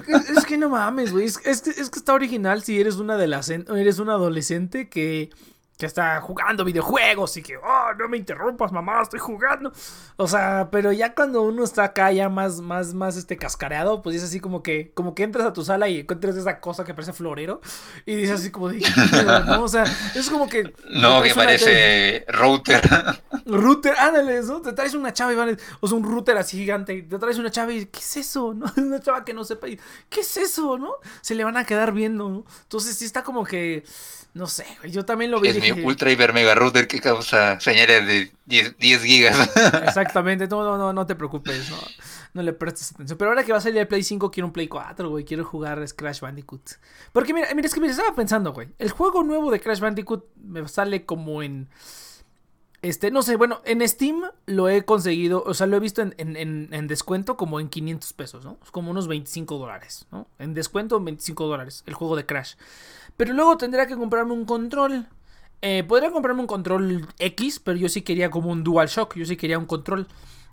que- es que no mames, güey. Es, es que, es que está original si eres una de las eres un adolescente que que está jugando videojuegos y que, oh, no me interrumpas, mamá, estoy jugando. O sea, pero ya cuando uno está acá ya más, más, más, este, cascareado, pues es así como que, como que entras a tu sala y encuentras esa cosa que parece florero y dices así como de, ¿no? O sea, es como que... No, que parece router. Router, ándale, ¿no? Te traes una chava y van, o sea, un router así gigante, y te traes una chava y, ¿qué es eso? ¿No? Una chava que no sepa, y, ¿qué es eso? ¿No? Se le van a quedar viendo, ¿no? Entonces sí está como que no sé, yo también lo vi. Es mi ultra hiper mega router que causa señales de 10, 10 gigas. Exactamente, no, no, no, no te preocupes, no, no le prestes atención. Pero ahora que va a salir el Play 5, quiero un Play 4, güey, quiero jugar Crash Bandicoot. Porque mira, mira, es que me estaba pensando, güey, el juego nuevo de Crash Bandicoot me sale como en... Este, no sé, bueno, en Steam lo he conseguido, o sea, lo he visto en, en, en, descuento como en 500 pesos, ¿no? Como unos 25 dólares, ¿no? En descuento 25 dólares, el juego de Crash. Pero luego tendría que comprarme un control. Eh, podría comprarme un control X, pero yo sí quería como un DualShock. Yo sí quería un control.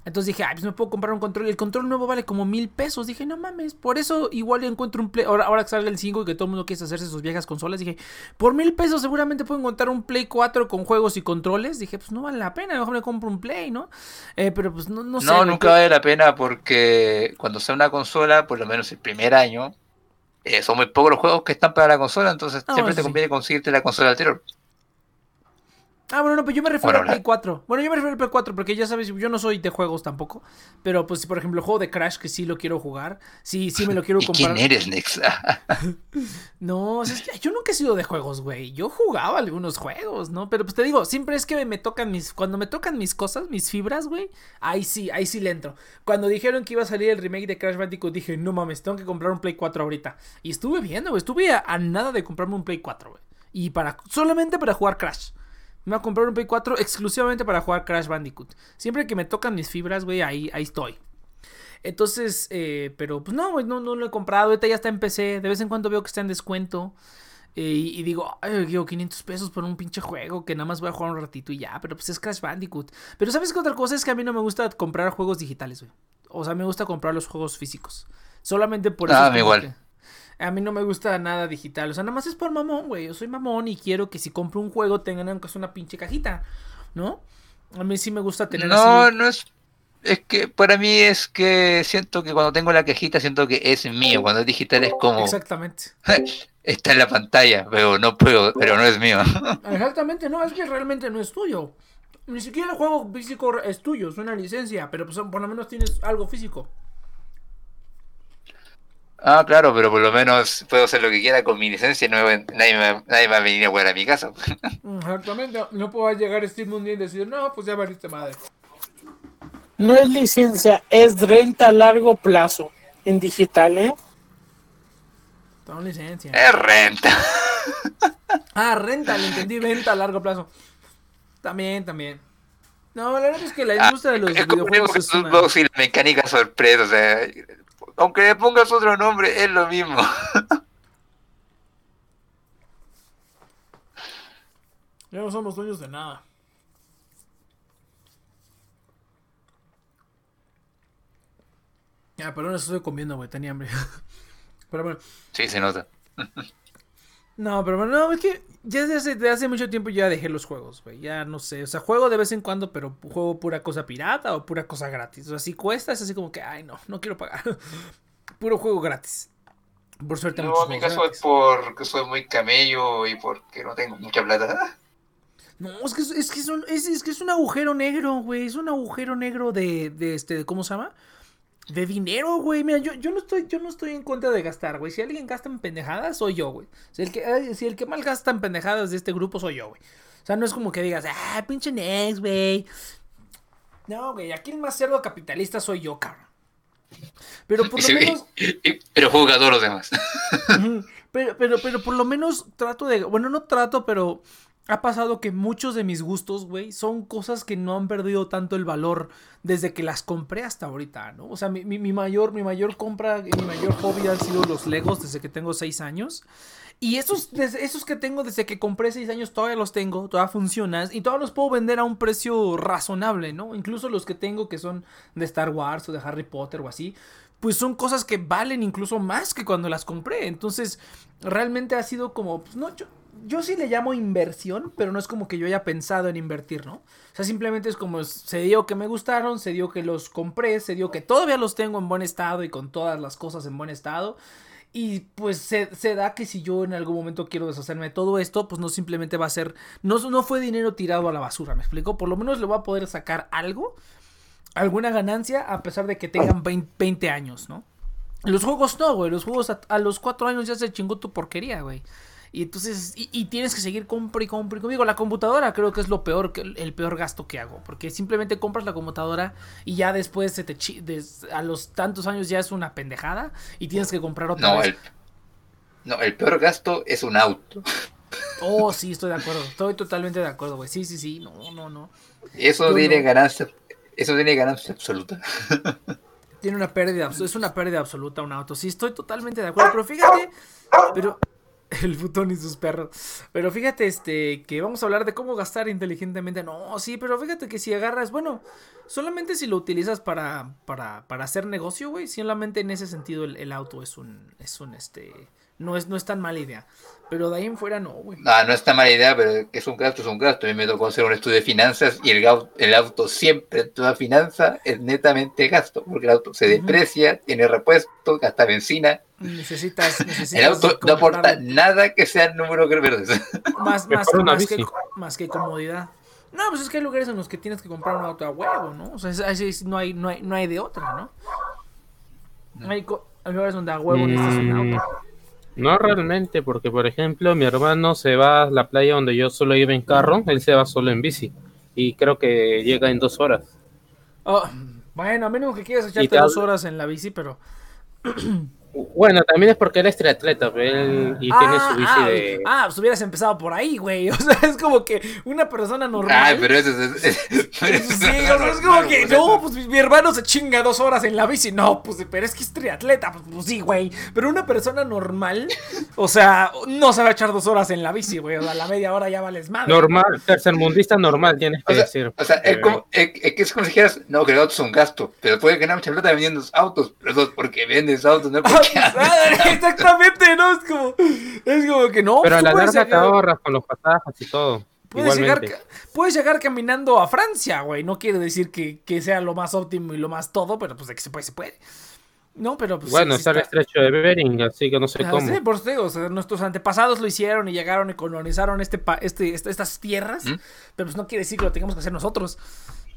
Entonces dije, ay, pues me puedo comprar un control. Y el control nuevo vale como mil pesos. Dije, no mames, por eso igual encuentro un Play. Ahora, ahora que salga el 5 y que todo el mundo quiere hacerse sus viejas consolas, dije, por mil pesos seguramente puedo encontrar un Play 4 con juegos y controles. Dije, pues no vale la pena, mejor me compro un Play, ¿no? Eh, pero pues no, no sé. No, nunca vale la pena porque cuando sea una consola, por lo menos el primer año, eh, son muy pocos los juegos que están para la consola, entonces siempre te conviene conseguirte la consola anterior. Ah, bueno, no, pero yo me refiero al Play 4. Bueno, yo me refiero al Play 4 porque ya sabes, yo no soy de juegos tampoco. Pero pues, por ejemplo, el juego de Crash, que sí lo quiero jugar. Sí, sí me lo quiero comprar. ¿Quién eres, Nex? no, o sea, es que yo nunca he sido de juegos, güey. Yo jugaba algunos juegos, ¿no? Pero pues te digo, siempre es que me tocan mis. Cuando me tocan mis cosas, mis fibras, güey. Ahí sí, ahí sí le entro. Cuando dijeron que iba a salir el remake de Crash Bandicoot, dije, no mames, tengo que comprar un Play 4 ahorita. Y estuve viendo, güey. Estuve a, a nada de comprarme un Play 4, güey. Y para. Solamente para jugar Crash. Me voy a comprar un Play 4 exclusivamente para jugar Crash Bandicoot. Siempre que me tocan mis fibras, güey, ahí, ahí estoy. Entonces, eh, pero pues no, güey, no, no lo he comprado. Ahorita ya está en PC. De vez en cuando veo que está en descuento. Eh, y, digo, ay, digo, 500 pesos por un pinche juego que nada más voy a jugar un ratito y ya. Pero pues es Crash Bandicoot. Pero ¿sabes qué otra cosa? Es que a mí no me gusta comprar juegos digitales, güey. O sea, me gusta comprar los juegos físicos. Solamente por eso. Ah, igual. A mí no me gusta nada digital. O sea, nada más es por mamón, güey. Yo soy mamón y quiero que si compro un juego tengan aunque sea una pinche cajita, ¿no? A mí sí me gusta tener No, no es. Es que para mí es que siento que cuando tengo la cajita siento que es mío. Cuando es digital es como. Exactamente. Está en la pantalla, pero no puedo, pero no es mío. Exactamente, no, es que realmente no es tuyo. Ni siquiera el juego físico es tuyo, es una licencia, pero pues por lo menos tienes algo físico. Ah, claro, pero por lo menos puedo hacer lo que quiera con mi licencia y no nadie, me, nadie va a venir a jugar a mi casa. Exactamente, no puedo llegar a Steam un día y decir, no, pues ya valiste madre. No es licencia, es renta a largo plazo en digital, ¿eh? Todo licencia. Es renta. ah, renta, le entendí, venta a largo plazo. También, también. No, la verdad es que la ah, industria de los videojuegos es una... y la mecánica sorpresa, o sea, aunque le pongas otro nombre, es lo mismo. ya no somos dueños de nada. Ya, pero no estoy comiendo, güey, tenía hambre. pero bueno. Sí, se nota. no, pero bueno, no, es que ya desde hace, mucho tiempo ya dejé los juegos, güey. Ya no sé. O sea, juego de vez en cuando, pero juego pura cosa pirata o pura cosa gratis. O sea, si cuesta, es así como que, ay, no, no quiero pagar. Puro juego gratis. Por suerte, no, en mi caso es porque soy muy camello y porque no tengo mucha plata. No, es que es, que es, un, es, que es un agujero negro, güey. Es un agujero negro de, de este, ¿cómo se llama? De dinero, güey. Mira, yo, yo, no estoy, yo no estoy en contra de gastar, güey. Si alguien gasta en pendejadas, soy yo, güey. Si el que, si el que mal gasta en pendejadas de este grupo, soy yo, güey. O sea, no es como que digas, ah, pinche Nex, güey. No, güey, aquí el más cerdo capitalista soy yo, cabrón. Pero por lo menos. Pero jugador los demás. Pero, pero, pero por lo menos trato de. Bueno, no trato, pero ha pasado que muchos de mis gustos, güey, son cosas que no han perdido tanto el valor desde que las compré hasta ahorita, ¿no? O sea, mi, mi mayor, mi mayor compra, mi mayor hobby han sido los Legos desde que tengo seis años. Y esos, esos que tengo desde que compré 6 años todavía los tengo, todavía funcionan y todavía los puedo vender a un precio razonable, ¿no? Incluso los que tengo que son de Star Wars o de Harry Potter o así, pues son cosas que valen incluso más que cuando las compré. Entonces, realmente ha sido como, pues no, yo, yo sí le llamo inversión, pero no es como que yo haya pensado en invertir, ¿no? O sea, simplemente es como se dio que me gustaron, se dio que los compré, se dio que todavía los tengo en buen estado y con todas las cosas en buen estado. Y pues se, da que si yo en algún momento quiero deshacerme de todo esto, pues no simplemente va a ser, no, no fue dinero tirado a la basura, ¿me explico? Por lo menos le voy a poder sacar algo, alguna ganancia, a pesar de que tengan 20, años, ¿no? Los juegos no, güey, los juegos a, a los 4 años ya se chingó tu porquería, güey. Y entonces, y, tienes que seguir compra y compra y conmigo. La computadora creo que es lo peor, el peor gasto que hago. Porque simplemente compras la computadora y ya después se te a los tantos años ya es una pendejada y tienes que comprar otra no, vez. El, no, el peor gasto es un auto. Oh, sí, estoy de acuerdo. Estoy totalmente de acuerdo, güey. Sí, sí, sí. No, no, no. Eso tiene ganancia. Eso tiene ganancia absoluta. Tiene una pérdida, es una pérdida absoluta un auto. Sí, estoy totalmente de acuerdo. Pero fíjate, pero el botón y sus perros. Pero fíjate, este, que vamos a hablar de cómo gastar inteligentemente. No, sí, pero fíjate que si agarras, bueno, solamente si lo utilizas para, para, para hacer negocio, güey, solamente en ese sentido el, el auto es un, es un, este, no es, no es tan mala idea. Pero de ahí en fuera no, güey. No, no es tan mala idea, pero es un gasto, es un gasto. A mí me tocó hacer un estudio de finanzas y el, el auto siempre toda finanza es netamente gasto, porque el auto se deprecia, tiene repuesto, gasta benzina. Necesitas, necesitas El auto no aporta nada que sea el número que verdes. Más, más, más, que, más que comodidad. No, pues es que hay lugares en los que tienes que comprar un auto a huevo, ¿no? O sea, no hay, no hay, no hay de otra, ¿no? Hay, hay lugares donde a huevo necesitas un auto. Mm. No realmente, porque por ejemplo mi hermano se va a la playa donde yo solo iba en carro, él se va solo en bici y creo que llega en dos horas. Oh, bueno, a menos que quieras echarte dos horas en la bici, pero Bueno, también es porque él es triatleta, él, y tiene su bici ah, de... Ah, pues hubieras empezado por ahí, güey. O sea, es como que una persona normal... Ay, pero eso es... sí, es como que, no, pues mi, hermano se chinga dos horas en la bici. No, pues, pero es que es triatleta. Pues, pues, sí, güey. Pero una persona normal, o sea, no se va a echar dos horas en la bici, güey. O sea, a la media hora ya vales madre. Normal, tercermundista normal, tienes que decir. O sea, es como, es, es como si dijeras, no, que el auto es un gasto, pero puede ganar mucha plata vendiendo autos, pero eso es porque vendes autos, no porque Exactamente, ¿no? Es como, es como que no. Pero a la larga te ahorras con los pasajes y todo. Puedes llegar, puedes llegar caminando a Francia, güey. No quiere decir que, que, sea lo más óptimo y lo más todo, pero pues de que se puede, se puede. No, pero pues. Bueno, está el estrecho de Bering, así que no sé ah, cómo. Sí, por eso o sea, nuestros antepasados lo hicieron y llegaron y colonizaron este, este, estas tierras, ¿Mm? pero pues no quiere decir que lo tengamos que hacer nosotros.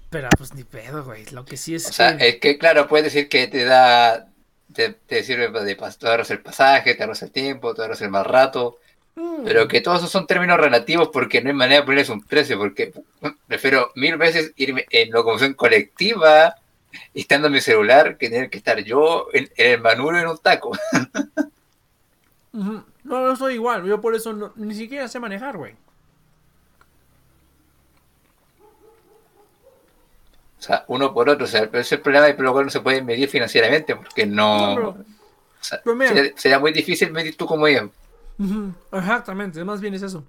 Pero pues ni pedo, güey. Lo que sí es. O sea, es que claro, puede decir que te da te, sirve de te ahorras el pasaje, te ahorras el tiempo, te ahorras el más rato. Mm. Pero que todos esos son términos relativos porque no hay manera de ponerles un precio, porque prefiero mil veces irme en locomoción colectiva estando en mi celular que tener que estar yo en, el manubrio en un taco. No, no soy igual, yo por eso ni siquiera sé manejar, güey. O sea, uno por otro. O sea, pero ese es el problema de lo cual no se puede medir financieramente porque no. sería, muy difícil medir tu comodidad. Exactamente, más bien es eso.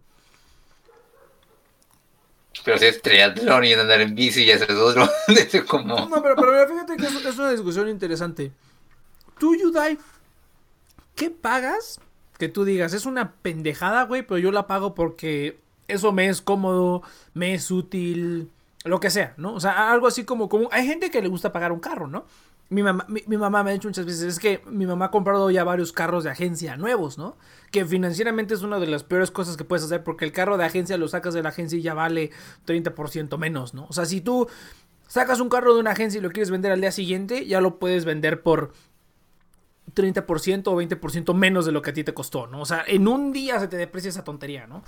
Pero si es triatlón y andar en bici y hacer otro, es como. No, pero, pero fíjate que es, es una discusión interesante. Tú, Yudai, ¿qué pagas? Que tú digas, es una pendejada, güey, pero yo la pago porque eso me es cómodo, me es útil, lo que sea, ¿no? O sea, algo así como, como hay gente que le gusta pagar un carro, ¿no? Mi mamá, mi, mamá me ha dicho muchas veces, es que mi mamá ha comprado ya varios carros de agencia nuevos, ¿no? Que financieramente es una de las peores cosas que puedes hacer porque el carro de agencia lo sacas de la agencia y ya vale 30% menos, ¿no? O sea, si tú sacas un carro de una agencia y lo quieres vender al día siguiente, ya lo puedes vender por 30% o 20% menos de lo que a ti te costó, ¿no? O sea, en un día se te deprecia esa tontería, ¿no?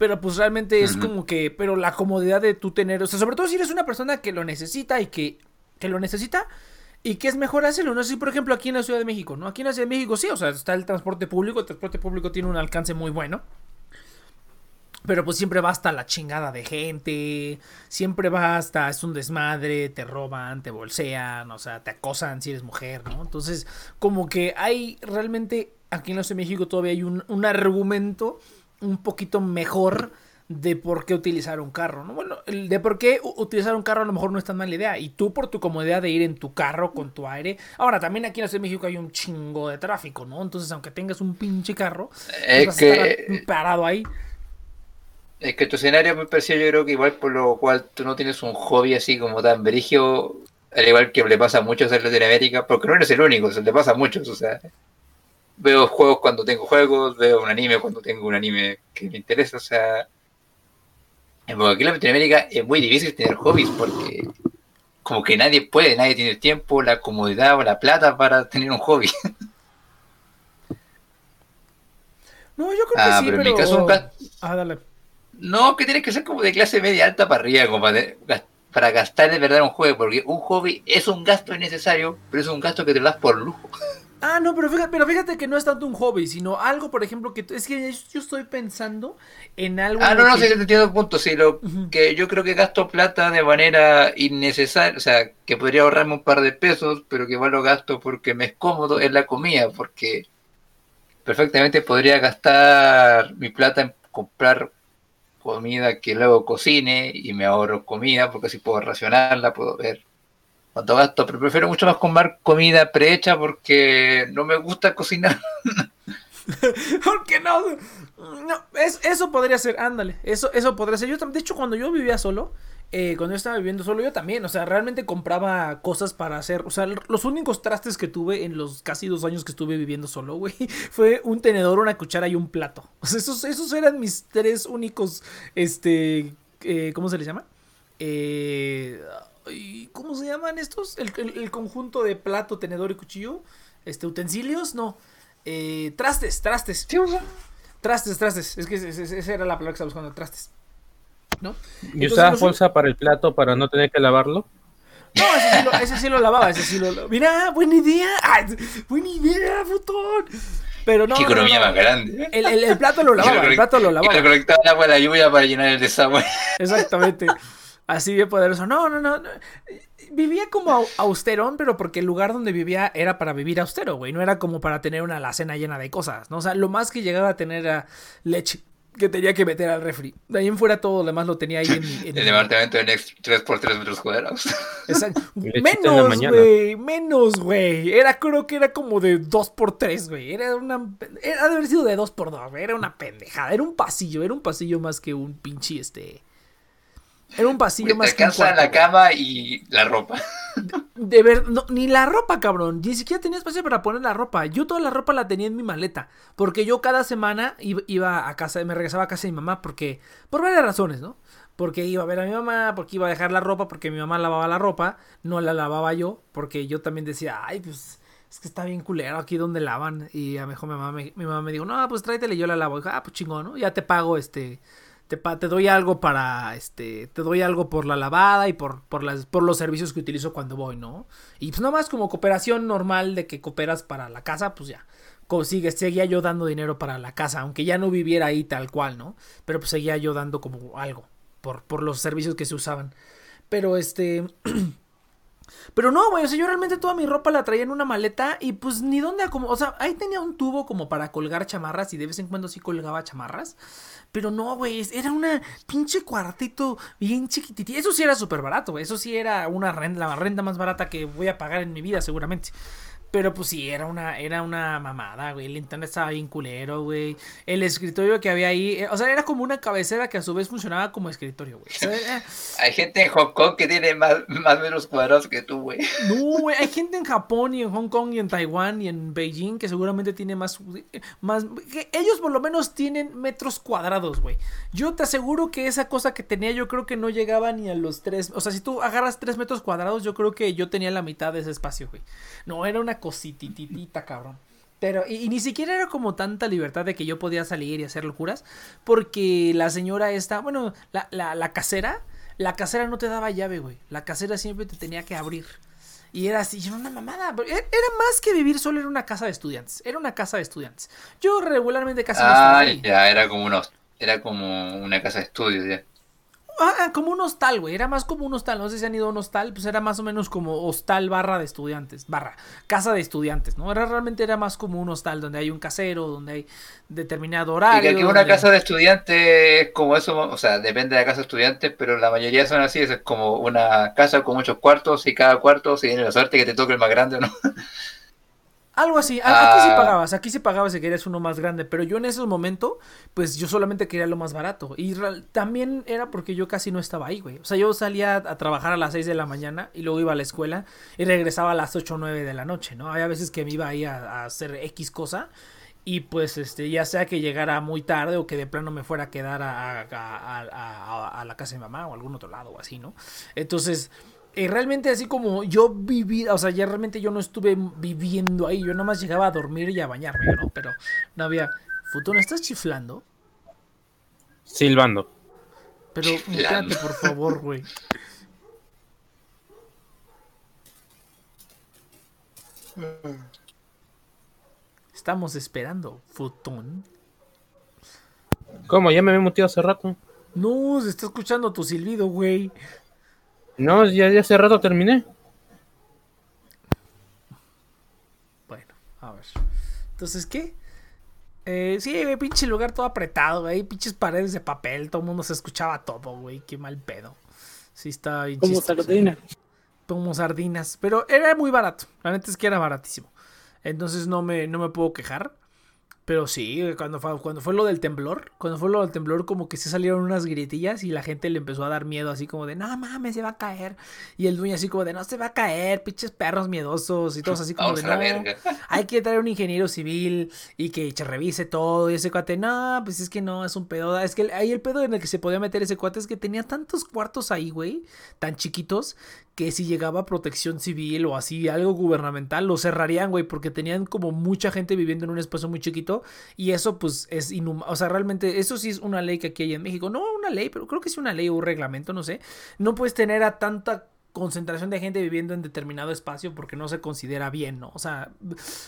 Pero pues realmente es como que, pero la comodidad de tú tener, o sea, sobre todo si eres una persona que lo necesita y que, que lo necesita y que es mejor hacerlo. No sé si, por ejemplo, aquí en la Ciudad de México, ¿no? Aquí en la Ciudad de México sí, o sea, está el transporte público, el transporte público tiene un alcance muy bueno. Pero pues siempre va hasta la chingada de gente, siempre va hasta, es un desmadre, te roban, te bolsean, o sea, te acosan si eres mujer, ¿no? Entonces, como que hay realmente, aquí en la Ciudad de México todavía hay un, un argumento un poquito mejor de por qué utilizar un carro, ¿no? Bueno, el de por qué utilizar un carro a lo mejor no es tan mala idea. Y tú por tu comodidad de ir en tu carro con tu aire. Ahora, también aquí en la Ciudad de México hay un chingo de tráfico, ¿no? Entonces, aunque tengas un pinche carro, es que... parado ahí. Es que tu escenario me pareció yo creo que igual por lo cual tú no tienes un hobby así como tan berigio, al igual que le pasa a muchos en Latinoamérica, porque no eres el único, se le pasa a muchos, o sea, veo juegos cuando tengo juegos, veo un anime cuando tengo un anime que me interesa, o sea, porque aquí en Latinoamérica es muy difícil tener hobbies porque como que nadie puede, nadie tiene el tiempo, la comodidad o la plata para tener un hobby. No, yo creo que Ah, sí, pero pero... en mi caso Ah, dale. No, que tienes que ser como de clase media alta para arriba, como para, para gastar de verdad en un juego, porque un hobby es un gasto innecesario, pero es un gasto que te lo das por lujo. Ah, no, pero fíjate, pero fíjate que no es tanto un hobby, sino algo, por ejemplo, que... Es que yo estoy pensando en algo... Ah, en no, no, que- sí, te entiendo el punto, sí, lo que yo creo que gasto plata de manera innecesaria, o sea, que podría ahorrarme un par de pesos, pero que igual lo gasto porque me es cómodo en la comida, porque perfectamente podría gastar mi plata en comprar comida que luego cocine y me ahorro comida, porque así puedo racionarla, puedo ver gasto, pero prefiero mucho más comer comida prehecha porque no me gusta cocinar. ¿Por qué no? No, es- eso podría ser, ándale, eso, eso podría ser. Yo, de hecho, cuando yo vivía solo, eh, cuando yo estaba viviendo solo, yo también, o sea, realmente compraba cosas para hacer. O sea, los únicos trastes que tuve en los casi dos años que estuve viviendo solo, güey, fue un tenedor, una cuchara y un plato. O sea, esos, esos eran mis tres únicos, este, eh, ¿cómo se les llama? Eh, ¿Cómo se llaman estos? El, el- el conjunto de plato, tenedor y cuchillo. Este, utensilios, no. Eh, trastes, trastes. Trastes, trastes. Es que esa era la palabra que estaba buscando, trastes. ¿No? ¿Y usabas los- bolsa para el plato para no tener que lavarlo? No, ese sí lo, ese sí lo lavaba, ese sí lo lavaba. Mira, buena idea. Ay, buena idea, botón. Pero no. Qué no, no, economía no. más grande. El, el- el plato lo lavaba, el plato lo Y lavaba. conectaba el agua a la lluvia para llenar el desagüe. Exactamente. Así de poderoso. No, no, no. no. Vivía como au- austerón, pero porque el lugar donde vivía era para vivir austero, güey. No era como para tener una alacena llena de cosas, ¿no? O sea, lo más que llegaba a tener era leche que tenía que meter al refri. De ahí en fuera todo lo demás lo tenía ahí en mi... en El departamento de Next 3x3 metros cuadrados. Exacto. Lechita en la Menos, güey. Menos, güey. Era, creo que era como de 2x3, güey. Era una. Era de haber sido de 2x2, güey. Era una pendejada. Era un pasillo. Era un pasillo más que un pinche este. Era un pasillo Te más que un cuarto, la güey. cama y la ropa. De ver, no, ni la ropa, cabrón. Ni siquiera tenía espacio para poner la ropa. Yo toda la ropa la tenía en mi maleta. Porque yo cada semana iba, iba a casa, me regresaba a casa de mi mamá porque. Por varias razones, ¿no? Porque iba a ver a mi mamá, porque iba a dejar la ropa, porque mi mamá lavaba la ropa, no la lavaba yo, porque yo también decía, ay, pues es que está bien culero aquí donde lavan. Y a lo mejor mi mamá me, mi mamá me dijo, no, pues tráetela y yo la lavo. Y dije, ah, pues chingón, ¿no? Ya te pago este te, doy algo para este te doy algo por la lavada y por por las por los servicios que utilizo cuando voy no y pues nada más como cooperación normal de que cooperas para la casa pues ya. Consigues seguía yo dando dinero para la casa aunque ya no viviera ahí tal cual no pero pues seguía yo dando como algo por por los servicios que se usaban. Pero este Pero no, güey, o sea, yo realmente toda mi ropa la traía en una maleta y pues ni dónde como, o sea, ahí tenía un tubo como para colgar chamarras y de vez en cuando sí colgaba chamarras. Pero no, güey, era una pinche cuartito bien chiquitito. Eso sí era súper barato, eso sí era una renta, la renta más barata que voy a pagar en mi vida seguramente. Pero pues sí, era una, era una mamada, güey. El internet estaba bien culero, güey. El escritorio que había ahí, eh, o sea, era como una cabecera que a su vez funcionaba como escritorio, güey. O sea, era- Hay gente en Hong Kong que tiene más, más metros cuadrados que tú, güey. No, güey, hay gente en Japón y en Hong Kong y en Taiwán y en Beijing que seguramente tiene más, más, que ellos por lo menos tienen metros cuadrados, güey. Yo te aseguro que esa cosa que tenía yo creo que no llegaba ni a los tres, o sea, si tú agarras tres metros cuadrados, yo creo que yo tenía la mitad de ese espacio, güey. No, era una cosititita, cabrón. Pero, y, y ni siquiera era como tanta libertad de que yo podía salir y hacer locuras, porque la señora esta, bueno, la, la, la casera, la casera no te daba llave, güey. La casera siempre te tenía que abrir. Y era así, era una mamada. pero Era era más que vivir solo en una casa de estudiantes. Era una casa de estudiantes. Yo regularmente casi Ah, ya, era como unos, era como una casa de estudios, ya. Ah, como un hostal, güey. Era más como un hostal. No sé si han ido a un hostal. Pues era más o menos como hostal barra de estudiantes. Barra. Casa de estudiantes, ¿no? Era realmente era más como un hostal donde hay un casero, donde hay determinado Y horario. que aquí una casa de estudiantes es como eso, o sea, depende de la casa de estudiantes, pero la mayoría son así, es como una casa con muchos cuartos y cada cuarto, si tienes la suerte que te toque el más grande o no. Algo así, aquí sí Ah. pagabas, aquí sí pagabas si querías uno más grande, pero yo en ese momento, pues yo solamente quería lo más barato. Y también era porque yo casi no estaba ahí, güey. O sea, yo salía a trabajar a las 6 de la mañana y luego iba a la escuela y regresaba a las 8 o 9 de la noche, ¿no? Había veces que me iba ahí a, a hacer X cosa y pues este, ya sea que llegara muy tarde o que de plano me fuera a quedar a, a- a- a- a la casa de mi mamá o a algún otro lado o así, ¿no? Entonces, eh, realmente así como yo viví, o sea, ya realmente yo no estuve viviendo ahí, yo nada más llegaba a dormir y a bañarme, ¿no? Pero no había... Futón, ¿estás chiflando? Silbando. Pero muteate, por favor, güey. Estamos esperando, Futón. ¿Cómo? Ya me había muteado hace rato. No, se está escuchando tu silbido, güey. No, ya, ya hace rato terminé. Bueno, a ver. Entonces, ¿qué? Eh, sí, güey, pinche lugar todo apretado, güey. Pinches paredes de papel. Todo el mundo se escuchaba todo, güey. Qué mal pedo. Sí, está bien Como chistoso. sardina. como sardinas. Pero era muy barato. La neta es que era baratísimo. Entonces no me, no me puedo quejar. Pero sí, cuando fue, cuando fue lo del temblor, cuando fue lo del temblor, como que se salieron unas gritillas y la gente le empezó a dar miedo, así como de, no mames, se va a caer. Y el dueño así como de, no se va a caer, pinches perros miedosos y todos así como Vamos de, no, verga. hay que traer un ingeniero civil y que se revise todo. Y ese cuate, no, pues es que no, es un pedo. Es que ahí el pedo en el que se podía meter ese cuate es que tenía tantos cuartos ahí, güey, tan chiquitos, que si llegaba protección civil o así, algo gubernamental, lo cerrarían, güey, porque tenían como mucha gente viviendo en un espacio muy chiquito. Y eso, pues, es inhumano. O sea, realmente, eso sí es una ley que aquí hay en México. No una ley, pero creo que es una ley o un reglamento, no sé. No puedes tener a tanta concentración de gente viviendo en determinado espacio porque no se considera bien, ¿no? O sea,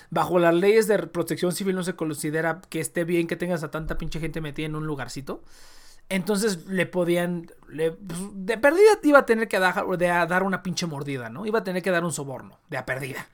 bajo las leyes de protección civil no se considera que esté bien que tengas a tanta pinche gente metida en un lugarcito. Entonces le podían, le- pues, de perdida iba a tener que dar, de dar una pinche mordida, ¿no? Iba a tener que dar un soborno, de a perdida.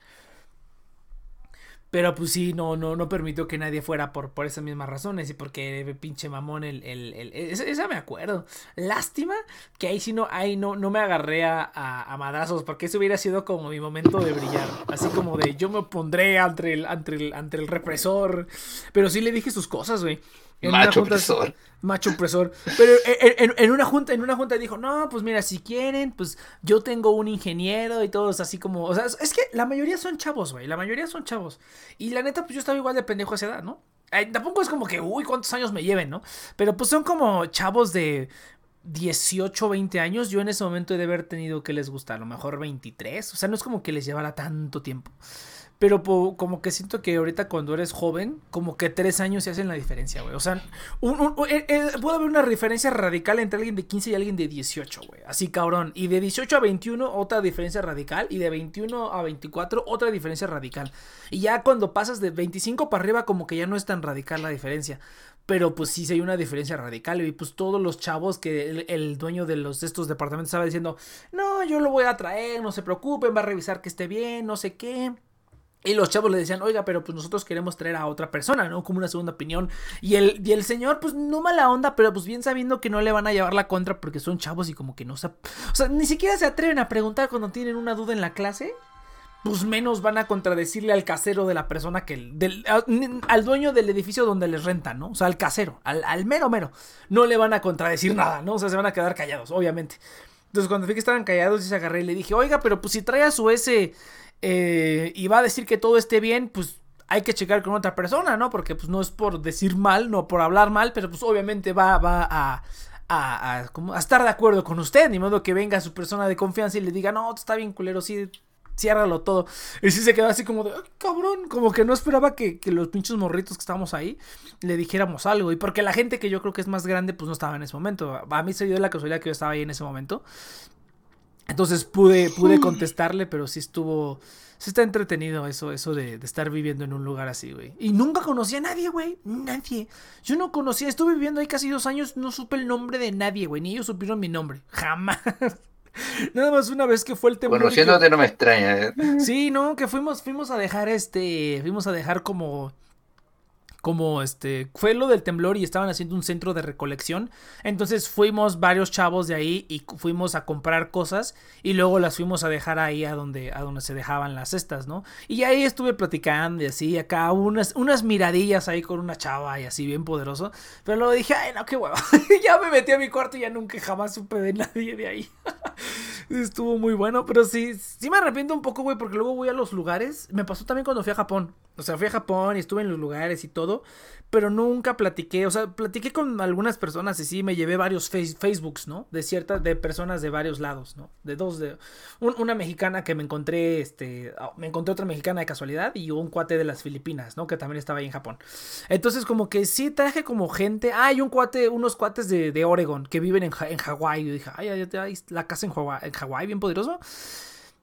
Pero pues sí, no, no, no permitió que nadie fuera por, por esas mismas razones y porque pinche mamón el, el, el- esa, me acuerdo. Lástima que ahí sí no, ahí no, no me agarré a, a, madrazos, porque eso hubiera sido como mi momento de brillar. Así como de yo me pondré ante el, ante el, ante el represor. Pero sí le dije sus cosas, güey. En Macho junta- opresor. macho opresor. Pero en, en- en una junta, en una junta dijo, no, pues mira, si quieren, pues yo tengo un ingeniero y todos así como. O sea, es- que la mayoría son chavos, güey. La mayoría son chavos. Y la neta, pues yo estaba igual de pendejo a esa edad, ¿no? Tampoco es como que, uy, cuántos años me lleven, ¿no? Pero pues son como chavos de 18, 20 años. Yo en ese momento he de haber tenido que les gusta, a lo mejor 23. O sea, no es como que les llevara tanto tiempo. Pero como que siento que ahorita cuando eres joven, como que tres años se hacen la diferencia, güey. O sea, un- eh, eh, puede haber una diferencia radical entre alguien de 15 y alguien de 18, güey. Así cabrón. Y de 18 a 21, otra diferencia radical. Y de 21 a 24, otra diferencia radical. Y ya cuando pasas de 25 para arriba, como que ya no es tan radical la diferencia. Pero pues sí, sí hay una diferencia radical. Y pues todos los chavos que el, el dueño de los de estos departamentos estaba diciendo, no, yo lo voy a traer, no se preocupen, va a revisar que esté bien, no sé qué. Y los chavos le decían, oiga, pero pues nosotros queremos traer a otra persona, ¿no? Como una segunda opinión. Y el, y el señor, pues no mala onda, pero pues bien sabiendo que no le van a llevar la contra porque son chavos y como que no se... O sea, ni siquiera se atreven a preguntar cuando tienen una duda en la clase. Pues menos van a contradecirle al casero de la persona que... Al dueño del edificio donde les rentan, ¿no? O sea, al casero, al, al mero mero. No le van a contradecir nada, ¿no? O sea, se van a quedar callados, obviamente. Entonces cuando vi que estaban callados, y se agarré y le dije, oiga, pero pues si trae a su S eh, y va a decir que todo esté bien, pues hay que checar con otra persona, ¿no? Porque pues no es por decir mal, no por hablar mal, pero pues obviamente va, va a, a, estar de acuerdo con usted, ni modo que venga su persona de confianza y le diga, no, está bien culero, sí, ciérralo todo. Y sí se quedó así como de, "Ay, cabrón, como que no esperaba que, que los pinches morritos que estábamos ahí le dijéramos algo. Y porque la gente que yo creo que es más grande, pues no estaba en ese momento. A mí se dio la casualidad que yo estaba ahí en ese momento. Entonces pude, pude contestarle, pero sí estuvo. Sí está entretenido eso, eso de, de estar viviendo en un lugar así, güey. Y nunca conocí a nadie, güey. Nadie. Yo no conocía, estuve viviendo ahí casi dos años, no supe el nombre de nadie, güey. Ni ellos supieron mi nombre. Jamás. Nada más una vez que fue el temblor. y que- Conociéndote no me extraña. ¿eh? Sí, no, que fuimos, fuimos a dejar este, fuimos a dejar como, como este fue lo del temblor y estaban haciendo un centro de recolección. Entonces fuimos varios chavos de ahí y fuimos a comprar cosas y luego las fuimos a dejar ahí a donde a donde se dejaban las cestas, ¿no? Y ahí estuve platicando y así acá unas unas miradillas ahí con una chava y así bien poderoso, pero luego dije, "Ay, no, qué hueva." ya me metí a mi cuarto y ya nunca jamás supe de nadie de ahí. Estuvo muy bueno, pero sí sí me arrepiento un poco, güey, porque luego voy a los lugares. Me pasó también cuando fui a Japón. O sea, fui a Japón y estuve en los lugares y todo, pero nunca platiqué, o sea, platiqué con algunas personas y sí, me llevé varios face, Facebooks, ¿no? De ciertas, de personas de varios lados, ¿no? De dos, de una mexicana que me encontré, este, ah, me encontré otra mexicana de casualidad y un cuate de las Filipinas, ¿no? Que también estaba ahí en Japón. Entonces, como que sí traje como gente, hay un cuate, unos cuates de, de Oregon que viven en, en Hawái. Yo dije, ay, ay, ay, la casa en Hawái, en Hawái, bien poderoso.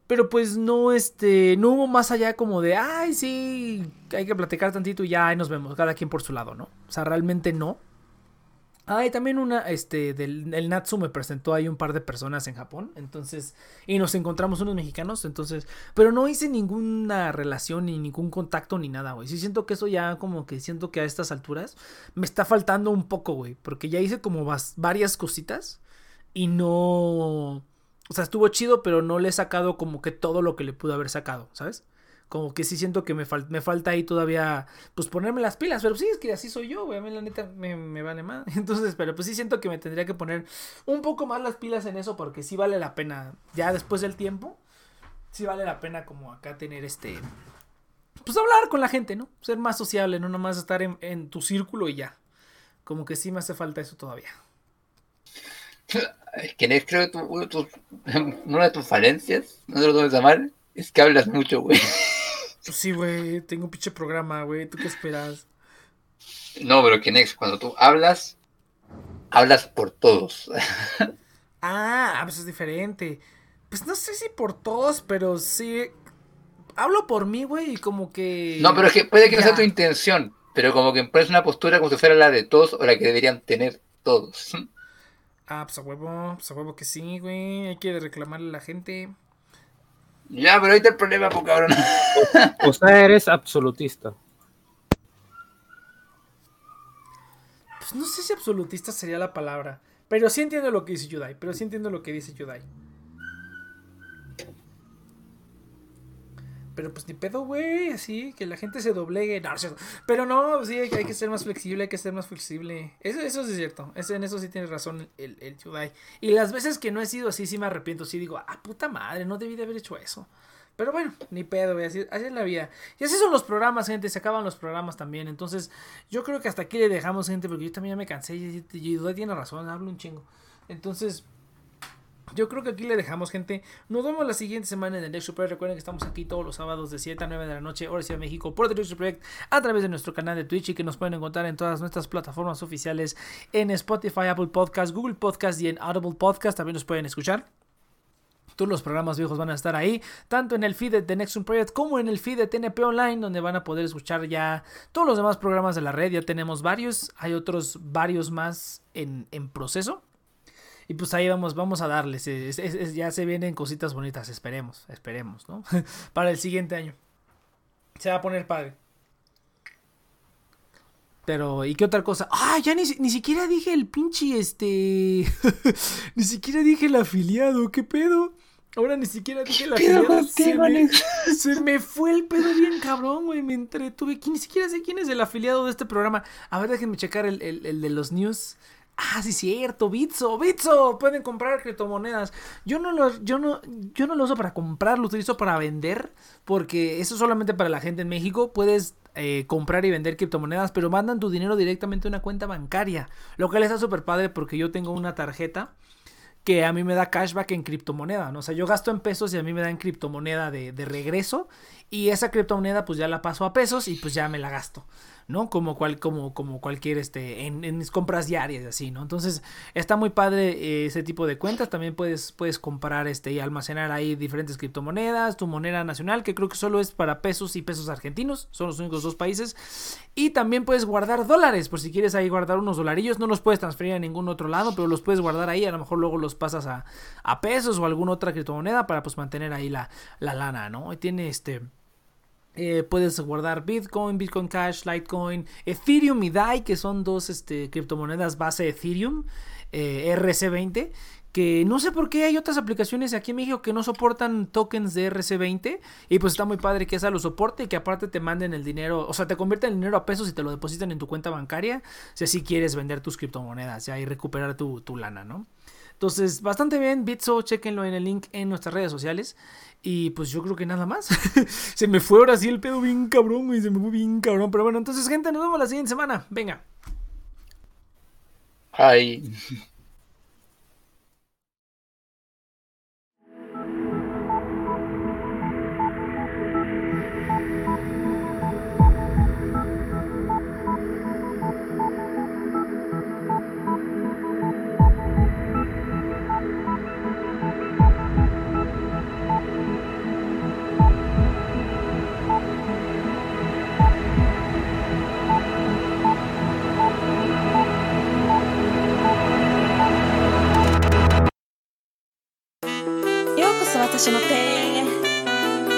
Pero pues no, este, no hubo más allá como de, ay, sí, hay que platicar tantito y ya ahí nos vemos, cada quien por su lado, ¿no? O sea, realmente no. Ah, también una, este, del el Natsu me presentó ahí un par de personas en Japón, entonces, y nos encontramos unos mexicanos, entonces, pero no hice ninguna relación ni ningún contacto ni nada, güey. Sí siento que eso ya como que siento que a estas alturas me está faltando un poco, güey, porque ya hice como varias cositas y no o sea, estuvo chido, pero no le he sacado como que todo lo que le pude haber sacado, ¿sabes? Como que sí siento que me, me falta ahí todavía, pues ponerme las pilas, pero sí, es que así soy yo, güey, a mí la neta me, me vale más. Entonces, pero pues sí siento que me tendría que poner un poco más las pilas en eso porque sí vale la pena, ya después del tiempo, sí vale la pena como acá tener este, pues hablar con la gente, ¿no? Ser más sociable, no nomás estar en, en tu círculo y ya. Como que sí me hace falta eso todavía. Es que creo que una de tus falencias, no te lo tomes a mal, es que hablas mucho, güey. Pues sí, güey, tengo un pinche programa, güey, ¿tú qué esperas? No, pero que Next, cuando tú hablas, hablas por todos. ah, pues es diferente. Pues no sé si por todos, pero sí. Hablo por mí, güey, y como que. No, pero es que puede que no sea tu intención, pero como que pones una postura como si fuera la de todos o la que deberían tener todos. Ah, pues a huevo, pues a huevo que sí, güey. Hay que reclamarle a la gente. Ya, pero ahorita el problema, pues cabrón. O sea, eres absolutista. Pues no sé si absolutista sería la palabra. Pero sí entiendo lo que dice Yudai. Pero sí entiendo lo que dice Yudai. Pero pues ni pedo, güey, así, que la gente se doblegue. No, pero no, sí, hay que ser más flexible, hay que ser más flexible. Eso, eso es cierto, en eso sí tienes razón el, el Y las veces que no he sido así, sí me arrepiento, sí digo, ah, puta madre, no debí de haber hecho eso. Pero bueno, ni pedo, güey, así, así es la vida. Y así son los programas, gente, se acaban los programas también. Entonces, yo creo que hasta aquí le dejamos, gente, porque yo también ya me cansé y, y, tiene razón, hablo un chingo. Entonces... Yo creo que aquí le dejamos, gente. Nos vemos la siguiente semana en el Next Project. Recuerden que estamos aquí todos los sábados de 7 a 9 de la noche, hora Ciudad de México, por The Next Project, a través de nuestro canal de Twitch y que nos pueden encontrar en todas nuestras plataformas oficiales en Spotify, Apple Podcast, Google Podcast y en Audible Podcast. También nos pueden escuchar. Todos los programas viejos van a estar ahí, tanto en el feed de The Next Project como en el feed de TNP Online, donde van a poder escuchar ya todos los demás programas de la red. Ya tenemos varios, hay otros varios más en, en proceso. Y pues ahí vamos, vamos a darles. ya se vienen cositas bonitas, esperemos, esperemos, ¿no? Para el siguiente año. Se va a poner padre. Pero, ¿y qué otra cosa? Ah, ya ni, ni siquiera dije el pinche, este... ni siquiera dije el afiliado, ¿qué pedo? Ahora ni siquiera dije el afiliado. Se me, se me, fue el pedo bien cabrón, güey. Me entretuve. Ni siquiera sé quién es el afiliado de este programa. A ver, déjenme checar el, el, el de los news. Ah, sí, cierto, Bitso, Bitso, pueden comprar criptomonedas. Yo no yo no, yo no lo uso para comprar, lo utilizo para vender, porque eso es solamente para la gente en México. Puedes eh, comprar y vender criptomonedas, pero mandan tu dinero directamente a una cuenta bancaria, lo cual está súper padre porque yo tengo una tarjeta que a mí me da cashback en criptomoneda, ¿no? O sea, yo gasto en pesos y a mí me dan criptomoneda de, de regreso y esa criptomoneda pues ya la paso a pesos y pues ya me la gasto. ¿No? Como, cual, como, como cualquier, este, en, en mis compras diarias, así, ¿no? Entonces, está muy padre eh, ese tipo de cuentas. También puedes, puedes comprar, este, y almacenar ahí diferentes criptomonedas, tu moneda nacional, que creo que solo es para pesos y pesos argentinos, son los únicos dos países. Y también puedes guardar dólares, por si quieres ahí guardar unos dolarillos, no los puedes transferir a ningún otro lado, pero los puedes guardar ahí, a lo mejor luego los pasas a, a pesos o alguna otra criptomoneda para pues mantener ahí la, la lana, ¿no? Y tiene este Eh, puedes guardar Bitcoin, Bitcoin Cash, Litecoin, Ethereum y DAI, que son dos este, criptomonedas base Ethereum, eh, RC20. Que no sé por qué hay otras aplicaciones aquí en México que no soportan tokens de RC20. Y pues está muy padre que esa lo soporte y que aparte te manden el dinero, o sea, te convierten el dinero a pesos y te lo depositan en tu cuenta bancaria. Si así quieres vender tus criptomonedas ya, y recuperar tu, tu lana, ¿no? Entonces, bastante bien, Bitso, chequenlo en el link en nuestras redes sociales. Y pues yo creo que nada más. se me fue ahora sí el pedo bien cabrón, y se me fue bien cabrón. Pero bueno, entonces, gente, nos vemos la siguiente semana. Venga. Ay. 私の庭園へ